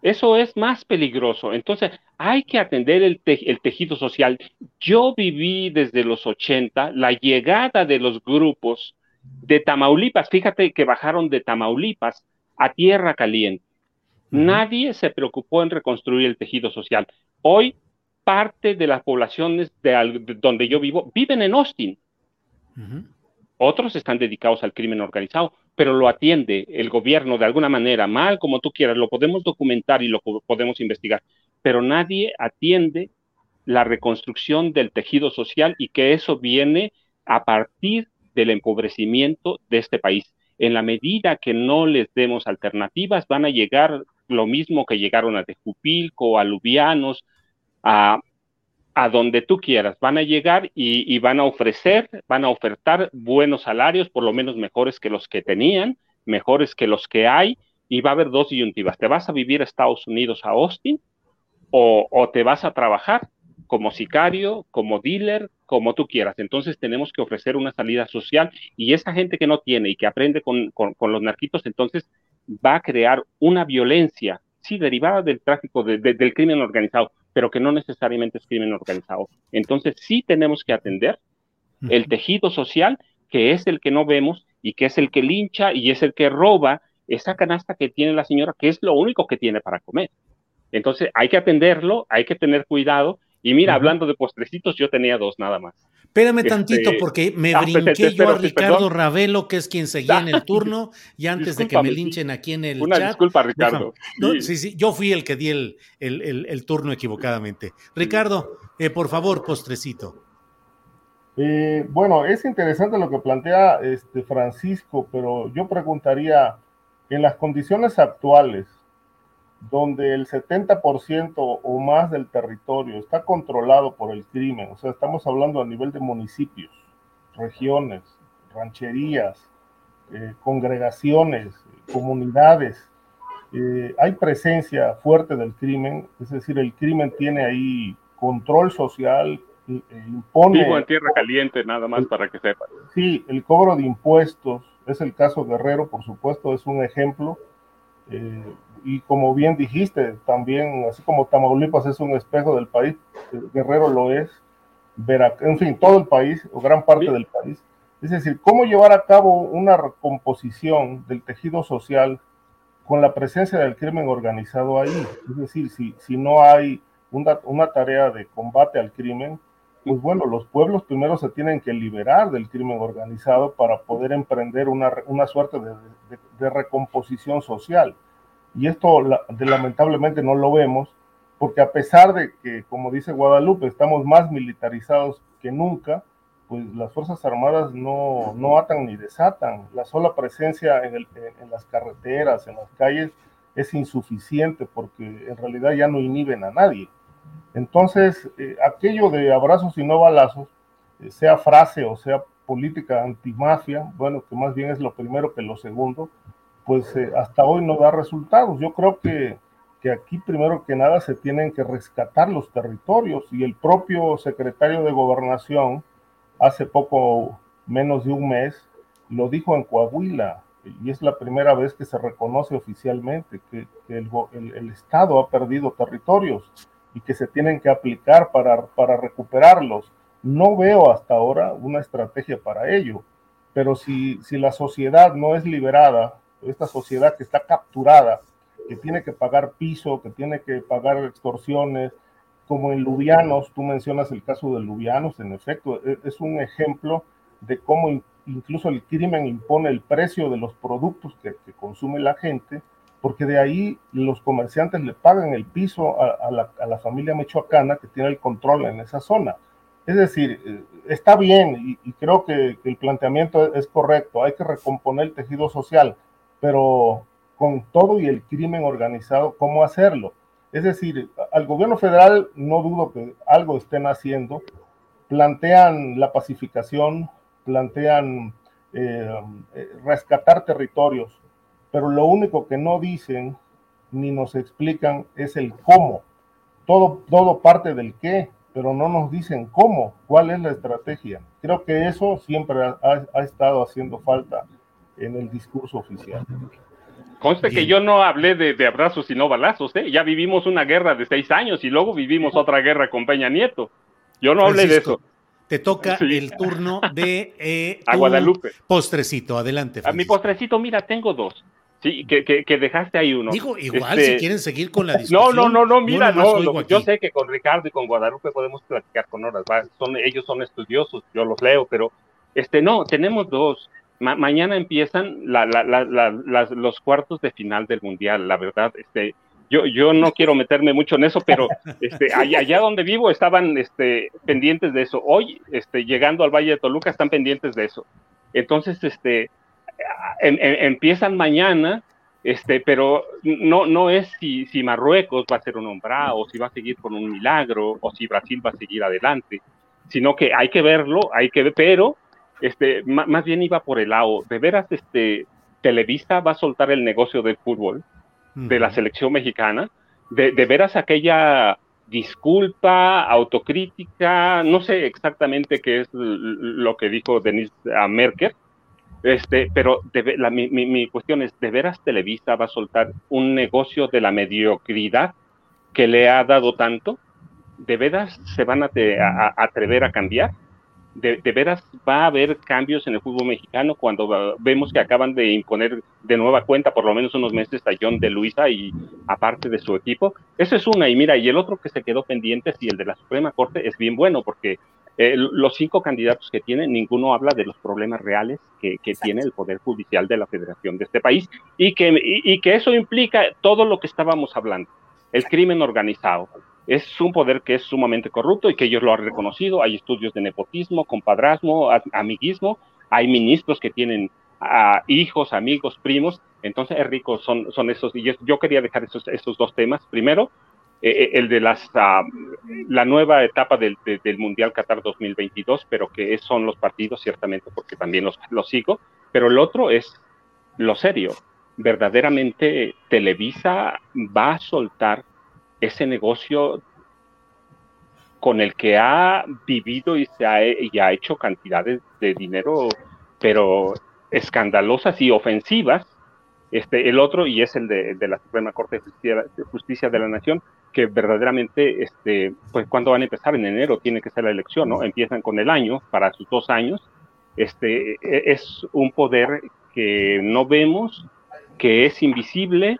Eso es más peligroso. Entonces, hay que atender el, el, tejido social. Yo viví desde los 80 la llegada de los grupos de Tamaulipas. Fíjate que bajaron de Tamaulipas a Tierra Caliente. Nadie se preocupó en reconstruir el tejido social. Hoy, parte de las poblaciones de, donde yo vivo viven en Austin. Otros están dedicados al crimen organizado, pero lo atiende el gobierno de alguna manera, mal como tú quieras, lo podemos documentar y lo podemos investigar, pero nadie atiende la reconstrucción del tejido social y que eso viene a partir del empobrecimiento de este país. En la medida que no les demos alternativas, van a llegar lo mismo que llegaron a Tejupilco, a Lubianos, a, donde tú quieras. Van a llegar y, y, van a ofrecer, van a ofertar buenos salarios, por lo menos mejores que los que tenían, mejores que los que hay, y va a haber dos disyuntivas. ¿Te vas a vivir a Estados Unidos, a Austin, o, o te vas a trabajar como sicario, como dealer, como tú quieras. Entonces tenemos que ofrecer una salida social y esa gente que no tiene y que aprende con, con, los narquitos, entonces va a crear una violencia, sí, derivada del tráfico, de, del crimen organizado, pero que no necesariamente es crimen organizado. Entonces sí tenemos que atender el tejido social, que es el que no vemos y que es el que lincha y es el que roba esa canasta que tiene la señora, que es lo único que tiene para comer. Entonces hay que atenderlo, hay que tener cuidado y mira, hablando de postrecitos, yo tenía dos nada más. Espérame tantito, este, porque me ah, brinqué yo a Ricardo Ravelo, que es quien seguía en el turno, y antes de que me linchen aquí en el Una disculpa, Ricardo. sí. sí, yo fui el que di el, el, el, turno equivocadamente. Ricardo, eh, por favor, postrecito. Eh, bueno, es interesante lo que plantea este Francisco, pero yo preguntaría, en las condiciones actuales, donde el 70% o más del territorio está controlado por el crimen, o sea, estamos hablando a nivel de municipios, regiones, rancherías, eh, congregaciones, comunidades, eh, hay presencia fuerte del crimen, es decir, el crimen tiene ahí control social, e impone... Vivo en tierra caliente, nada más para que sepan. Sí, el cobro de impuestos, es el caso Guerrero, por supuesto, es un ejemplo. Eh, y como bien dijiste, también, así como Tamaulipas es un espejo del país, Guerrero lo es, en fin, todo el país, o gran parte del país. Es decir, cómo llevar a cabo una recomposición del tejido social con la presencia del crimen organizado ahí. Es decir, si, si no hay una, una tarea de combate al crimen, pues bueno, los pueblos primero se tienen que liberar del crimen organizado para poder emprender una, una suerte de, de recomposición social. Y esto lamentablemente no lo vemos, porque a pesar de que, como dice Guadalupe, estamos más militarizados que nunca, pues las Fuerzas Armadas no, no atan ni desatan. La sola presencia en, en, las carreteras, en las calles, es insuficiente porque en realidad ya no inhiben a nadie. Entonces, eh, aquello de abrazos y no balazos, eh, sea frase o sea política antimafia, bueno, que más bien es lo primero que lo segundo, pues eh, hasta hoy no da resultados. Yo creo que, que, aquí primero que nada se tienen que rescatar los territorios y el propio secretario de gobernación hace poco menos de un mes lo dijo en Coahuila y es la primera vez que se reconoce oficialmente que, el, el, Estado ha perdido territorios y que se tienen que aplicar para, para recuperarlos. No veo hasta ahora una estrategia para ello, pero si, si la sociedad no es liberada esta sociedad que está capturada, que tiene que pagar piso, que tiene que pagar extorsiones, como en Lubianos, tú mencionas el caso de Lubianos, en efecto, e, es un ejemplo de cómo incluso el crimen impone el precio de los productos que, consume la gente, porque de ahí los comerciantes le pagan el piso a, la, familia michoacana que tiene el control en esa zona. Es decir, eh, está bien y, creo que, el planteamiento es correcto, hay que recomponer el tejido social, pero con todo y el crimen organizado, ¿cómo hacerlo? Es decir, al gobierno federal no dudo que algo estén haciendo, plantean la pacificación, plantean eh, rescatar territorios, pero lo único que no dicen ni nos explican es el cómo. Todo, todo parte del qué, pero no nos dicen cómo, cuál es la estrategia. Creo que eso siempre ha estado haciendo falta en el discurso oficial. Conste que yo no hablé de, abrazos y no balazos, ¿eh? Ya vivimos una guerra de seis años y luego vivimos otra guerra con Peña Nieto. Yo no hablé de eso. Te toca el turno de eh, a Guadalupe. Postrecito, adelante. A mi postrecito, mira, tengo dos. Sí, que, que, dejaste ahí uno. Digo, igual si este, quieren seguir con la discusión. No, no, no, no, mira, no, yo sé que con Ricardo y con Guadalupe podemos platicar con horas, son, ellos son estudiosos, yo los leo, pero este no, tenemos dos. mañana empiezan la, la, la, los cuartos de final del mundial, la verdad, este, yo, yo no quiero meterme mucho en eso, pero este, allá, allá donde vivo estaban este, pendientes de eso. Hoy, este, llegando al Valle de Toluca, están pendientes de eso. Entonces, este, empiezan mañana, este, pero no, no es si, si Marruecos va a ser un hombrado, o si va a seguir con un milagro, o si Brasil va a seguir adelante, sino que hay que verlo, hay que ver, pero este, más bien iba por el lado, de veras, este, Televisa va a soltar el negocio del fútbol, de la selección mexicana, de, de veras aquella disculpa, autocrítica, no sé exactamente qué es lo que dijo Denis Merkel, este, pero mi, cuestión es, ¿de veras Televisa va a soltar un negocio de la mediocridad que le ha dado tanto? ¿De veras se van a, atrever a cambiar? De, veras va a haber cambios en el fútbol mexicano cuando vemos que acaban de imponer de nueva cuenta por lo menos unos meses a John de Luisa y aparte de su equipo. Eso es una, y mira, y el otro que se quedó pendiente, si el de la Suprema Corte, es bien bueno, porque eh, los cinco candidatos que tienen, ninguno habla de los problemas reales que, tiene el Poder Judicial de la Federación de este país y que, y, que eso implica todo lo que estábamos hablando, el crimen organizado. Es un poder que es sumamente corrupto y que ellos lo han reconocido. Hay estudios de nepotismo, compadrazmo, amiguismo. Hay ministros que tienen hijos, amigos, primos. Entonces, es rico, son, son esos. Y yo quería dejar esos, esos dos temas. Primero, eh, eh, el de las, ah, la nueva etapa del, Mundial Qatar 2022, pero que son los partidos, ciertamente, porque también los, los sigo, pero el otro es lo serio. Verdaderamente Televisa va a soltar ese negocio con el que ha vivido y, se ha, y ha hecho cantidades de dinero, pero escandalosas y ofensivas. Este, el otro, y es el de, la Suprema Corte de Justicia de la Nación, que verdaderamente, este, pues cuando van a empezar en enero tiene que ser la elección, ¿no? Empiezan con el año, para sus dos años, este, e, es un poder que no vemos, que es invisible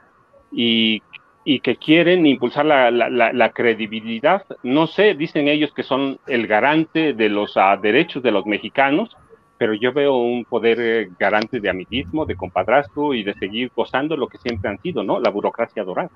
y, y que quieren impulsar la, la, credibilidad. No sé, dicen ellos que son el garante de los uh, derechos de los mexicanos, pero yo veo un poder eh, garante de amiguismo, de compadrazgo y de seguir gozando lo que siempre han sido, ¿no? La burocracia dorada.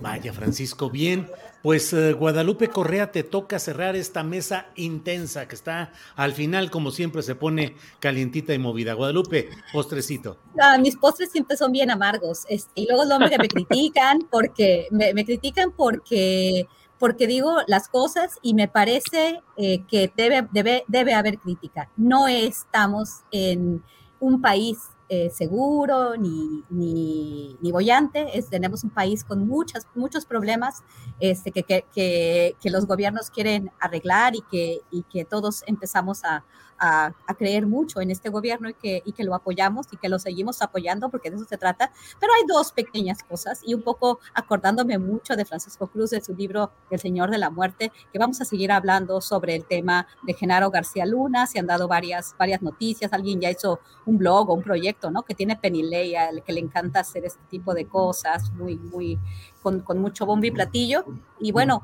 Vaya, Francisco, bien. Pues eh, Guadalupe Correa, te toca cerrar esta mesa intensa que está al final, como siempre, se pone calientita y movida. Guadalupe, postrecito. Ah, mis postres siempre son bien amargos. y luego los hombres que me critican porque me, critican porque porque digo las cosas y me parece eh, que debe, debe, debe haber crítica. No estamos en un país eh, seguro ni, ni, ni bollante. Es, tenemos un país con muchas, muchos problemas este, que, que, que, que, los gobiernos quieren arreglar y que, y que todos empezamos a, a, creer mucho en este gobierno y que, y que lo apoyamos y que lo seguimos apoyando porque de eso se trata. Pero hay dos pequeñas cosas y un poco acordándome mucho de Francisco Cruz, de su libro El Señor de la Muerte, que vamos a seguir hablando sobre el tema de Genaro García Luna. Se han dado varias, varias noticias. Alguien ya hizo un blog o un proyecto, ¿no? Que tiene Penilei, que le encanta hacer este tipo de cosas, muy, muy, con, con mucho bombo y platillo. Y bueno,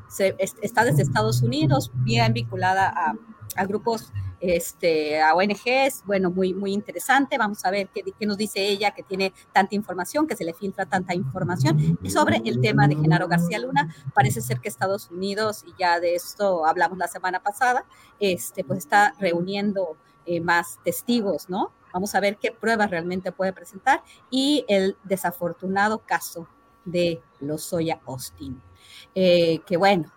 está desde Estados Unidos, bien vinculada a, a grupos este, a ONGs, bueno, muy, muy interesante. Vamos a ver qué, qué, nos dice ella, que tiene tanta información, que se le filtra tanta información. Y sobre el tema de Genaro García Luna, parece ser que Estados Unidos, y ya de esto hablamos la semana pasada, este, pues está reuniendo eh, más testigos, ¿no? Vamos a ver qué pruebas realmente puede presentar y el desafortunado caso de Lozoya Austin. Eh, que bueno,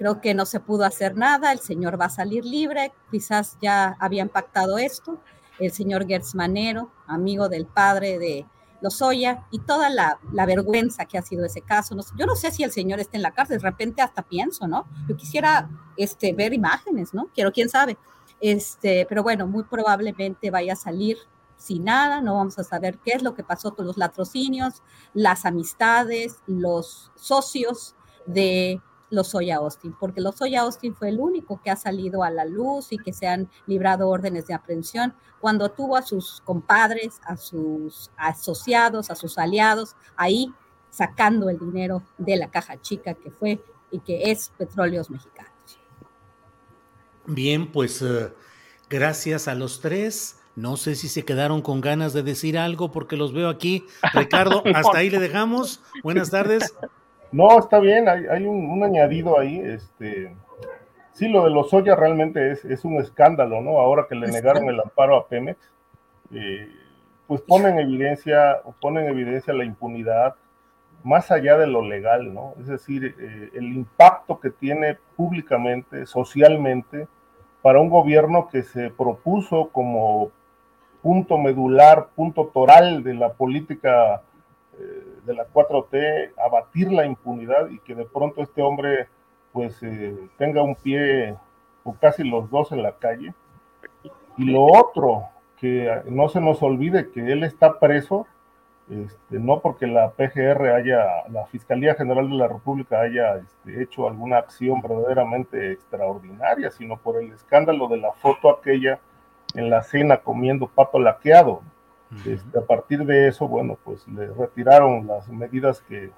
Creo que no se pudo hacer nada, el señor va a salir libre, quizás ya habían pactado esto, el señor Gertz Manero, amigo del padre de Lozoya, y toda la, vergüenza que ha sido ese caso. yo no sé si el señor está en la cárcel, de repente hasta pienso, ¿no? Yo quisiera este, ver imágenes, ¿no? Quiero, quién sabe. Este, pero bueno, muy probablemente vaya a salir sin nada, no vamos a saber qué es lo que pasó con los latrocinios, las amistades, los socios de Lozoya Austin, porque Lozoya Austin fue el único que ha salido a la luz y que se han librado órdenes de aprehensión cuando tuvo a sus compadres, a sus asociados, a sus aliados ahí sacando el dinero de la caja chica que fue y que es Petróleos Mexicanos. Bien, pues uh, gracias a los tres. No sé si se quedaron con ganas de decir algo porque los veo aquí. Ricardo, hasta ahí le dejamos. Buenas tardes. No, está bien, hay, un, añadido ahí. Este, sí, lo de los Soya realmente es, es, un escándalo, ¿no? Ahora que le negaron el amparo a Pemex, eh, pues ponen evidencia, ponen evidencia la impunidad más allá de lo legal, ¿no? Es decir, eh, el impacto que tiene públicamente, socialmente, para un gobierno que se propuso como punto medular, punto toral de la política eh, de la 4T, abatir la impunidad y que de pronto este hombre pues eh, tenga un pie o casi los dos en la calle. Y lo otro, que no se nos olvide que él está preso, este, no porque la PGR haya, la Fiscalía General de la República haya este, hecho alguna acción verdaderamente extraordinaria, sino por el escándalo de la foto aquella en la cena comiendo pato laqueado. Este, a partir de eso, bueno, pues le retiraron las medidas que,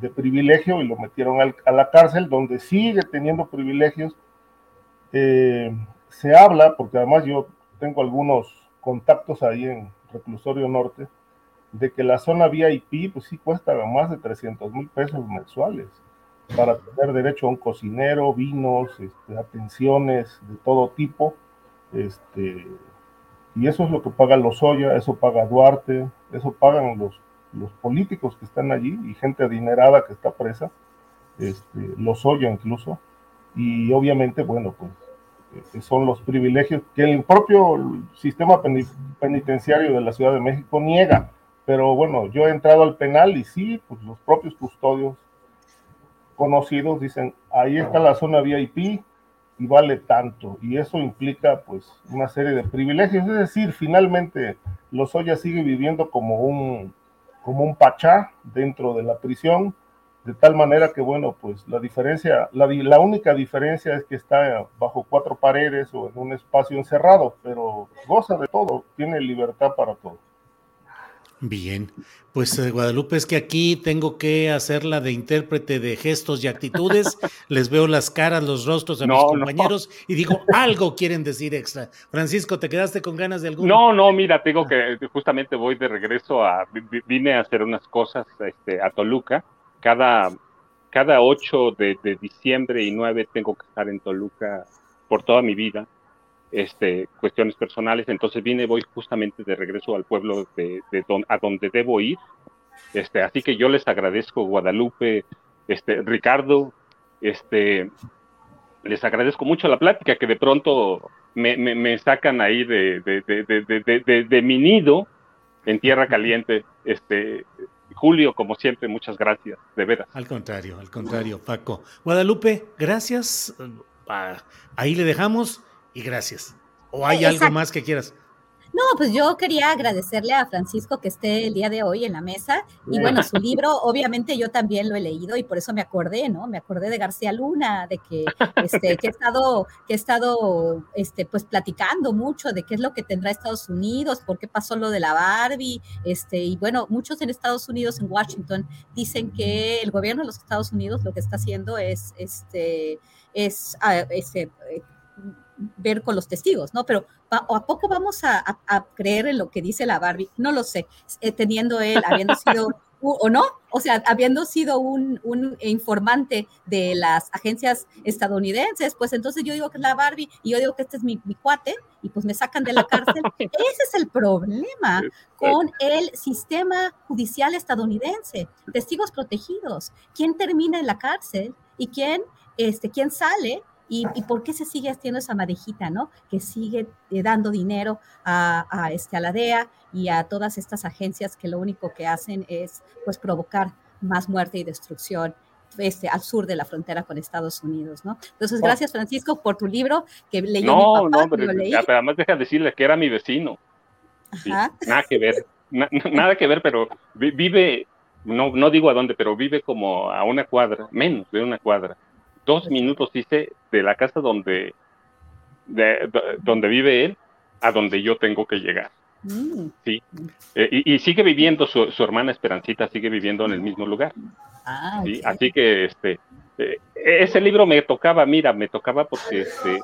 de privilegio y lo metieron a la cárcel, donde sigue teniendo privilegios. Eh, se habla, porque además yo tengo algunos contactos ahí en Reclusorio Norte, de que la zona VIP, pues sí cuesta más de 300 mil pesos mensuales para tener derecho a un cocinero, vinos, este, atenciones de todo tipo, este, y eso es lo que paga Lozoya, eso paga Duarte, eso pagan los, los políticos que están allí y gente adinerada que está presa, este, Lozoya incluso, y obviamente, bueno, pues eh, son los privilegios que el propio sistema penitenciario de la Ciudad de México niega. Pero bueno, yo he entrado al penal y sí, pues los propios custodios conocidos dicen, ahí está la zona VIP, y vale tanto. Y eso implica pues una serie de privilegios. Es decir, finalmente Lozoya sigue viviendo como un, como un pachá dentro de la prisión, de tal manera que, bueno, pues la diferencia, la, la única diferencia es que está bajo cuatro paredes o en un espacio encerrado, pero goza de todo, tiene libertad para todo. Bien, pues eh, Guadalupe, es que aquí tengo que hacerla de intérprete de gestos y actitudes. Les veo las caras, los rostros de mis compañeros y digo, algo quieren decir extra. Francisco, ¿te quedaste con ganas de algo? No, no, mira, tengo que, justamente voy de regreso a, vine a hacer unas cosas este, a Toluca. Cada, cada 8 de, de diciembre y 9 tengo que estar en Toluca por toda mi vida este, cuestiones personales, entonces vine, voy justamente de regreso al pueblo de, a donde debo ir. Este, así que yo les agradezco, Guadalupe, este, Ricardo, este, les agradezco mucho la plática que de pronto me, me, sacan ahí de, de, de, mi nido en tierra caliente. Este, Julio, como siempre, muchas gracias, de veras. Al contrario, al contrario, Paco. Guadalupe, gracias. Ah, ahí le dejamos y gracias. ¿O hay algo más que quieras? No, pues yo quería agradecerle a Francisco que esté el día de hoy en la mesa. Y bueno, su libro, obviamente yo también lo he leído y por eso me acordé, ¿no? Me acordé de García Luna, de que, este, que he estado, que he estado este, pues platicando mucho de qué es lo que tendrá Estados Unidos, por qué pasó lo de la Barbie, este, y bueno, muchos en Estados Unidos, en Washington, dicen que el gobierno de los Estados Unidos lo que está haciendo es, este, es, ah, este, ver con los testigos, ¿no? Pero ¿a poco vamos a, creer en lo que dice la Barbie? No lo sé, eh, teniendo él, habiendo sido, o no, o sea, habiendo sido un, informante de las agencias estadounidenses, pues entonces yo digo que es la Barbie y yo digo que este es mi, cuate y pues me sacan de la cárcel. Ese es el problema con el sistema judicial estadounidense. Testigos protegidos. ¿Quién termina en la cárcel y quién, este, quién sale y, por qué se sigue haciendo esa madejita, ¿no? Que sigue eh, dando dinero a, este, a la DEA y a todas estas agencias que lo único que hacen es pues provocar más muerte y destrucción este, al sur de la frontera con Estados Unidos, ¿no? Entonces, oh. gracias Francisco por tu libro que leí no, mi papá, no, pero, además deja decirle que era mi vecino. nada que ver, nada que ver, pero vive, no, no digo a dónde, pero vive como a una cuadra, menos de una cuadra. Dos minutos hice de la casa donde, de, donde vive él a donde yo tengo que llegar. Mm. Sí. Eh, y, sigue viviendo, su, su, hermana Esperancita sigue viviendo en el mismo lugar. Ah, ¿sí? Así que este, eh, ese libro me tocaba, mira, me tocaba porque este,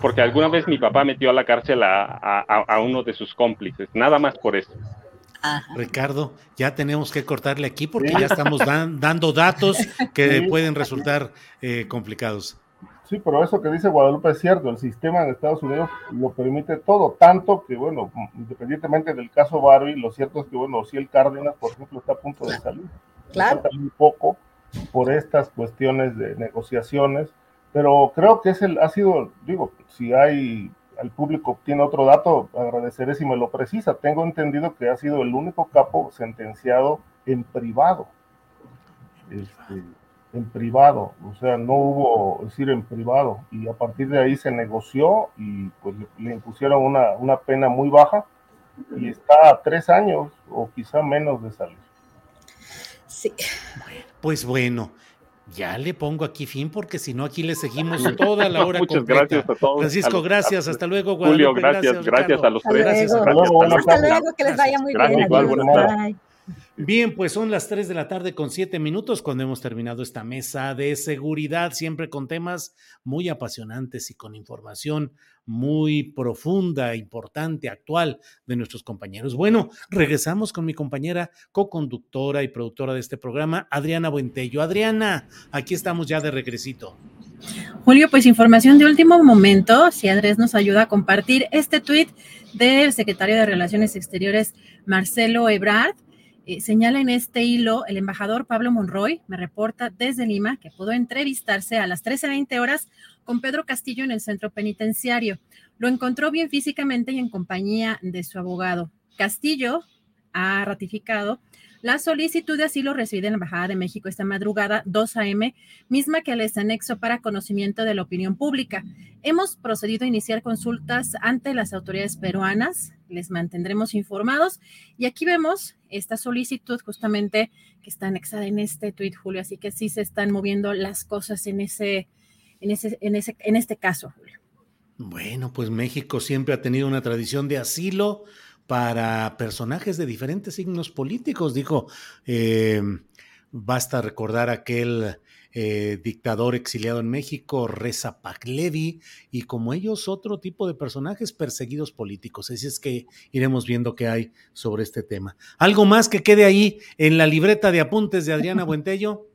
porque alguna vez mi papá metió a la cárcel a, uno de sus cómplices, nada más por eso. Ricardo, ya tenemos que cortarle aquí porque ya estamos dando datos que pueden resultar eh, complicados. Sí, pero eso que dice Guadalupe es cierto, el sistema en Estados Unidos lo permite todo, tanto que, bueno, independientemente del caso Barbie, lo cierto es que, bueno, si el Cárdenas, por ejemplo, está a punto de salir. Claro. Un poco por estas cuestiones de negociaciones pero creo que es el, ha sido, digo, si hay, el público tiene otro dato, agradeceré si me lo precisa. Tengo entendido que ha sido el único capo sentenciado en privado. Este, en privado, o sea, no hubo, es decir, en privado, y a partir de ahí se negoció y pues le, impusieron una, una pena muy baja y está a tres años o quizá menos de salir. Sí. Pues bueno, ya le pongo aquí fin porque si no aquí le seguimos toda la hora Muchas gracias a todos. Francisco, gracias. Hasta luego, Julio, gracias, gracias, a los tres. Hasta luego, hasta luego, que les vaya muy bien. Bien, pues son las 3 de la tarde con 7 minutos cuando hemos terminado esta mesa de seguridad, siempre con temas muy apasionantes y con información muy profunda, importante, actual de nuestros compañeros. Bueno, regresamos con mi compañera co-conductora y productora de este programa, Adriana Buentello. Adriana, aquí estamos ya de regresito. Julio, pues información de último momento, si Andrés nos ayuda a compartir este tuit del secretario de Relaciones Exteriores, Marcelo Ebrard, eh, señala en este hilo el embajador Pablo Monroy, me reporta desde Lima, que pudo entrevistarse a las 13.20 horas con Pedro Castillo en el centro penitenciario. Lo encontró bien físicamente y en compañía de su abogado. Castillo ha ratificado la solicitud de asilo recibida en la Embajada de México esta madrugada 2 a.m., misma que les anexo para conocimiento de la opinión pública. Hemos procedido a iniciar consultas ante las autoridades peruanas, les mantendremos informados y aquí vemos esta solicitud justamente que está anexada en este tuit, Julio, así que sí se están moviendo las cosas en ese, en ese, en ese, en este caso, Julio. Bueno, pues México siempre ha tenido una tradición de asilo para personajes de diferentes signos políticos. Dijo, eh, basta recordar aquel eh, dictador exiliado en México, Reza Paglevi, y como ellos otro tipo de personajes perseguidos políticos. Así es que iremos viendo qué hay sobre este tema. ¿Algo más que quede ahí en la libreta de apuntes de Adriana Buentello?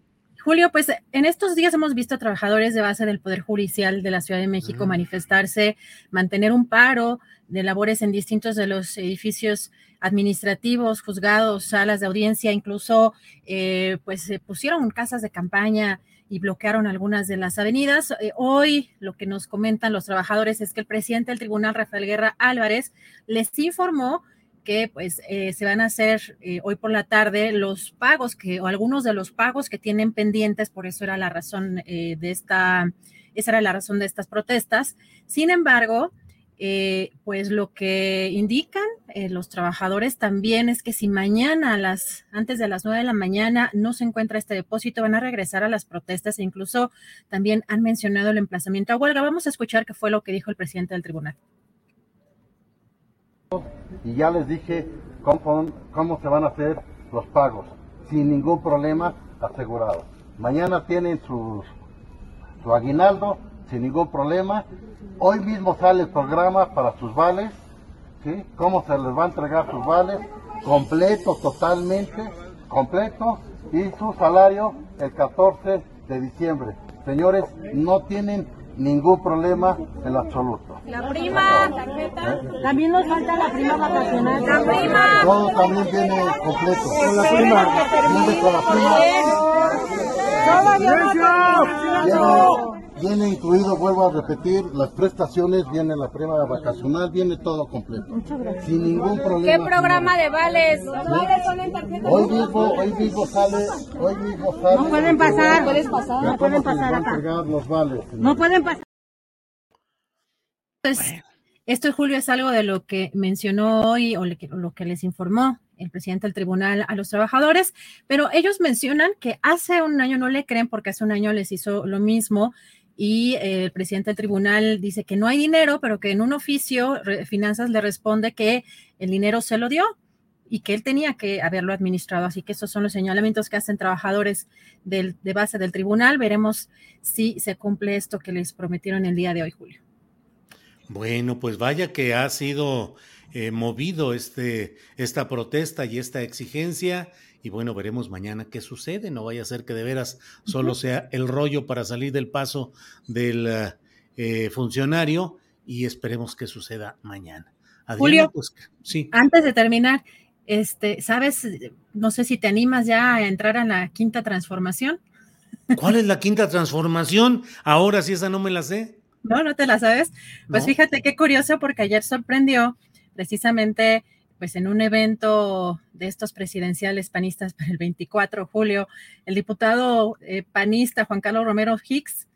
Julio, pues en estos días hemos visto a trabajadores de base del Poder Judicial de la Ciudad de México manifestarse, mantener un paro, de labores en distintos de los edificios administrativos, juzgados, salas de audiencia, incluso eh, pues se pusieron casas de campaña y bloquearon algunas de las avenidas. Eh, hoy lo que nos comentan los trabajadores es que el presidente del tribunal, Rafael Guerra Álvarez, les informó que pues eh, se van a hacer hoy por la tarde los pagos que o algunos de los pagos que tienen pendientes, por eso era la razón de esta, esa era la razón de estas protestas. Sin embargo, eh, pues lo que indican eh, los trabajadores también es que si mañana a las, antes de las nueve de la mañana no se encuentra este depósito, van a regresar a las protestas e incluso también han mencionado el emplazamiento a huelga. Vamos a escuchar qué fue lo que dijo el presidente del tribunal. Y ya les dije cómo, se van a hacer los pagos, sin ningún problema asegurado. Mañana tienen su aguinaldo sin ningún problema. Hoy mismo sale el programa para sus vales, ¿sí? ¿Cómo se les va a entregar sus vales? Completo, totalmente, completo. Y su salario el 14 de diciembre. Señores, no tienen ningún problema en lo absoluto. La prima, también nos falta la prima vacacional. La prima. Todo también viene completo. Con la prima. Viene con la prima. Viene incluido, vuelvo a repetir, las prestaciones, viene la prima vacacional, viene todo completo. Muchas gracias. Sin ningún problema. ¿Qué programa de vales? Hoy mismo, hoy mismo sale, hoy mismo sale. No pueden pasar. No pueden pasar. No pueden pasar acá. Los vales, no pueden pasar. Pues Esto, Julio, es algo de lo que mencionó hoy o lo que les informó el presidente del tribunal a los trabajadores, pero ellos mencionan que hace un año no le creen porque hace un año les hizo lo mismo y el presidente del tribunal dice que no hay dinero, pero que en un oficio Finanzas le responde que el dinero se lo dio y que él tenía que haberlo administrado. Así que esos son los señalamientos que hacen trabajadores de base del tribunal. Veremos si se cumple esto que les prometieron el día de hoy, Julio. Bueno, pues vaya que ha sido eh, movido este, esta protesta y esta exigencia. Y bueno, veremos mañana qué sucede. No vaya a ser que de veras solo sea el rollo para salir del paso del eh, funcionario y esperemos que suceda mañana. Julio, pues, sí. antes de terminar, este, ¿sabes? No sé si te animas ya a entrar a la quinta transformación. ¿Cuál es la quinta transformación? Ahora sí, esa no me la sé. No, no te la sabes. Pues fíjate qué curioso porque ayer sorprendió precisamente pues en un evento de estos presidenciales panistas para el 24 de julio, el diputado eh, panista Juan Carlos Romero Hicks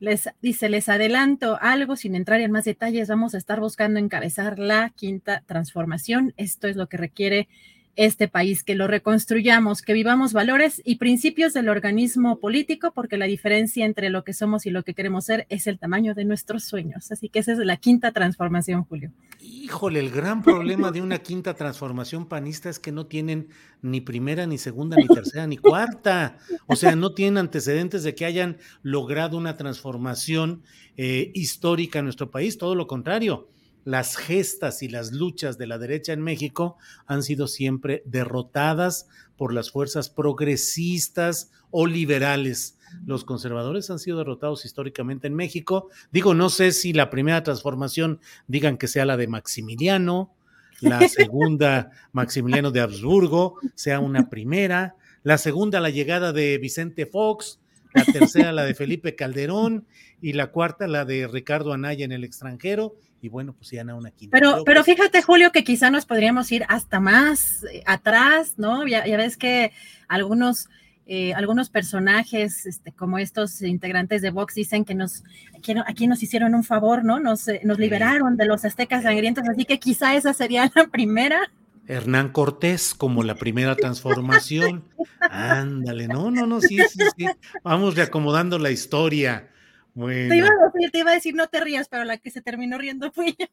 les dice, les adelanto algo sin entrar en más detalles, vamos a estar buscando encabezar la quinta transformación. Esto es lo que requiere este país, que lo reconstruyamos, que vivamos valores y principios del organismo político, porque la diferencia entre lo que somos y lo que queremos ser es el tamaño de nuestros sueños. Así que esa es la quinta transformación, Julio. Híjole, el gran problema de una quinta transformación panista es que no tienen ni primera, ni segunda, ni tercera, ni cuarta. O sea, no tienen antecedentes de que hayan logrado una transformación eh, histórica en nuestro país, todo lo contrario las gestas y las luchas de la derecha en México han sido siempre derrotadas por las fuerzas progresistas o liberales. Los conservadores han sido derrotados históricamente en México. Digo, no sé si la primera transformación digan que sea la de Maximiliano, la segunda Maximiliano de Habsburgo sea una primera, la segunda la llegada de Vicente Fox, la tercera la de Felipe Calderón y la cuarta la de Ricardo Anaya en el extranjero y bueno, pues ya una quinta. Pero, pero fíjate, Julio, que quizá nos podríamos ir hasta más eh, atrás, ¿no? Ya, ves que algunos, eh, algunos personajes, este, como estos integrantes de Vox, dicen que nos, aquí, nos hicieron un favor, ¿no? Nos, eh, nos liberaron de los aztecas sangrientos, así que quizá esa sería la primera. Hernán Cortés como la primera transformación. Ándale, no, no, no, sí, sí, sí. Vamos reacomodando la historia. Te, iba a decir, no te rías, pero la que se terminó riendo fui yo.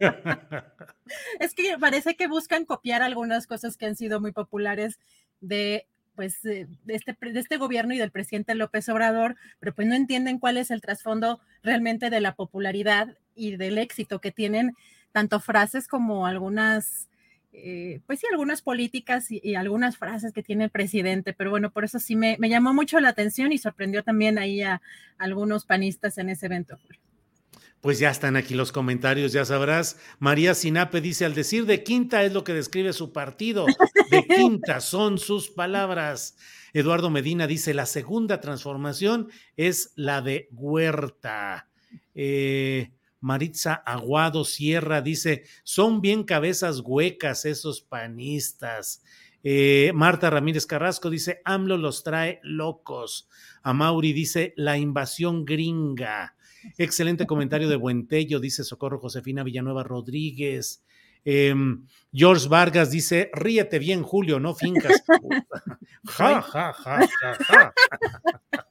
es que parece que buscan copiar algunas cosas que han sido muy populares de pues de este, de este gobierno y del presidente López Obrador, pero pues no entienden cuál es el trasfondo realmente de la popularidad y del éxito que tienen tanto frases como algunas eh, pues sí, algunas políticas y, algunas frases que tiene el presidente, pero bueno, por eso sí me, llamó mucho la atención y sorprendió también ahí a, algunos panistas en ese evento, Pues ya están aquí los comentarios, ya sabrás. María Sinape dice, al decir de quinta es lo que describe su partido. De quinta son sus palabras. Eduardo Medina dice, la segunda transformación es la de Huerta. Eh, Maritza Aguado Sierra dice, son bien cabezas huecas esos panistas. Eh, Marta Ramírez Carrasco dice, AMLO los trae locos. Amauri dice, la invasión gringa. Excelente comentario de Buentello, dice Socorro Josefina Villanueva Rodríguez. Em, George Vargas dice, ríete bien, Julio, no fincas. ja, ja, ja, ja, ja.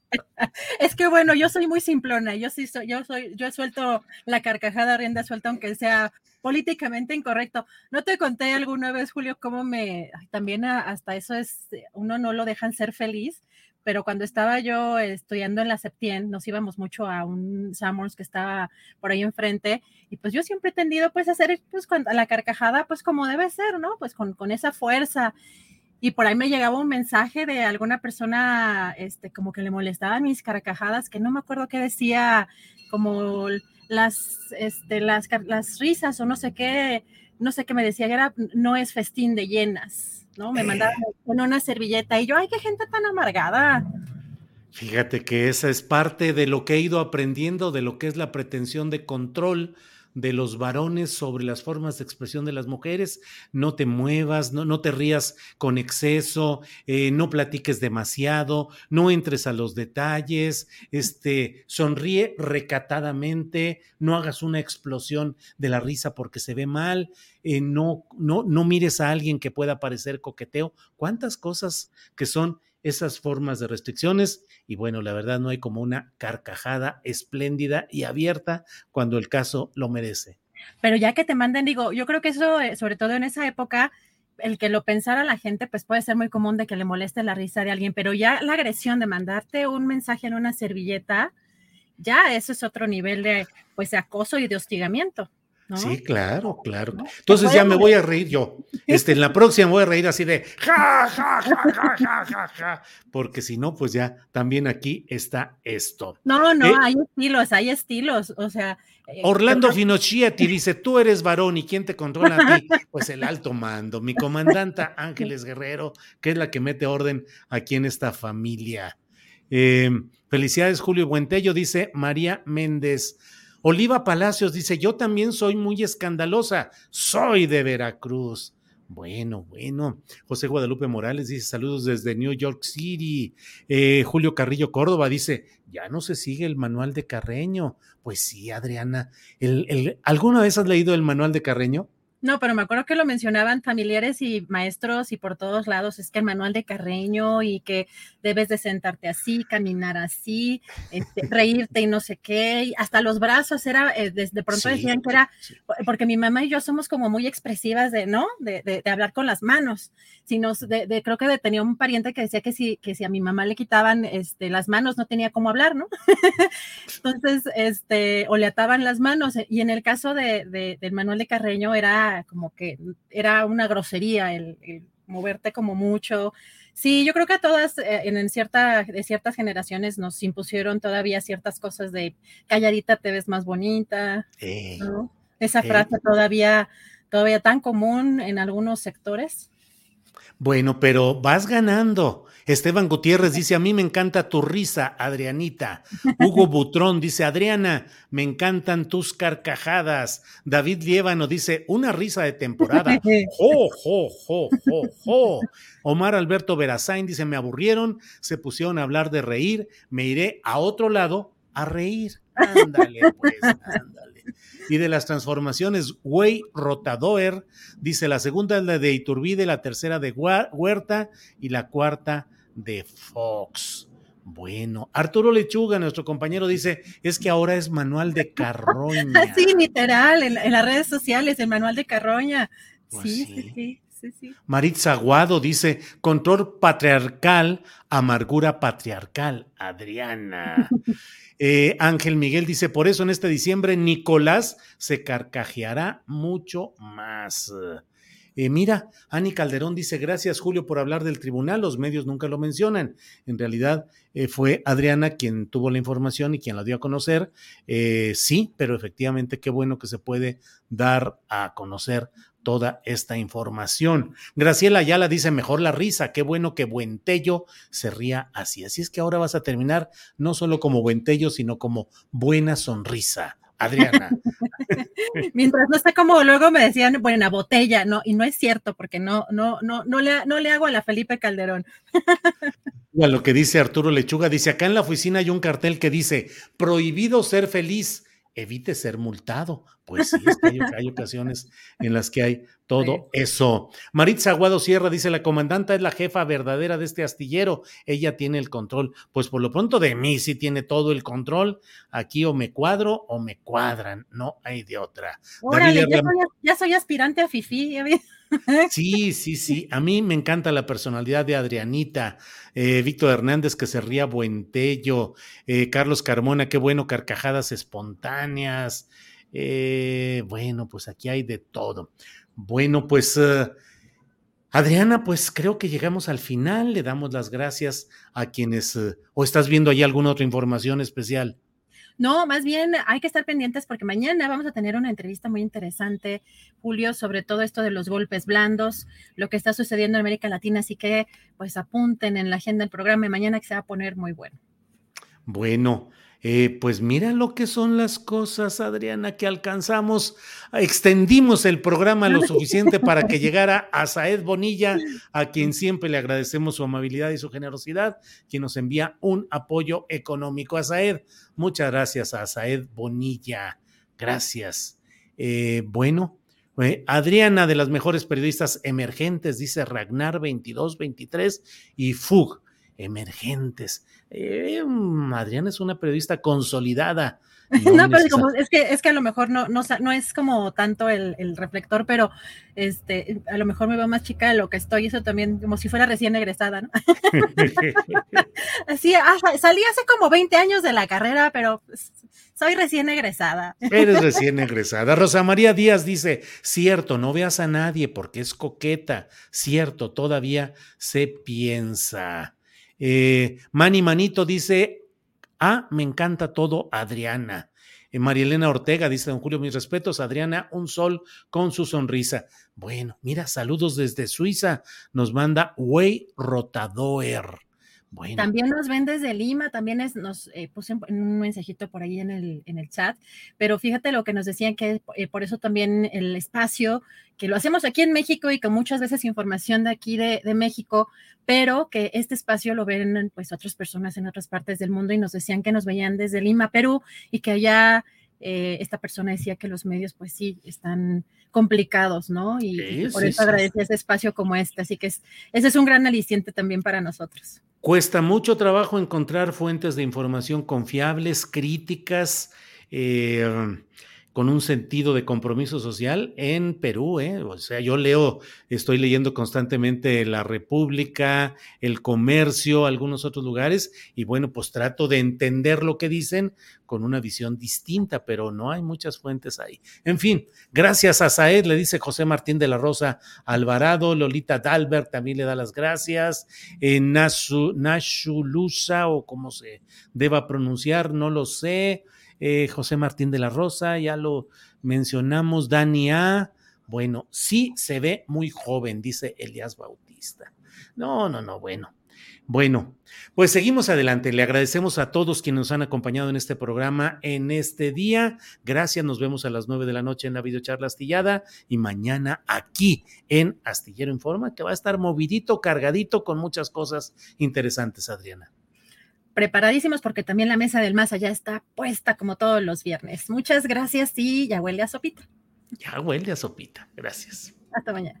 Es que bueno, yo soy muy simplona, yo sí soy, yo soy, yo suelto la carcajada rienda suelta, aunque sea políticamente incorrecto. No te conté alguna vez, Julio, cómo me, también hasta eso es, uno no lo dejan ser feliz, pero cuando estaba yo estudiando en la Septien, nos íbamos mucho a un Summers que estaba por ahí enfrente, y pues yo siempre he tendido pues a hacer pues la carcajada pues como debe ser, ¿no? Pues con, con esa fuerza y por ahí me llegaba un mensaje de alguna persona, este, como que le molestaban mis carcajadas, que no me acuerdo qué decía, como las, este, las, las risas o no sé qué, no sé qué me decía, era, no es festín de llenas, ¿no? Me mandaban con una servilleta y yo, ay, qué gente tan amargada. Fíjate que esa es parte de lo que he ido aprendiendo, de lo que es la pretensión de control de los varones sobre las formas de expresión de las mujeres. No te muevas, no, no te rías con exceso, eh, no platiques demasiado, no entres a los detalles, este, sonríe recatadamente, no hagas una explosión de la risa porque se ve mal, eh, no, no, no mires a alguien que pueda parecer coqueteo. ¿Cuántas cosas que son esas formas de restricciones y bueno, la verdad no hay como una carcajada espléndida y abierta cuando el caso lo merece. Pero ya que te manden, digo, yo creo que eso, eh, sobre todo en esa época, el que lo pensara la gente, pues puede ser muy común de que le moleste la risa de alguien, pero ya la agresión de mandarte un mensaje en una servilleta, ya eso es otro nivel de, pues, de acoso y de hostigamiento. Sí, claro, claro. Entonces ya me voy a reír yo. Este, en la próxima voy a reír así de ja, ja, ja, ja, ja, ja, ja, porque si no, pues ya también aquí está esto. No, no, eh, hay estilos, hay estilos, o sea. Eh, Orlando Finochietti dice, tú eres varón y quién te controla a ti? Pues el alto mando, mi comandanta Ángeles Guerrero, que es la que mete orden aquí en esta familia. Eh, felicidades, Julio Buentello, dice María Méndez. Oliva Palacios dice, yo también soy muy escandalosa, soy de Veracruz. Bueno, bueno. José Guadalupe Morales dice saludos desde New York City. Eh, Julio Carrillo Córdoba dice, ya no se sigue el manual de Carreño. Pues sí, Adriana. ¿Alguna vez has leído el manual de Carreño? No, pero me acuerdo que lo mencionaban familiares y maestros y por todos lados, es que el manual de Carreño y que debes de sentarte así, caminar así, este, reírte y no sé qué, hasta los brazos era, eh, pronto decían que era, porque mi mamá y yo somos como muy expresivas de, ¿no? De, de, hablar con las manos, sino de, creo que tenía un pariente que decía que si, que si a mi mamá le quitaban este, las manos no tenía cómo hablar, ¿no? Entonces, este, o le ataban las manos, y en el caso de, del manual de Carreño era como que era una grosería el, moverte como mucho. Sí, yo creo que a todas, eh, en, cierta, de ciertas generaciones nos impusieron todavía ciertas cosas de calladita te ves más bonita. Esa frase todavía, todavía tan común en algunos sectores. Bueno, pero vas ganando. Esteban Gutiérrez dice, a mí me encanta tu risa, Adrianita. Hugo Butrón dice, Adriana, me encantan tus carcajadas. David Liévano dice, una risa de temporada. Jo, jo, jo, jo, jo. Omar Alberto Verazain dice, me aburrieron, se pusieron a hablar de reír, me iré a otro lado a reír. Ándale, pues, ándale y de las transformaciones, Way Rotadoer, dice la segunda es la de Iturbide, la tercera de Huerta y la cuarta de Fox. Bueno, Arturo Lechuga, nuestro compañero, dice, es que ahora es manual de carroña. sí, literal, en, las redes sociales, el manual de carroña. Pues sí, sí, sí. Sí, sí. Maritza Aguado dice, control patriarcal, amargura patriarcal, Adriana. Eh, Ángel Miguel dice, por eso en este diciembre Nicolás se carcajeará mucho más. Eh, mira, Ani Calderón dice, gracias Julio por hablar del tribunal, los medios nunca lo mencionan. En realidad eh, fue Adriana quien tuvo la información y quien la dio a conocer. sí, pero efectivamente qué bueno que se puede dar a conocer toda esta información. Graciela Ayala dice, mejor la risa, qué bueno que Buentello se ría así. Así es que ahora vas a terminar no solo como Buentello, sino como buena sonrisa. Adriana. Mientras no está como luego me decían, buena botella, no, y no es cierto, porque no, no, no, no le, no le hago a la Felipe Calderón. a lo que dice Arturo Lechuga, dice, acá en la oficina hay un cartel que dice, prohibido ser feliz, evite ser multado. Pues sí, hay, ocasiones en las que hay todo eso. Maritza Aguado Sierra dice, la comandanta es la jefa verdadera de este astillero, ella tiene el control. Pues por lo pronto de mí sí tiene todo el control. Aquí o me cuadro o me cuadran, no hay de otra. ya, soy, aspirante a Fifi. Sí, sí, sí. A mí me encanta la personalidad de Adrianita. Eh, Víctor Hernández, que se ría buentello. Eh, Carlos Carmona, qué bueno, carcajadas espontáneas. Eh, bueno, pues aquí hay de todo. Bueno, pues eh, Adriana, pues creo que llegamos al final. Le damos las gracias a quienes, eh, o estás viendo ahí alguna otra información especial. No, más bien hay que estar pendientes porque mañana vamos a tener una entrevista muy interesante, Julio, sobre todo esto de los golpes blandos, lo que está sucediendo en América Latina, así que pues apunten en la agenda del programa y mañana que se va a poner muy bueno. Bueno, Eh, pues mira lo que son las cosas, Adriana, que alcanzamos, extendimos el programa lo suficiente para que llegara a Saed Bonilla, a quien siempre le agradecemos su amabilidad y su generosidad, quien nos envía un apoyo económico a Saed. Muchas gracias a Saed Bonilla. Gracias. Eh, bueno, eh, Adriana, de las mejores periodistas emergentes, dice Ragnar 2223 y Fug, emergentes. Eh, mm, Adriana es una periodista consolidada. No, pero es que es que a lo mejor no, no, no es como tanto el, reflector, pero este, a lo mejor me veo más chica de lo que estoy, eso también, como si fuera recién egresada, ¿no? Así, ah, salí hace como 20 años de la carrera, pero pues, soy recién egresada. Eres recién egresada. Rosa María Díaz dice, cierto, no veas a nadie porque es coqueta, cierto, todavía se piensa. Eh, Mani Manito dice, ah, me encanta todo, Adriana. Eh, María Elena Ortega dice, don Julio, mis respetos, Adriana, un sol con su sonrisa. Bueno, mira, saludos desde Suiza, nos manda Wey Rotadoer. También nos ven desde Lima, también es, nos eh, puse un mensajito por ahí en el, en el chat, pero fíjate lo que nos decían que eh, por eso también el espacio, que lo hacemos aquí en México y con muchas veces información de aquí de, México, pero que este espacio lo ven pues otras personas en otras partes del mundo y nos decían que nos veían desde Lima, Perú, y que allá eh, esta persona decía que los medios pues sí están complicados, ¿no? Y, por eso agradecía ese espacio como este, así que ese es un gran aliciente también para nosotros. Cuesta mucho trabajo encontrar fuentes de información confiables, críticas, eh, con un sentido de compromiso social en Perú. ¿eh? O sea, yo leo, estoy leyendo constantemente La República, El Comercio, algunos otros lugares, y bueno, pues trato de entender lo que dicen con una visión distinta, pero no hay muchas fuentes ahí. En fin, gracias a Saed, le dice José Martín de la Rosa Alvarado, Lolita Dalbert también le da las gracias, eh, Nashulusa, o como se deba pronunciar, no lo sé. Eh, José Martín de la Rosa, ya lo mencionamos, Dani A. Bueno, sí se ve muy joven, dice Elias Bautista. No, no, no, bueno. Bueno, pues seguimos adelante. Le agradecemos a todos quienes nos han acompañado en este programa en este día. Gracias, nos vemos a las nueve de la noche en la videocharla astillada y mañana aquí en Astillero Informa, que va a estar movidito, cargadito con muchas cosas interesantes, Adriana preparadísimos porque también la mesa del más allá está puesta como todos los viernes. Muchas gracias y ya huele a sopita. Ya huele a sopita. Gracias. Hasta mañana.